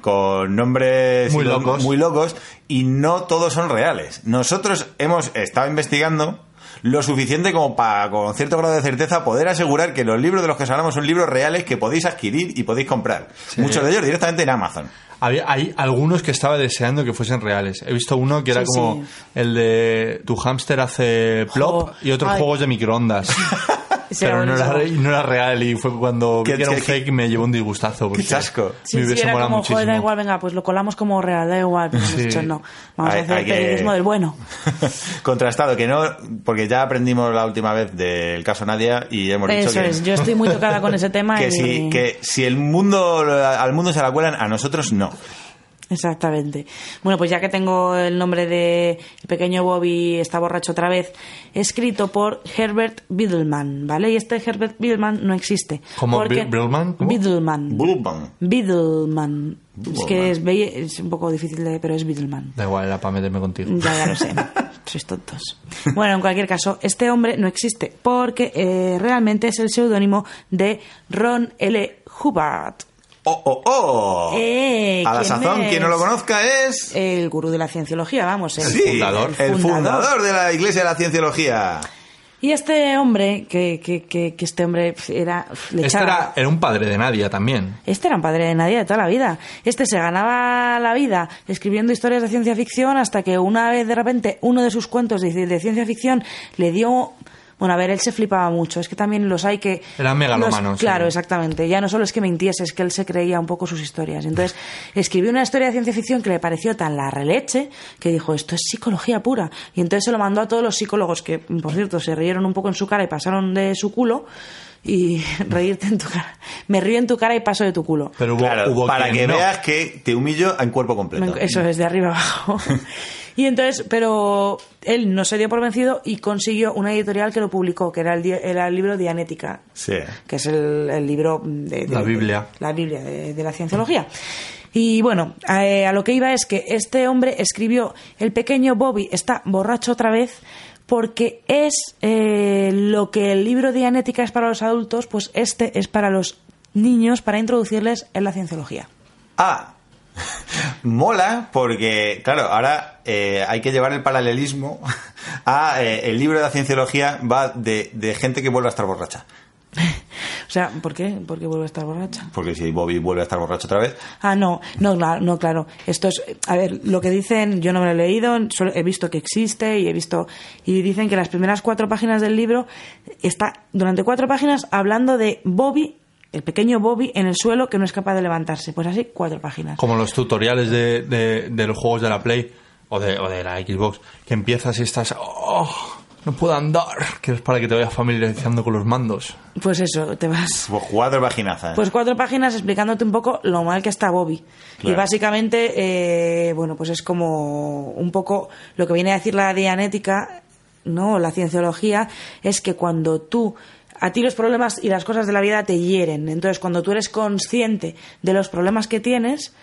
Speaker 5: con nombres
Speaker 3: Muy locos.
Speaker 5: muy locos y no todos son reales. Nosotros hemos estado investigando lo suficiente como para, con cierto grado de certeza, poder asegurar que los libros de los que os hablamos son libros reales que podéis adquirir y podéis comprar. Muchos de ellos directamente en Amazon.
Speaker 3: Había, hay algunos que estaba deseando que fuesen reales. He visto uno que era
Speaker 4: Sí,
Speaker 3: como
Speaker 4: sí.
Speaker 3: el de tu hámster hace plop y otros
Speaker 4: ay.
Speaker 3: juegos de microondas. [LAUGHS]
Speaker 4: Ese
Speaker 3: Pero no era,
Speaker 4: buenísimo.
Speaker 3: no era real y fue cuando vi
Speaker 5: Qué-
Speaker 3: que era un
Speaker 5: qué-
Speaker 3: fake y me llevó un disgustazo. porque
Speaker 5: chasco.
Speaker 4: Sí,
Speaker 3: me
Speaker 4: sí,
Speaker 3: hubiese
Speaker 4: era
Speaker 3: molado
Speaker 4: como,
Speaker 3: muchísimo.
Speaker 4: joder, da igual, venga, pues lo colamos como real, da igual. Pero hemos
Speaker 3: Sí.
Speaker 4: dicho, no, vamos
Speaker 5: Hay-
Speaker 4: a hacer
Speaker 5: que-
Speaker 4: periodismo del bueno. [LAUGHS]
Speaker 5: Contrastado, que no, porque ya aprendimos la última vez del caso Nadia y hemos dicho
Speaker 4: Eso
Speaker 5: que,
Speaker 4: es, yo estoy muy tocada con ese [LAUGHS] tema.
Speaker 5: que
Speaker 4: y-
Speaker 5: si, que si el mundo, al mundo se la cuelan, a nosotros no.
Speaker 4: Exactamente. Bueno, pues ya que tengo el nombre de El pequeño Bobby está borracho otra vez, escrito por Herbert Biddleman, ¿vale? Y este Herbert Biddleman no existe.
Speaker 3: ¿Cómo?
Speaker 4: porque-
Speaker 3: Biddleman? ¿Cómo?
Speaker 4: Biddleman. Biddleman. Es que es un poco difícil de, pero es Biddleman.
Speaker 3: Da igual, era para meterme contigo.
Speaker 4: Ya, ya lo sé. [LAUGHS] Sois tontos. Bueno, en cualquier caso, este hombre no existe porque eh, realmente es el seudónimo de Ron L. Hubbard.
Speaker 5: ¡Oh, oh, oh!
Speaker 4: Eh,
Speaker 5: a la
Speaker 4: ¿quién
Speaker 5: sazón,
Speaker 4: es?
Speaker 5: quien no lo conozca es...
Speaker 4: El gurú de la cienciología, vamos. El
Speaker 5: Sí,
Speaker 3: fundador.
Speaker 5: El fundador de la Iglesia de la Cienciología.
Speaker 4: Y este hombre, que, que, que, que este hombre era... le
Speaker 3: Este era, era un padre de Nadia también.
Speaker 4: Este era un padre de nadie de toda la vida. Este se ganaba la vida escribiendo historias de ciencia ficción hasta que una vez de repente uno de sus cuentos de, de ciencia ficción le dio... Bueno, a ver, él se flipaba mucho. Es que también los hay que...
Speaker 3: Era megalómano,
Speaker 4: los-
Speaker 3: sí.
Speaker 4: Claro, exactamente. Ya no solo es que mintiese, es que él se creía un poco sus historias. Entonces, [LAUGHS] escribió una historia de ciencia ficción que le pareció tan la releche que dijo, esto es psicología pura. Y entonces se lo mandó a todos los psicólogos que, por cierto, se rieron un poco en su cara y pasaron de su culo. Y [LAUGHS] reírte en tu cara. Me río en tu cara y paso de tu culo.
Speaker 3: Pero hubo,
Speaker 5: Claro,
Speaker 3: hubo
Speaker 5: para
Speaker 3: quien
Speaker 5: que
Speaker 3: no.
Speaker 5: veas que te humillo en cuerpo completo.
Speaker 4: Eso es, de arriba abajo. [LAUGHS] Y entonces, pero él no se dio por vencido y consiguió una editorial que lo publicó, que era el, era el libro Dianética,
Speaker 5: Sí.
Speaker 4: que es el, el libro de, de-
Speaker 3: La Biblia.
Speaker 4: la Biblia de, de la cienciología. Y bueno, a, a lo que iba es que este hombre escribió El pequeño Bobby está borracho otra vez porque es eh, lo que el libro Dianética es para los adultos, pues este es para los niños, para introducirles en la cienciología.
Speaker 5: Ah, [LAUGHS] mola porque, claro, ahora eh, hay que llevar el paralelismo [LAUGHS] a eh, el libro de la cienciología va de, de gente que vuelve a estar borracha. [LAUGHS]
Speaker 4: O sea, ¿por qué? ¿Por qué vuelve a estar borracha?
Speaker 5: Porque si Bobby vuelve a estar borracho otra vez.
Speaker 4: Ah, no, no, claro, no, claro. Esto es, a ver, lo que dicen, yo no me lo he leído, solo he visto que existe y he visto, y dicen que las primeras cuatro páginas del libro está durante cuatro páginas hablando de Bobby, el pequeño Bobby en el suelo que no es capaz de levantarse. Pues así, cuatro páginas.
Speaker 3: Como los tutoriales de, de- de los juegos de la Play o de, o de la Xbox, que empiezas y estás. "Oh, no puedo andar. Que es para que te vayas familiarizando con los mandos.
Speaker 4: Pues eso, te vas.
Speaker 5: Pues cuatro paginazas.
Speaker 4: Pues cuatro páginas explicándote un poco lo mal que está Bobby.
Speaker 5: Claro.
Speaker 4: Y básicamente, eh, bueno, pues es como un poco lo que viene a decir la dianética, ¿no? La cienciología, es que cuando tú, a ti los problemas y las cosas de la vida te hieren. Entonces, cuando tú eres consciente de los problemas que tienes,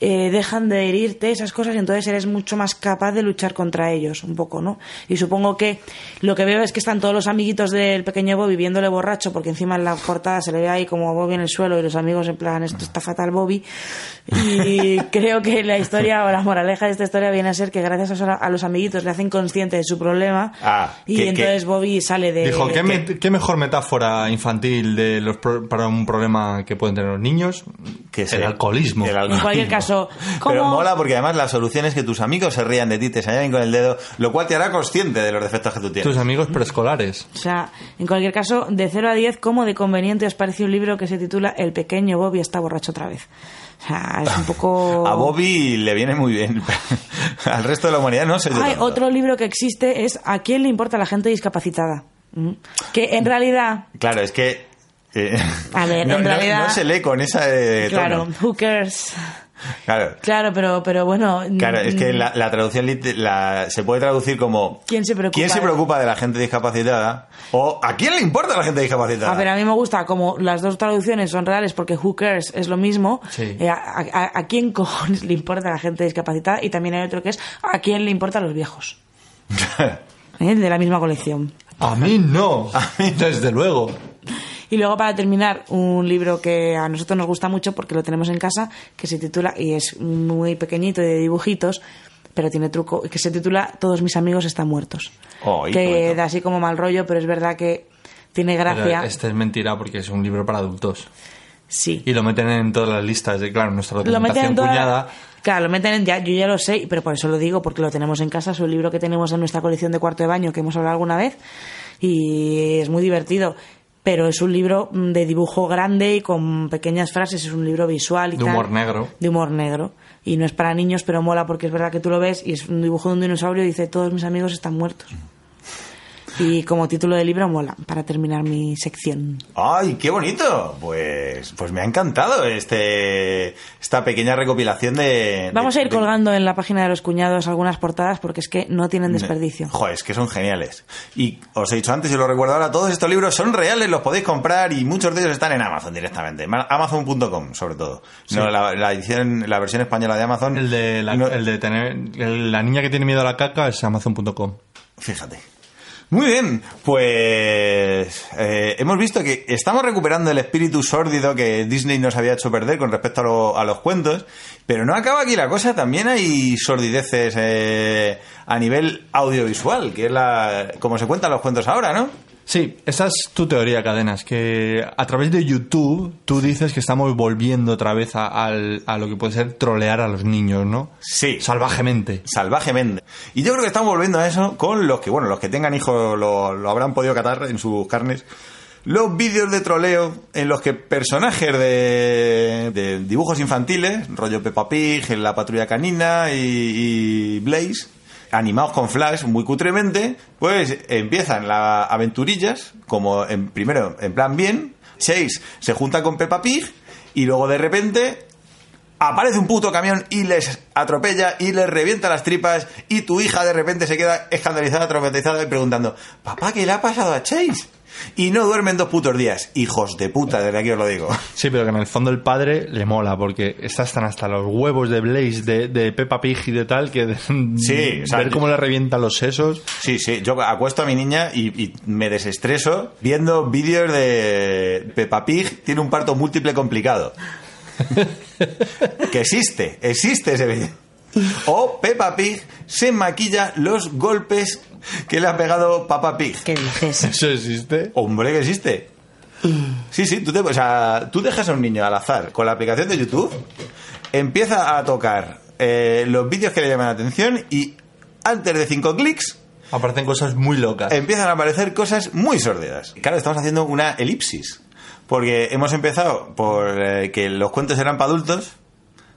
Speaker 4: eh, dejan de herirte esas cosas y entonces eres mucho más capaz de luchar contra ellos, un poco, ¿no? Y supongo que lo que veo es que están todos los amiguitos del pequeño Bobby viéndole borracho, porque encima en la portada se le ve ahí como Bobby en el suelo y los amigos en plan, esto está fatal Bobby. Y [LAUGHS] creo que la historia o la moraleja de esta historia viene a ser que gracias a, a los amiguitos le hacen consciente de su problema
Speaker 5: Ah,
Speaker 4: y
Speaker 5: que-
Speaker 4: entonces
Speaker 5: que-
Speaker 4: Bobby sale de...
Speaker 3: Dijo, ¿qué,
Speaker 4: que-
Speaker 3: me- qué mejor metáfora infantil de los pro- para un problema que pueden tener los niños?
Speaker 5: Que
Speaker 3: el
Speaker 5: sí.
Speaker 3: alcoholismo.
Speaker 5: El
Speaker 4: En
Speaker 5: alcoholismo.
Speaker 4: cualquier caso,
Speaker 5: Pero
Speaker 4: ¿cómo-
Speaker 5: mola porque además la solución es que tus amigos se rían de ti, te señalen con el dedo, lo cual te hará consciente de los defectos que tú tienes.
Speaker 3: Tus amigos preescolares.
Speaker 4: O sea, en cualquier caso, de 0 a 10, ¿cómo de conveniente os parece un libro que se titula El pequeño Bobby está borracho otra vez? O sea, es un poco... [LAUGHS]
Speaker 5: A Bobby le viene muy bien. [LAUGHS] Al resto de la humanidad no sé. yo
Speaker 4: Hay
Speaker 5: tanto.
Speaker 4: otro libro que existe, es ¿A quién le importa la gente discapacitada? Mm. Que en realidad...
Speaker 5: Claro, es que. eh,
Speaker 4: A ver, [LAUGHS]
Speaker 5: no,
Speaker 4: en
Speaker 5: no-
Speaker 4: realidad-
Speaker 5: no se lee con esa. eh,
Speaker 4: Claro,
Speaker 5: tono.
Speaker 4: who cares?
Speaker 5: Claro.
Speaker 4: Claro, pero, pero bueno...
Speaker 5: Claro, es que
Speaker 4: mm,
Speaker 5: la, la traducción la, se puede traducir como
Speaker 4: ¿Quién se preocupa
Speaker 5: ¿Quién se
Speaker 4: de-
Speaker 5: preocupa de la gente discapacitada? O ¿a quién le importa la gente discapacitada?
Speaker 4: A ver, a mí me gusta como las dos traducciones son reales porque who cares es lo mismo.
Speaker 3: Sí.
Speaker 4: Eh, a, a- a quién cojones le importa la gente discapacitada? Y también hay otro que es a quién le importan los viejos. [LAUGHS] ¿Eh? De la misma colección.
Speaker 3: A mí no. [LAUGHS] Desde luego.
Speaker 4: Y luego para terminar, un libro que a nosotros nos gusta mucho porque lo tenemos en casa, que se titula, y es muy pequeñito de dibujitos, pero tiene truco, que se titula Todos mis amigos están muertos.
Speaker 5: Qué
Speaker 4: que da así como mal rollo, pero es verdad que tiene
Speaker 3: Pero
Speaker 4: gracia.
Speaker 3: este es mentira porque es un libro para adultos.
Speaker 4: Sí.
Speaker 3: Y lo meten en todas las listas de, claro, nuestra
Speaker 4: lo
Speaker 3: documentación
Speaker 4: en toda-
Speaker 3: cuñada.
Speaker 4: Claro, lo meten en ya, yo ya lo sé, pero por eso lo digo, porque lo tenemos en casa, es un libro que tenemos en nuestra colección de cuarto de baño que hemos hablado alguna vez y es muy divertido. Pero es un libro mm, de dibujo grande y con pequeñas frases, es un libro visual y
Speaker 3: De
Speaker 4: tal.
Speaker 3: humor negro.
Speaker 4: De humor negro. Y no es para niños, pero mola porque es verdad que tú lo ves y es un dibujo de un dinosaurio y dice, todos mis amigos están muertos. Y como título de libro mola, para terminar mi sección.
Speaker 5: ¡Ay, qué bonito! Pues, pues me ha encantado este esta pequeña recopilación de.
Speaker 4: Vamos
Speaker 5: de-
Speaker 4: a ir
Speaker 5: de-
Speaker 4: colgando en la página de los cuñados algunas portadas porque es que no tienen desperdicio.
Speaker 5: Joder, es que son geniales. Y os he dicho antes y lo recuerdo ahora, todos estos libros son reales, los podéis comprar y muchos de ellos están en Amazon directamente. Ma- Amazon.com, sobre todo. No, la, la edición, la versión española de Amazon.
Speaker 3: El de, la,
Speaker 5: no-
Speaker 3: el de tener. el- la niña que tiene miedo a la caca es Amazon.com.
Speaker 5: Fíjate. Muy bien, pues eh, hemos visto que estamos recuperando el espíritu sórdido que Disney nos había hecho perder con respecto a, lo- a los cuentos, pero no acaba aquí la cosa, también hay sordideces eh, a nivel audiovisual, que es la como se cuentan los cuentos ahora, ¿no?
Speaker 3: Sí, esa es tu teoría, Cadenas, que a través de YouTube tú dices que estamos volviendo otra vez a, al- a lo que puede ser trolear a los niños, ¿no?
Speaker 5: Sí.
Speaker 3: Salvajemente.
Speaker 5: salvajemente. Y yo creo que estamos volviendo a eso con los que, bueno, los que tengan hijos lo, lo habrán podido catar en sus carnes. Los vídeos de troleo en los que personajes de, de dibujos infantiles, rollo Peppa Pig, La Patrulla Canina y, y Blaze, animados con Flash muy cutremente, pues empiezan las aventurillas, como en, primero en plan bien, Chase se junta con Peppa Pig y luego de repente aparece un puto camión y les atropella y les revienta las tripas y tu hija de repente se queda escandalizada, traumatizada y preguntando, papá, ¿qué le ha pasado a Chase? Y no duermen dos putos días. Hijos de puta, desde aquí os lo digo.
Speaker 3: Sí, pero que en el fondo el padre le mola, porque estás tan hasta los huevos de Blaze, de, de Peppa Pig y de tal, que de-
Speaker 5: Sí, o sea,
Speaker 3: ver cómo le revientan los sesos.
Speaker 5: Sí, sí, yo acuesto a mi niña y, y me desestreso viendo vídeos de Peppa Pig tiene un parto múltiple complicado. [LAUGHS] que existe, existe ese vídeo. O Peppa Pig se maquilla los golpes que le ha pegado Papa Pig.
Speaker 4: ¿Qué dices? [LAUGHS]
Speaker 3: ¿Eso existe?
Speaker 5: Hombre, que existe. Sí, sí, tú, te- o sea, tú dejas a un niño al azar con la aplicación de YouTube, empieza a tocar eh, los vídeos que le llaman la atención y antes de cinco clics
Speaker 3: Aparecen cosas muy locas.
Speaker 5: empiezan a aparecer cosas muy sórdidas. Claro, estamos haciendo una elipsis. Porque hemos empezado por eh, que los cuentos eran para adultos,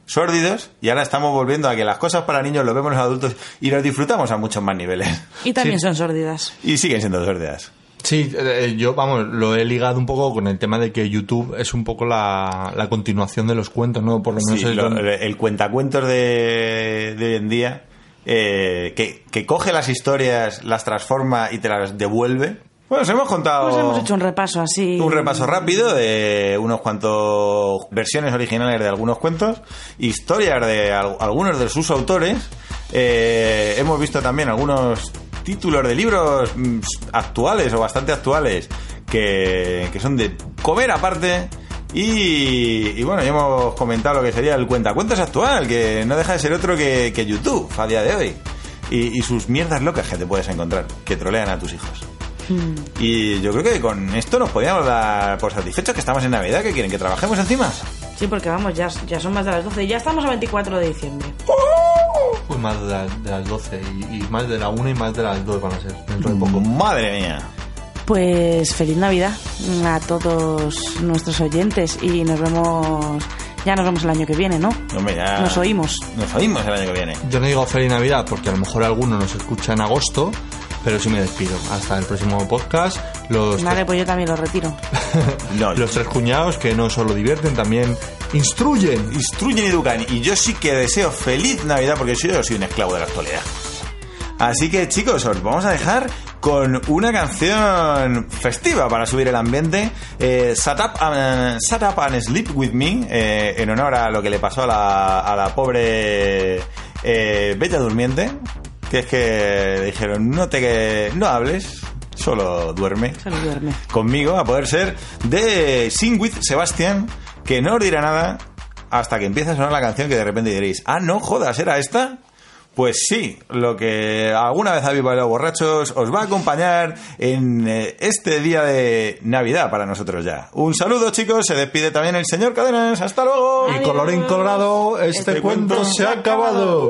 Speaker 5: sórdidos, y ahora estamos volviendo a que las cosas para niños lo vemos los adultos y los disfrutamos a muchos más niveles.
Speaker 4: Y también
Speaker 3: Sí.
Speaker 4: son sórdidas.
Speaker 5: Y siguen siendo sórdidas.
Speaker 3: Sí, eh, yo, vamos, lo he ligado un poco con el tema de que YouTube es un poco la, la continuación de los cuentos, ¿no? Por lo menos
Speaker 5: Sí, lo- el cuentacuentos de, de hoy en día, eh, que, que coge las historias, las transforma y te las devuelve. Bueno, os hemos contado...
Speaker 4: Pues hemos hecho un repaso así.
Speaker 5: Un repaso rápido de unos cuantos versiones originales de algunos cuentos, historias de al- algunos de sus autores. Eh, hemos visto también algunos títulos de libros mm, actuales o bastante actuales que, que son de comer aparte. Y, y bueno, ya hemos comentado lo que sería el cuentacuentos actual, que no deja de ser otro que, que YouTube a día de hoy. Y, y sus mierdas locas que te puedes encontrar, que trolean a tus hijos. Y yo creo que con esto nos podíamos dar por satisfechos que estamos en Navidad, que quieren que trabajemos encima.
Speaker 4: Sí, porque vamos, ya, ya son más de las 12. Ya estamos a 24 de diciembre.
Speaker 3: Uy, más de, las- de las 12 y, y más de la 1 y más de las 2 van a ser dentro de poco.
Speaker 5: Madre mía.
Speaker 4: Pues feliz Navidad a todos nuestros oyentes y nos vemos. Ya nos vemos el año que viene, ¿no?
Speaker 5: Hombre, ya-
Speaker 4: Nos oímos.
Speaker 5: Nos oímos el año que viene.
Speaker 3: Yo no digo feliz Navidad porque a lo mejor alguno nos escucha en agosto, pero sí me despido. Hasta el próximo podcast. Los,
Speaker 4: Vale, pues yo también lo retiro. [LAUGHS]
Speaker 5: No,
Speaker 3: los tres cuñados que no solo divierten, también instruyen.
Speaker 5: instruyen y educan. Y yo sí que deseo feliz Navidad porque yo soy un esclavo de la actualidad. Así que chicos, os vamos a dejar con una canción festiva para subir el ambiente. Eh, Shut, up and, Shut Up and Sleep With Me, eh, en honor a lo que le pasó a la, a la pobre eh, Bella Durmiente. Que es que le dijeron, no te no hables, solo duerme
Speaker 4: Se lo duerme.
Speaker 5: conmigo, a poder ser, de Sing With Sebastián, que no os dirá nada hasta que empiece a sonar la canción que de repente diréis, ah, no jodas, ¿era esta? Pues sí, lo que alguna vez habéis bailado borrachos os va a acompañar en eh, este día de Navidad para nosotros ya. Un saludo chicos, se despide también el señor Cadenas, hasta luego.
Speaker 3: Y colorín colorado, este,
Speaker 5: Este
Speaker 3: cuento
Speaker 5: cuento
Speaker 3: se ha acabado.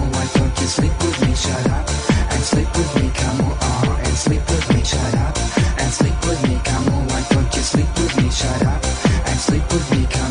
Speaker 6: me? Shut up and sleep with me, come on, uh-huh, and sleep with me. Shut up and sleep with me, come on, why don't you sleep with me? Shut up and sleep with me, come on,